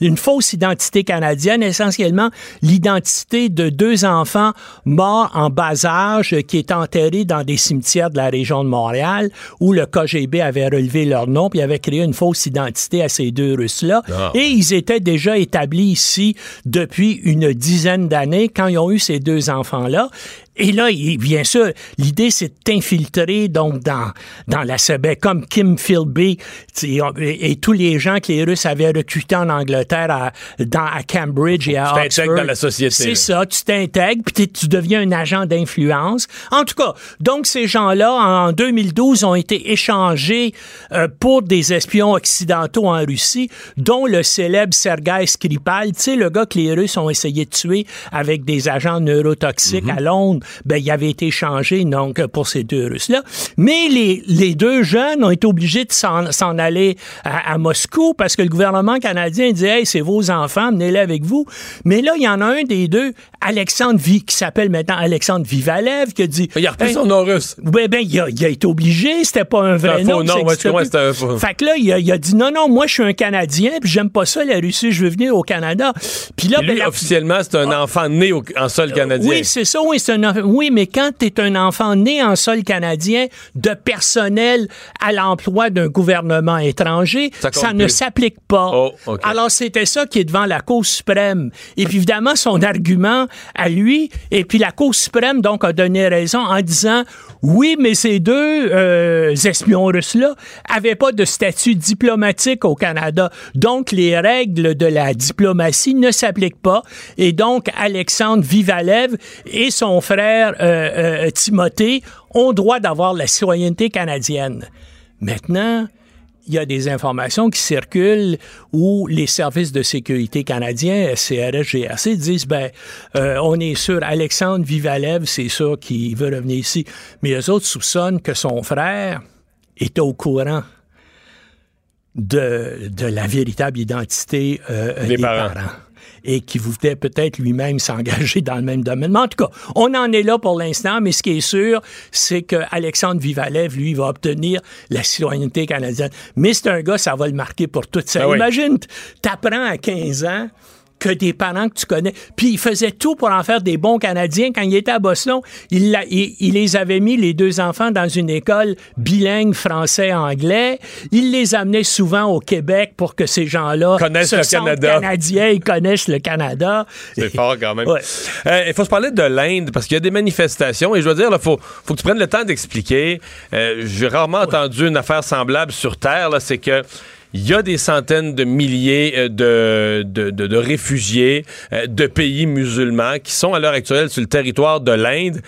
une fausse identité canadienne, essentiellement l'identité de deux enfants morts en bas âge qui étaient enterrés dans des cimetières de la région de Montréal où le KGB avait relevé leur nom puis avait créé une fausse identité à ces deux Russes-là. Ah. Et ils étaient déjà établis ici depuis une dizaine d'années quand ils ont eu ces deux enfants-là. Et là, il- bien sûr, l'idée, c'est de t'infiltrer donc dans, dans la CB, comme Kim Philby tu et, et tous les gens que les Russes avaient recrutés en Angleterre, à, dans, à Cambridge et à Tu t'intègres Oxford. dans la société, C'est ça, tu t'intègres, puis tu deviens un agent d'influence. En tout cas, donc ces gens-là, en 2012, ont été échangés euh, pour des espions occidentaux en Russie, dont le célèbre Sergei Skripal, tu sais, le gars que les Russes ont essayé de tuer avec des agents neurotoxiques Mhm. à Londres, ben, il avait été échangé, donc, pour ces deux Russes-là. Mais les, les deux jeunes ont été obligés de s'en s'en aller à, à Moscou parce que le gouvernement canadien dit, hey, c'est vos enfants, menez-les avec vous. Mais là, il y en a un des deux, Alexandre Vi, qui s'appelle maintenant Alexandre Vivalev, qui a dit. Il a repris Hey, son nom russe. ben, ben, il a, il a été obligé, c'était pas un vrai un nom. faux nom, ouais, c'était un faux- Fait que là, il a, il a dit non, non, moi, je suis un Canadien, puis j'aime pas ça, la Russie, je veux venir au Canada. Puis là, ben, lui, la- officiellement, c'est un enfant né au- en sol canadien. oui, c'est ça, oui, c'est un Oui, mais quand tu es un enfant né en sol canadien de personnel à l'emploi d'un gouvernement étranger, Ça ne s'applique pas. Oh. Alors, c'était ça qui est devant la Cour suprême. Et puis, évidemment, son argument à lui, et puis la Cour suprême, donc, a donné raison en disant, oui, mais ces deux euh, espions russes-là avaient pas de statut diplomatique au Canada. Donc, les règles de la diplomatie ne s'appliquent pas. Et donc, Alexandre Vivalev et son frère euh, euh, Timothée ont droit d'avoir la citoyenneté canadienne. Maintenant, il y a des informations qui circulent où les services de sécurité canadiens, CRS, GRC, disent ben, euh, on est sûr, Alexandre Vivalev, c'est sûr qu'il veut revenir ici. Mais les autres soupçonnent que son frère était au courant de, de la véritable identité euh, Des des, parents. parents. Et qui voulait peut-être lui-même (laughs) s'engager dans le même domaine. Mais en tout cas, on en est là pour l'instant, mais ce qui est sûr, c'est que Alexandre Vivalev, lui, va obtenir la citoyenneté canadienne. Mais c'est un gars, ça va le marquer pour toute sa Ah oui. Imagine, t'apprends à 15 ans que des parents que tu connais. Puis il faisait tout pour en faire des bons Canadiens. Quand il était à Boston, il, l'a- il- il les avait mis, les deux enfants, dans une école bilingue français-anglais. Il les amenait souvent au Québec pour que ces gens-là Connaissent se le Canada. Canadiens, ils connaissent le Canada. C'est (laughs) fort quand même. Ouais. Euh, Il faut se parler de l'Inde parce qu'il y a des manifestations et je dois dire, il faut, faut que tu prennes le temps d'expliquer. Euh, J'ai rarement entendu une affaire semblable sur Terre. là, C'est que il y a des centaines de milliers euh, de, de, réfugiés euh, de pays musulmans qui sont à l'heure actuelle sur le territoire de l'Inde,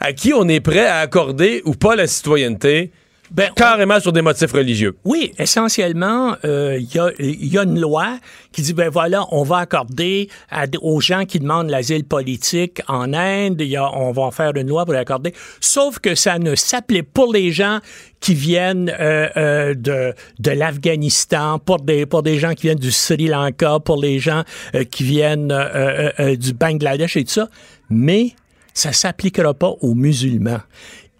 à qui on est prêt à accorder ou pas la citoyenneté, Ben, carrément sur des motifs religieux. Oui, essentiellement, euh, il y, a, il y a une loi qui dit, ben voilà, on va accorder à aux gens qui demandent l'asile politique en Inde, il y a, on va en faire une loi pour l'accorder, sauf que ça ne s'applique pour les gens qui viennent euh, euh, de, de l'Afghanistan, pour des, pour des gens qui viennent du Sri Lanka, pour les gens qui viennent du Bangladesh et tout ça, mais ça s'appliquera pas aux musulmans.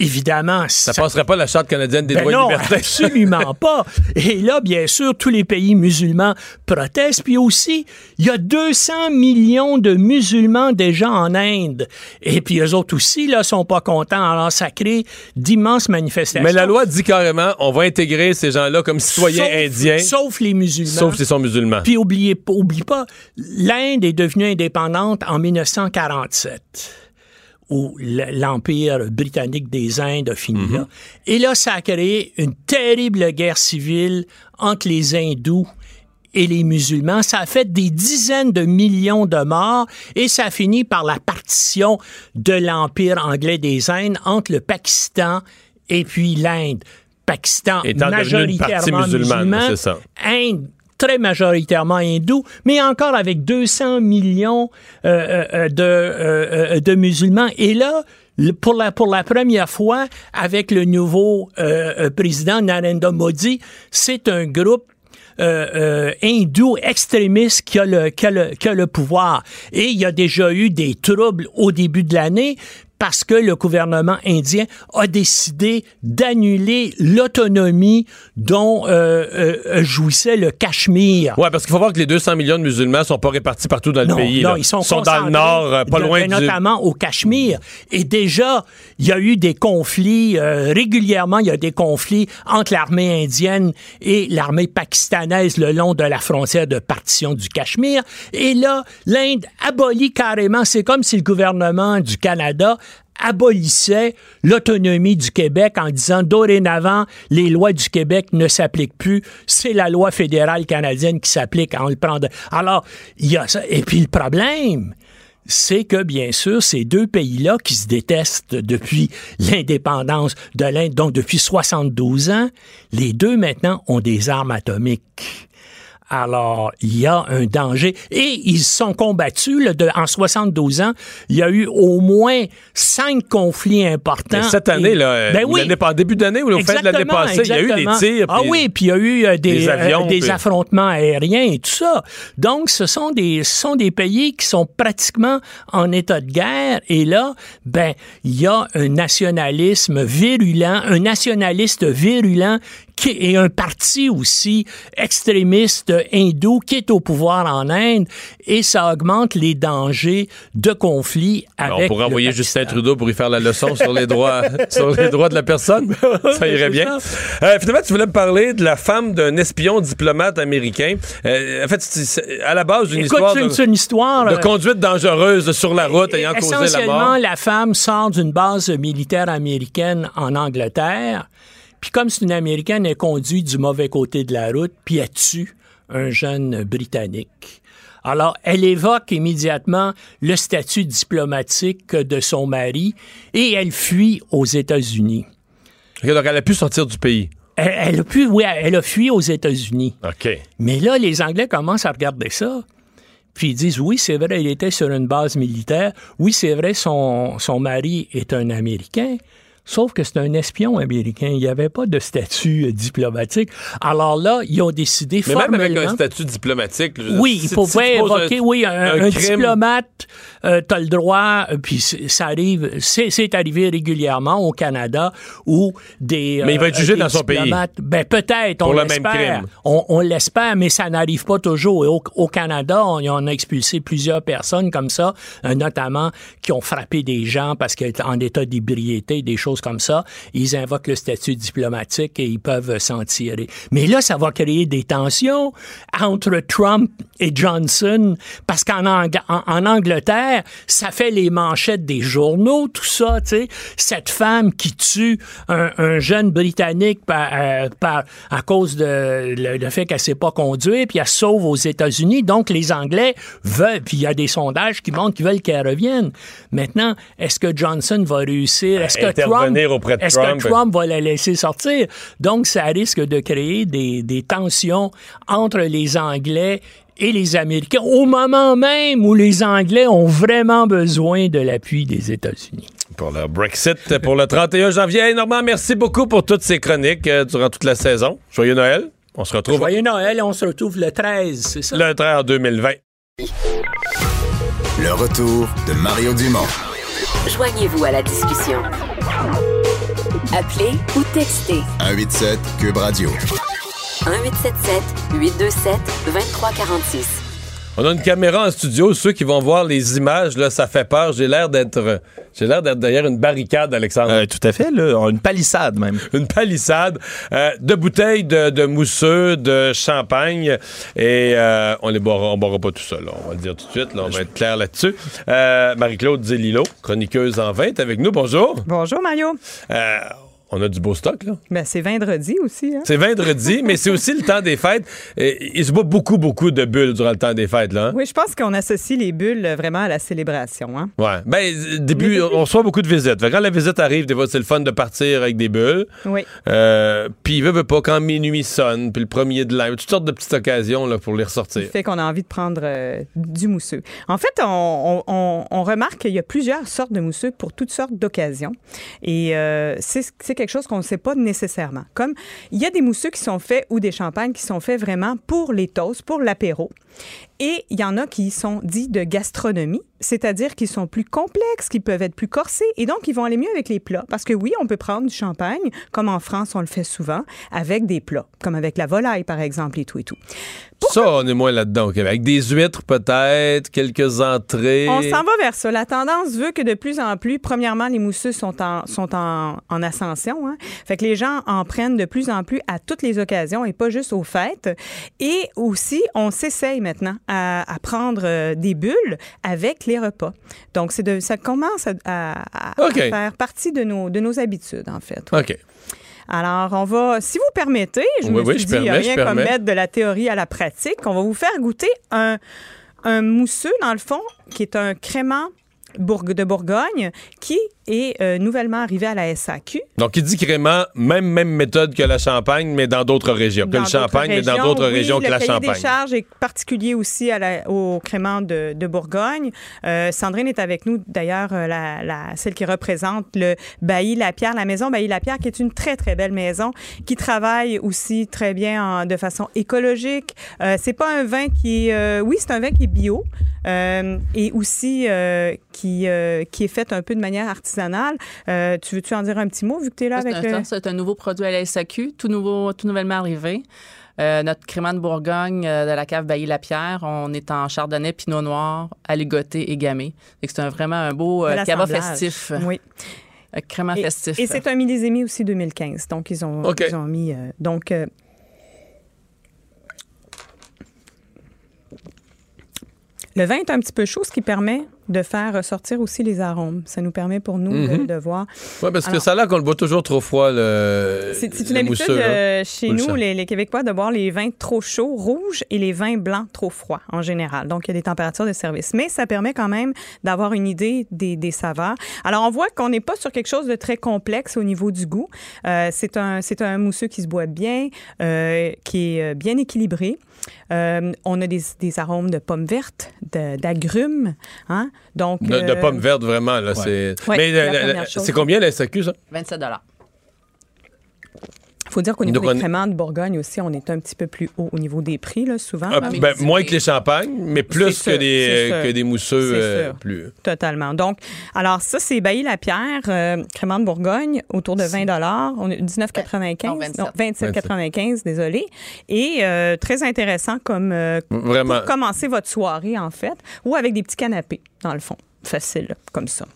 Évidemment, Ça passerait pas la Charte canadienne des ben droits non, et libertés. absolument (laughs) pas. Et là, bien sûr, tous les pays musulmans protestent. Puis aussi, il y a 200 millions de musulmans déjà en Inde. Et puis eux autres aussi, là, sont pas contents. Alors, ça crée d'immenses manifestations. Mais la loi dit carrément, on va intégrer ces gens-là comme citoyens Sauf- indiens. Sauf les musulmans. Sauf s'ils sont musulmans. Puis oubliez, oublie pas, l'Inde est devenue indépendante en 1947 où l'Empire britannique des Indes a fini Mhm. là. Et là, ça a créé une terrible guerre civile entre les hindous et les musulmans. Ça a fait des dizaines de millions de morts et ça a fini par la partition de l'Empire anglais des Indes entre le Pakistan et puis l'Inde. Pakistan Étant majoritairement musulman, ça. Inde très majoritairement hindou, mais encore avec 200 millions euh, euh, euh, de, euh, euh, de musulmans. Et là, pour la, pour la première fois, avec le nouveau euh, président Narendra Modi, c'est un groupe euh, euh, hindou extrémiste qui a, le, qui, a le, qui a le pouvoir. Et il y a déjà eu des troubles au début de l'année parce que le gouvernement indien a décidé d'annuler l'autonomie dont euh, euh, jouissait le Cachemire. Ouais, parce qu'il faut voir que les 200 millions de musulmans sont pas répartis partout dans le Non, pays. non, là. ils sont, dans le nord, euh, pas de- loin mais du... notamment au Cachemire. Et déjà, il y a eu des conflits euh, régulièrement. Il y a des conflits entre l'armée indienne et l'armée pakistanaise le long de la frontière de partition du Cachemire. Et là, l'Inde abolit carrément. C'est comme si le gouvernement du Canada abolissait l'autonomie du Québec en disant dorénavant les lois du Québec ne s'appliquent plus, c'est la loi fédérale canadienne qui s'applique. On le. Alors, il y a ça. Et puis le problème, c'est que, bien sûr, ces deux pays-là qui se détestent depuis l'indépendance de l'Inde, donc depuis 72 ans, les deux maintenant ont des armes atomiques. Alors, il y a un danger. Et ils sont combattus. là, de- en 72 ans, il y a eu au moins cinq conflits importants. Mais cette année, Et- là, ben ou oui. pas- début d'année ou au fin de l'année passée, il y a eu des tirs. Ah puis- oui, puis il y a eu euh, des, des avions, euh, des puis- affrontements aériens et tout ça. Donc, ce sont des, ce sont des pays qui sont pratiquement en état de guerre. Et là, ben, il y a un nationalisme virulent, un nationaliste virulent qui est un parti aussi extrémiste hindou qui est au pouvoir en Inde et ça augmente les dangers de conflit avec Ben, On pourrait envoyer. Justin Trudeau pour y faire la leçon sur les droits, (laughs) sur les droits de la personne. Ça irait bien. Euh, finalement, tu voulais me parler de la femme d'un espion diplomate américain. Euh, en fait, c'est- à la base d'une histoire de, histoire, euh, conduite dangereuse sur la route ayant causé la Essentiellement, mort. la femme sort d'une base militaire américaine en Angleterre, puis comme c'est une Américaine, elle conduit du mauvais côté de la route, puis elle tue un jeune Britannique. Alors, elle évoque immédiatement le statut diplomatique de son mari et elle fuit aux États-Unis. Donc, elle a pu sortir du pays. Elle, elle a pu, oui, elle a fui aux États-Unis. OK. Mais là, les Anglais commencent à regarder ça. Puis ils disent, oui, c'est vrai, il était sur une base militaire. Oui, c'est vrai, son, son mari est un Américain. Sauf que c'est un espion américain. Il n'y avait pas de statut euh, diplomatique. Alors là, ils ont décidé Mais même avec un statut diplomatique. oui, il pouvait évoquer, oui, un, diplomate, euh, t'as le droit, euh, puis ça arrive, c'est arrivé régulièrement au Canada où des. Mais il va être jugé dans son pays. Ben peut-être, on Pour le même l'espère. crime. On, on l'espère, mais ça n'arrive pas toujours. Et au, au Canada, on, on a expulsé plusieurs personnes comme ça, notamment qui ont frappé des gens parce qu'ils étaient en état d'ébriété, des choses comme ça. Ils invoquent le statut diplomatique et ils peuvent s'en tirer. Mais là, ça va créer des tensions entre Trump et Johnson parce qu'en Ang- en, en Angleterre, ça fait les manchettes des journaux, tout ça, tu sais. Cette femme qui tue un, un jeune Britannique par, euh, par- à cause de le, le fait qu'elle sait pas conduire, puis elle sauve aux États-Unis. Donc, les Anglais veulent, puis il y a des sondages qui montrent qu'ils veulent qu'elle revienne. Maintenant, est-ce que Johnson va réussir? Est-ce que Trump, Intervenir auprès de est-ce Trump. que Trump? Va la laisser sortir? Donc, ça risque de créer des, des tensions entre les Anglais et les Américains au moment même où les Anglais ont vraiment besoin de l'appui des États-Unis. Pour le Brexit, pour le 31 janvier. Hey, Normand, merci beaucoup pour toutes ces chroniques euh, durant toute la saison. Joyeux Noël. On se retrouve Joyeux Noël, on se retrouve le 13, c'est ça? le 13 en 2020. Le retour de Mario Dumont. Joignez-vous à la discussion. Appelez ou textez 187 Cube Radio. 1877 827 2346. On a une caméra en studio. Ceux qui vont voir les images, là, ça fait peur. J'ai l'air d'être, j'ai l'air d'être derrière une barricade, Alexandre. Euh, tout à fait, là, une palissade même. (laughs) une palissade euh, de bouteilles de, de mousseux, de champagne. Et euh, on les boira, boira pas tout ça. Là. On va le dire tout de suite. Là, on va être clair là-dessus. Euh, Marie-Claude Zélilo, chroniqueuse en 20, avec nous. Bonjour. Bonjour Mario. On a du beau stock, là. Ben, c'est vendredi aussi. Hein? C'est vendredi, mais c'est aussi le temps des fêtes. Il se boit beaucoup, beaucoup de bulles durant le temps des fêtes, là. hein? Oui, je pense qu'on associe les bulles euh, vraiment à la célébration. Hein? Ouais. Ben, euh, début, on reçoit beaucoup de visites. Fait quand la visite arrive, des fois, c'est le fun de partir avec des bulles. Oui. Euh, puis, il veut, veut pas, quand minuit sonne, puis le premier de l'an, toutes sortes de petites occasions là, pour les ressortir. fait qu'on a envie de prendre euh, du mousseux. En fait, on, on- on- on remarque qu'il y a plusieurs sortes de mousseux pour toutes sortes d'occasions. Et euh, c'est quelque chose qu'on ne sait pas nécessairement. Comme il y a des mousseux qui sont faits ou des champagnes qui sont faits vraiment pour les toasts, pour l'apéro. Et il y en a qui sont dits de gastronomie, c'est-à-dire qu'ils sont plus complexes, qui peuvent être plus corsés, et donc ils vont aller mieux avec les plats. Parce que oui, on peut prendre du champagne, comme en France on le fait souvent, avec des plats, comme avec la volaille par exemple et tout et tout. Ça, on est moins là-dedans au Québec. Avec des huîtres, peut-être, quelques entrées. On s'en va vers ça. La tendance veut que de plus en plus, premièrement, les mousseux sont en, sont en, en ascension. Hein. Fait que les gens en prennent de plus en plus à toutes les occasions et pas juste aux fêtes. Et aussi, on s'essaye maintenant à, à prendre euh, des bulles avec les repas. Donc, c'est de, ça commence à, faire partie de nos, de nos habitudes, en fait. OK. Alors, on va, si vous permettez, je Oui, me oui, suis je dit, il n'y a permets, je rien comme mettre de la théorie à la pratique. On va vous faire goûter un, un mousseux, dans le fond, qui est un crément de Bourgogne, qui est euh, nouvellement arrivé à la SAQ. Donc, il dit crément, même, même méthode que la champagne, mais dans d'autres régions. Que Dans le champagne, mais dans d'autres oui, régions que la Le cahier champagne. des charges est particulier aussi à la- au crément de, de Bourgogne. Euh, Sandrine est avec nous, d'ailleurs, euh, la, la- celle qui représente le Bailly Lapierre, la maison Bailly Lapierre, qui est une très, très belle maison, qui travaille aussi très bien en- de façon écologique. Euh, c'est pas un vin qui est... euh, oui, c'est un vin qui est bio. et aussi qui, qui est fait un peu de manière artisanale Euh, tu veux-tu en dire un petit mot vu que tu es là C'est avec un, le... c'est un nouveau produit à la SAQ, tout, nouveau, tout nouvellement arrivé. Euh, notre crément de Bourgogne euh, de la cave Bailly-Lapierre, on est en chardonnay, pinot noir, aligoté et gamay. C'est un- vraiment un beau euh, cava festif. Oui. Euh, crément Et, festif. et c'est un millésimé aussi 2015. Donc, ils ont, ils ont mis. euh, donc. euh, le vin est un petit peu chaud, ce qui permet de faire ressortir aussi les arômes. Ça nous permet pour nous de- Mhm. de, voir. Ouais, parce que ça l'air qu'on le boit toujours trop froid, le. C'est le une habitude mousseux, là. euh, chez le nous, les, les Québécois, de boire les vins trop chauds, rouges, et les vins blancs trop froids, en général. Donc, il y a des températures de service. Mais ça permet quand même d'avoir une idée des, des saveurs. Alors, on voit qu'on n'est pas sur quelque chose de très complexe au niveau du goût. Euh, c'est un, un mousseux qui se boit bien, euh, qui est euh, bien équilibré. Euh, on a des, des arômes de pommes vertes, d'agrumes. Hein? Donc, De, de euh, pommes vertes, vraiment. Là, c'est... Ouais, Mais c'est la euh, c'est combien la SAQ, ça? 27 Il faut dire qu'au niveau Donc, des créments de Bourgogne aussi, on est un petit peu plus haut au niveau des prix, là, souvent. Ah, là. ben, moins que les champagnes, mais plus que sûr, des, euh, que des mousseux euh, plus. Totalement. Donc, alors ça, c'est Bailly-Lapierre, euh, crément de Bourgogne, autour de 20 On est 19,95. Non, 27,95, désolé. Et euh, très intéressant comme euh, Vraiment. pour commencer votre soirée, en fait, ou avec des petits canapés, dans le fond. Facile, comme ça.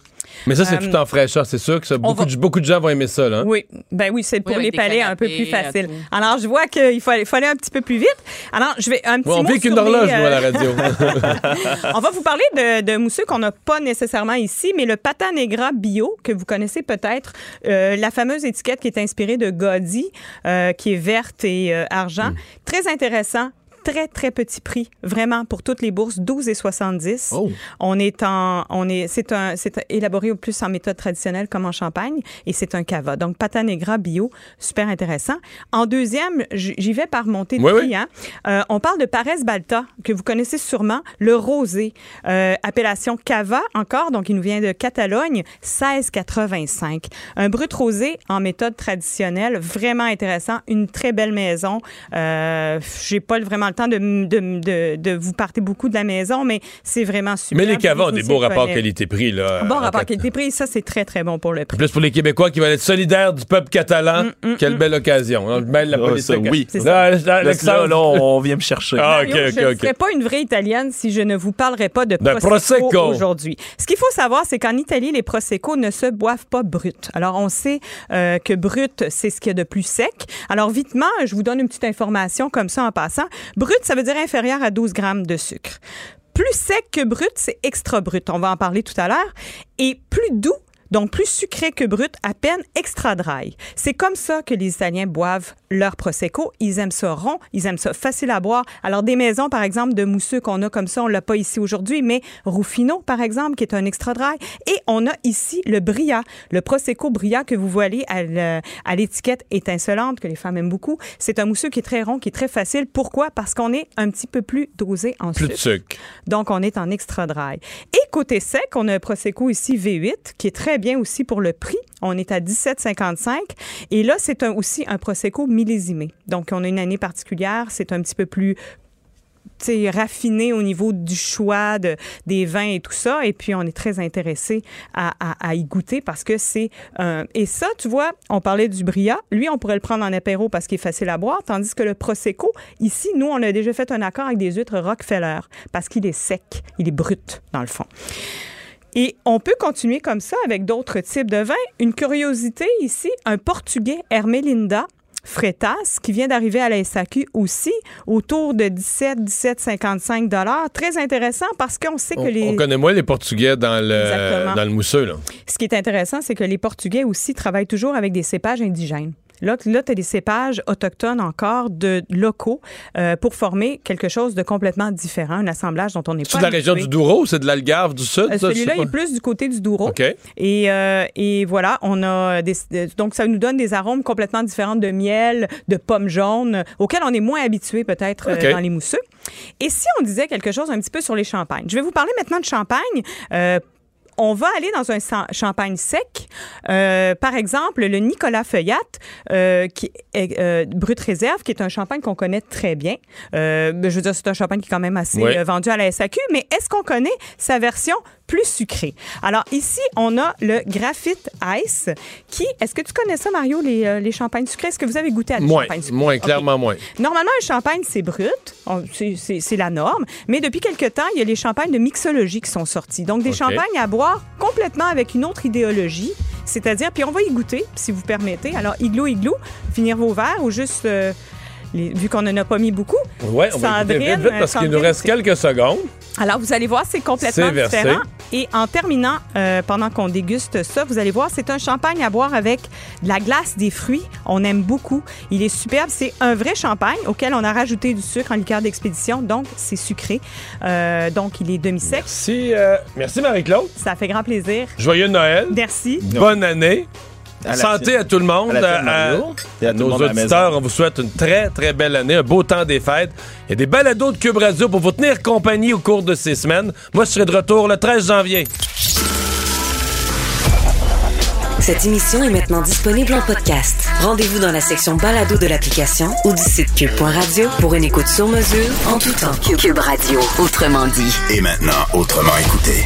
Mais ça, c'est Euh, tout en fraîcheur, c'est sûr que ça, beaucoup, va- de, beaucoup de gens vont aimer ça. Là? Oui, ben oui, c'est pour les palais un peu plus facile. euh, tout. Alors, je vois qu'il faut, aller- faut aller un petit peu plus vite. Alors, je vais un petit Ouais, on mot vit qu'une les, horloge, nous, à la euh, radio. (laughs) On va vous parler de, de mousseux qu'on n'a pas nécessairement ici, mais le Pata Negra bio, que vous connaissez peut-être, euh, la fameuse étiquette qui est inspirée de Gaudi, euh, qui est verte et euh, argent. Mm. Très intéressant. Très, très petit prix, vraiment, pour toutes les bourses, 12,70. On est en, on est, c'est un, c'est élaboré au plus en méthode traditionnelle comme en Champagne et c'est un cava. Donc, Pata Negra bio, super intéressant. En deuxième, j'y vais par montée de Oui, prix, oui. hein. Euh, on parle de Pares Balta, que vous connaissez sûrement, le rosé, euh, appellation Cava encore, donc il nous vient de Catalogne, 16,85. Un brut rosé en méthode traditionnelle, vraiment intéressant, une très belle maison. Euh, J'ai pas vraiment le temps de, m- de, m- de, de vous parler beaucoup de la maison, mais c'est vraiment super. Mais les cavas ont des beaux rapports qualité-prix. Là, Bon rapport qualité-prix, ça c'est très très bon pour le prix. Plus pour les Québécois qui veulent être solidaires du peuple catalan, Mm, quelle belle occasion. On mêle la Ah, politique. ça, oui. C'est Là, Là, Alexandre- là, là, on vient me chercher. Ah, ok, Mario, ok, je ne serais pas une vraie Italienne si je ne vous parlerais pas de De Prosecco, Prosecco. aujourd'hui. Ce qu'il faut savoir, c'est qu'en Italie, les Prosecco ne se boivent pas bruts. Alors, on sait euh, que brut, c'est ce qu'il y a de plus sec. Alors, vitement, je vous donne une petite information comme ça en passant. Brut, ça veut dire inférieur à 12 grammes de sucre. Plus sec que brut, c'est extra brut. On va en parler tout à l'heure. Et plus doux, donc plus sucré que brut, à peine extra dry. C'est comme ça que les Italiens boivent leur Prosecco. Ils aiment ça rond, ils aiment ça facile à boire. Alors, des maisons, par exemple, de mousseux qu'on a comme ça, on l'a pas ici aujourd'hui, mais Ruffino, par exemple, qui est un extra dry. Et on a ici le Bria, le Prosecco Bria que vous voyez à le- à l'étiquette étincelante, que les femmes aiment beaucoup. C'est un mousseux qui est très rond, qui est très facile. Pourquoi? Parce qu'on est un petit peu plus dosé en Plus de sucre. sucre. Donc, on est en extra dry. Et côté sec, on a un Prosecco ici V8, qui est très bien aussi pour le prix. On est à 17,55. Et là, c'est aussi un Prosecco millésimé. Donc, on a une année particulière. C'est un petit peu plus raffiné au niveau du choix de, des vins et tout ça. Et puis, on est très intéressé à, y goûter parce que c'est... un- et ça, tu vois, on parlait du Bria. Lui, on pourrait le prendre en apéro parce qu'il est facile à boire, tandis que le Prosecco, ici, nous, on a déjà fait un accord avec des huîtres Rockefeller parce qu'il est sec, il est brut, dans le fond. Et on peut continuer comme ça avec d'autres types de vins. Une curiosité ici, un portugais Hermelinda Freitas, qui vient d'arriver à la SAQ aussi, autour de 17, 17,55 dollars. Très intéressant parce qu'on sait On, que les... on connaît moins les Portugais dans le, Exactement. dans le mousseux. Là. Ce qui est intéressant, c'est que les Portugais aussi travaillent toujours avec des cépages indigènes. Là, là tu as des cépages autochtones encore de locaux euh, pour former quelque chose de complètement différent, un assemblage dont on n'est pas C'est de la région du Douro, c'est de l'Algarve du Sud? Euh, Celui-là, est plus du côté du Douro. OK. Et, euh, et voilà, on a des, donc ça nous donne des arômes complètement différents de miel, de pommes jaunes, auxquels on est moins habitué peut-être dans les mousseux. Et si on disait quelque chose un petit peu sur les champagnes, je vais vous parler maintenant de champagne. On va aller dans un champagne sec. Euh, par exemple, le Nicolas Feuillat, euh, qui est euh, Brut Réserve, qui est un champagne qu'on connaît très bien. Euh, je veux dire, c'est un champagne qui est quand même assez vendu à la SAQ, mais est-ce qu'on connaît sa version plus sucré. Alors ici, on a le Graphite Ice qui, est-ce que tu connais ça, Mario, les, euh, les champagnes sucrés? Est-ce que vous avez goûté à des Moins, champagnes sucrés? moins, clairement moins. Normalement, un champagne, c'est brut. C'est- la norme. Mais depuis quelque temps, il y a les champagnes de mixologie qui sont sortis. Donc, des champagnes à boire complètement avec une autre idéologie. C'est-à-dire, puis on va y goûter, si vous permettez. Alors, igloo, igloo, finir vos verres ou juste, euh, les- vu qu'on n'en a pas mis beaucoup. Ouais, on va vite, vite parce qu'il nous reste quelques secondes. alors, vous allez voir, c'est complètement différent. Et en terminant, euh, pendant qu'on déguste ça, vous allez voir, c'est un champagne à boire avec de la glace, des fruits. On aime beaucoup. Il est superbe. C'est un vrai champagne auquel on a rajouté du sucre en liqueur d'expédition. Donc, c'est sucré. Euh, donc, il est demi-sec. Merci, euh, merci Marie-Claude. Ça fait grand plaisir. Joyeux Noël. Merci. Bonne année. À Santé à tout le monde. À. Et tout le nos monde auditeurs, on vous souhaite une très, très belle année, un beau temps des fêtes. A des balados de Cube Radio pour vous tenir compagnie au cours de ces semaines. Moi, je serai de retour le 13 janvier. Cette émission est maintenant disponible en podcast. Rendez-vous dans la section balado de l'application ou du site cube.radio pour une écoute sur mesure en tout temps. Cube Radio, autrement dit. Et maintenant, autrement écouté.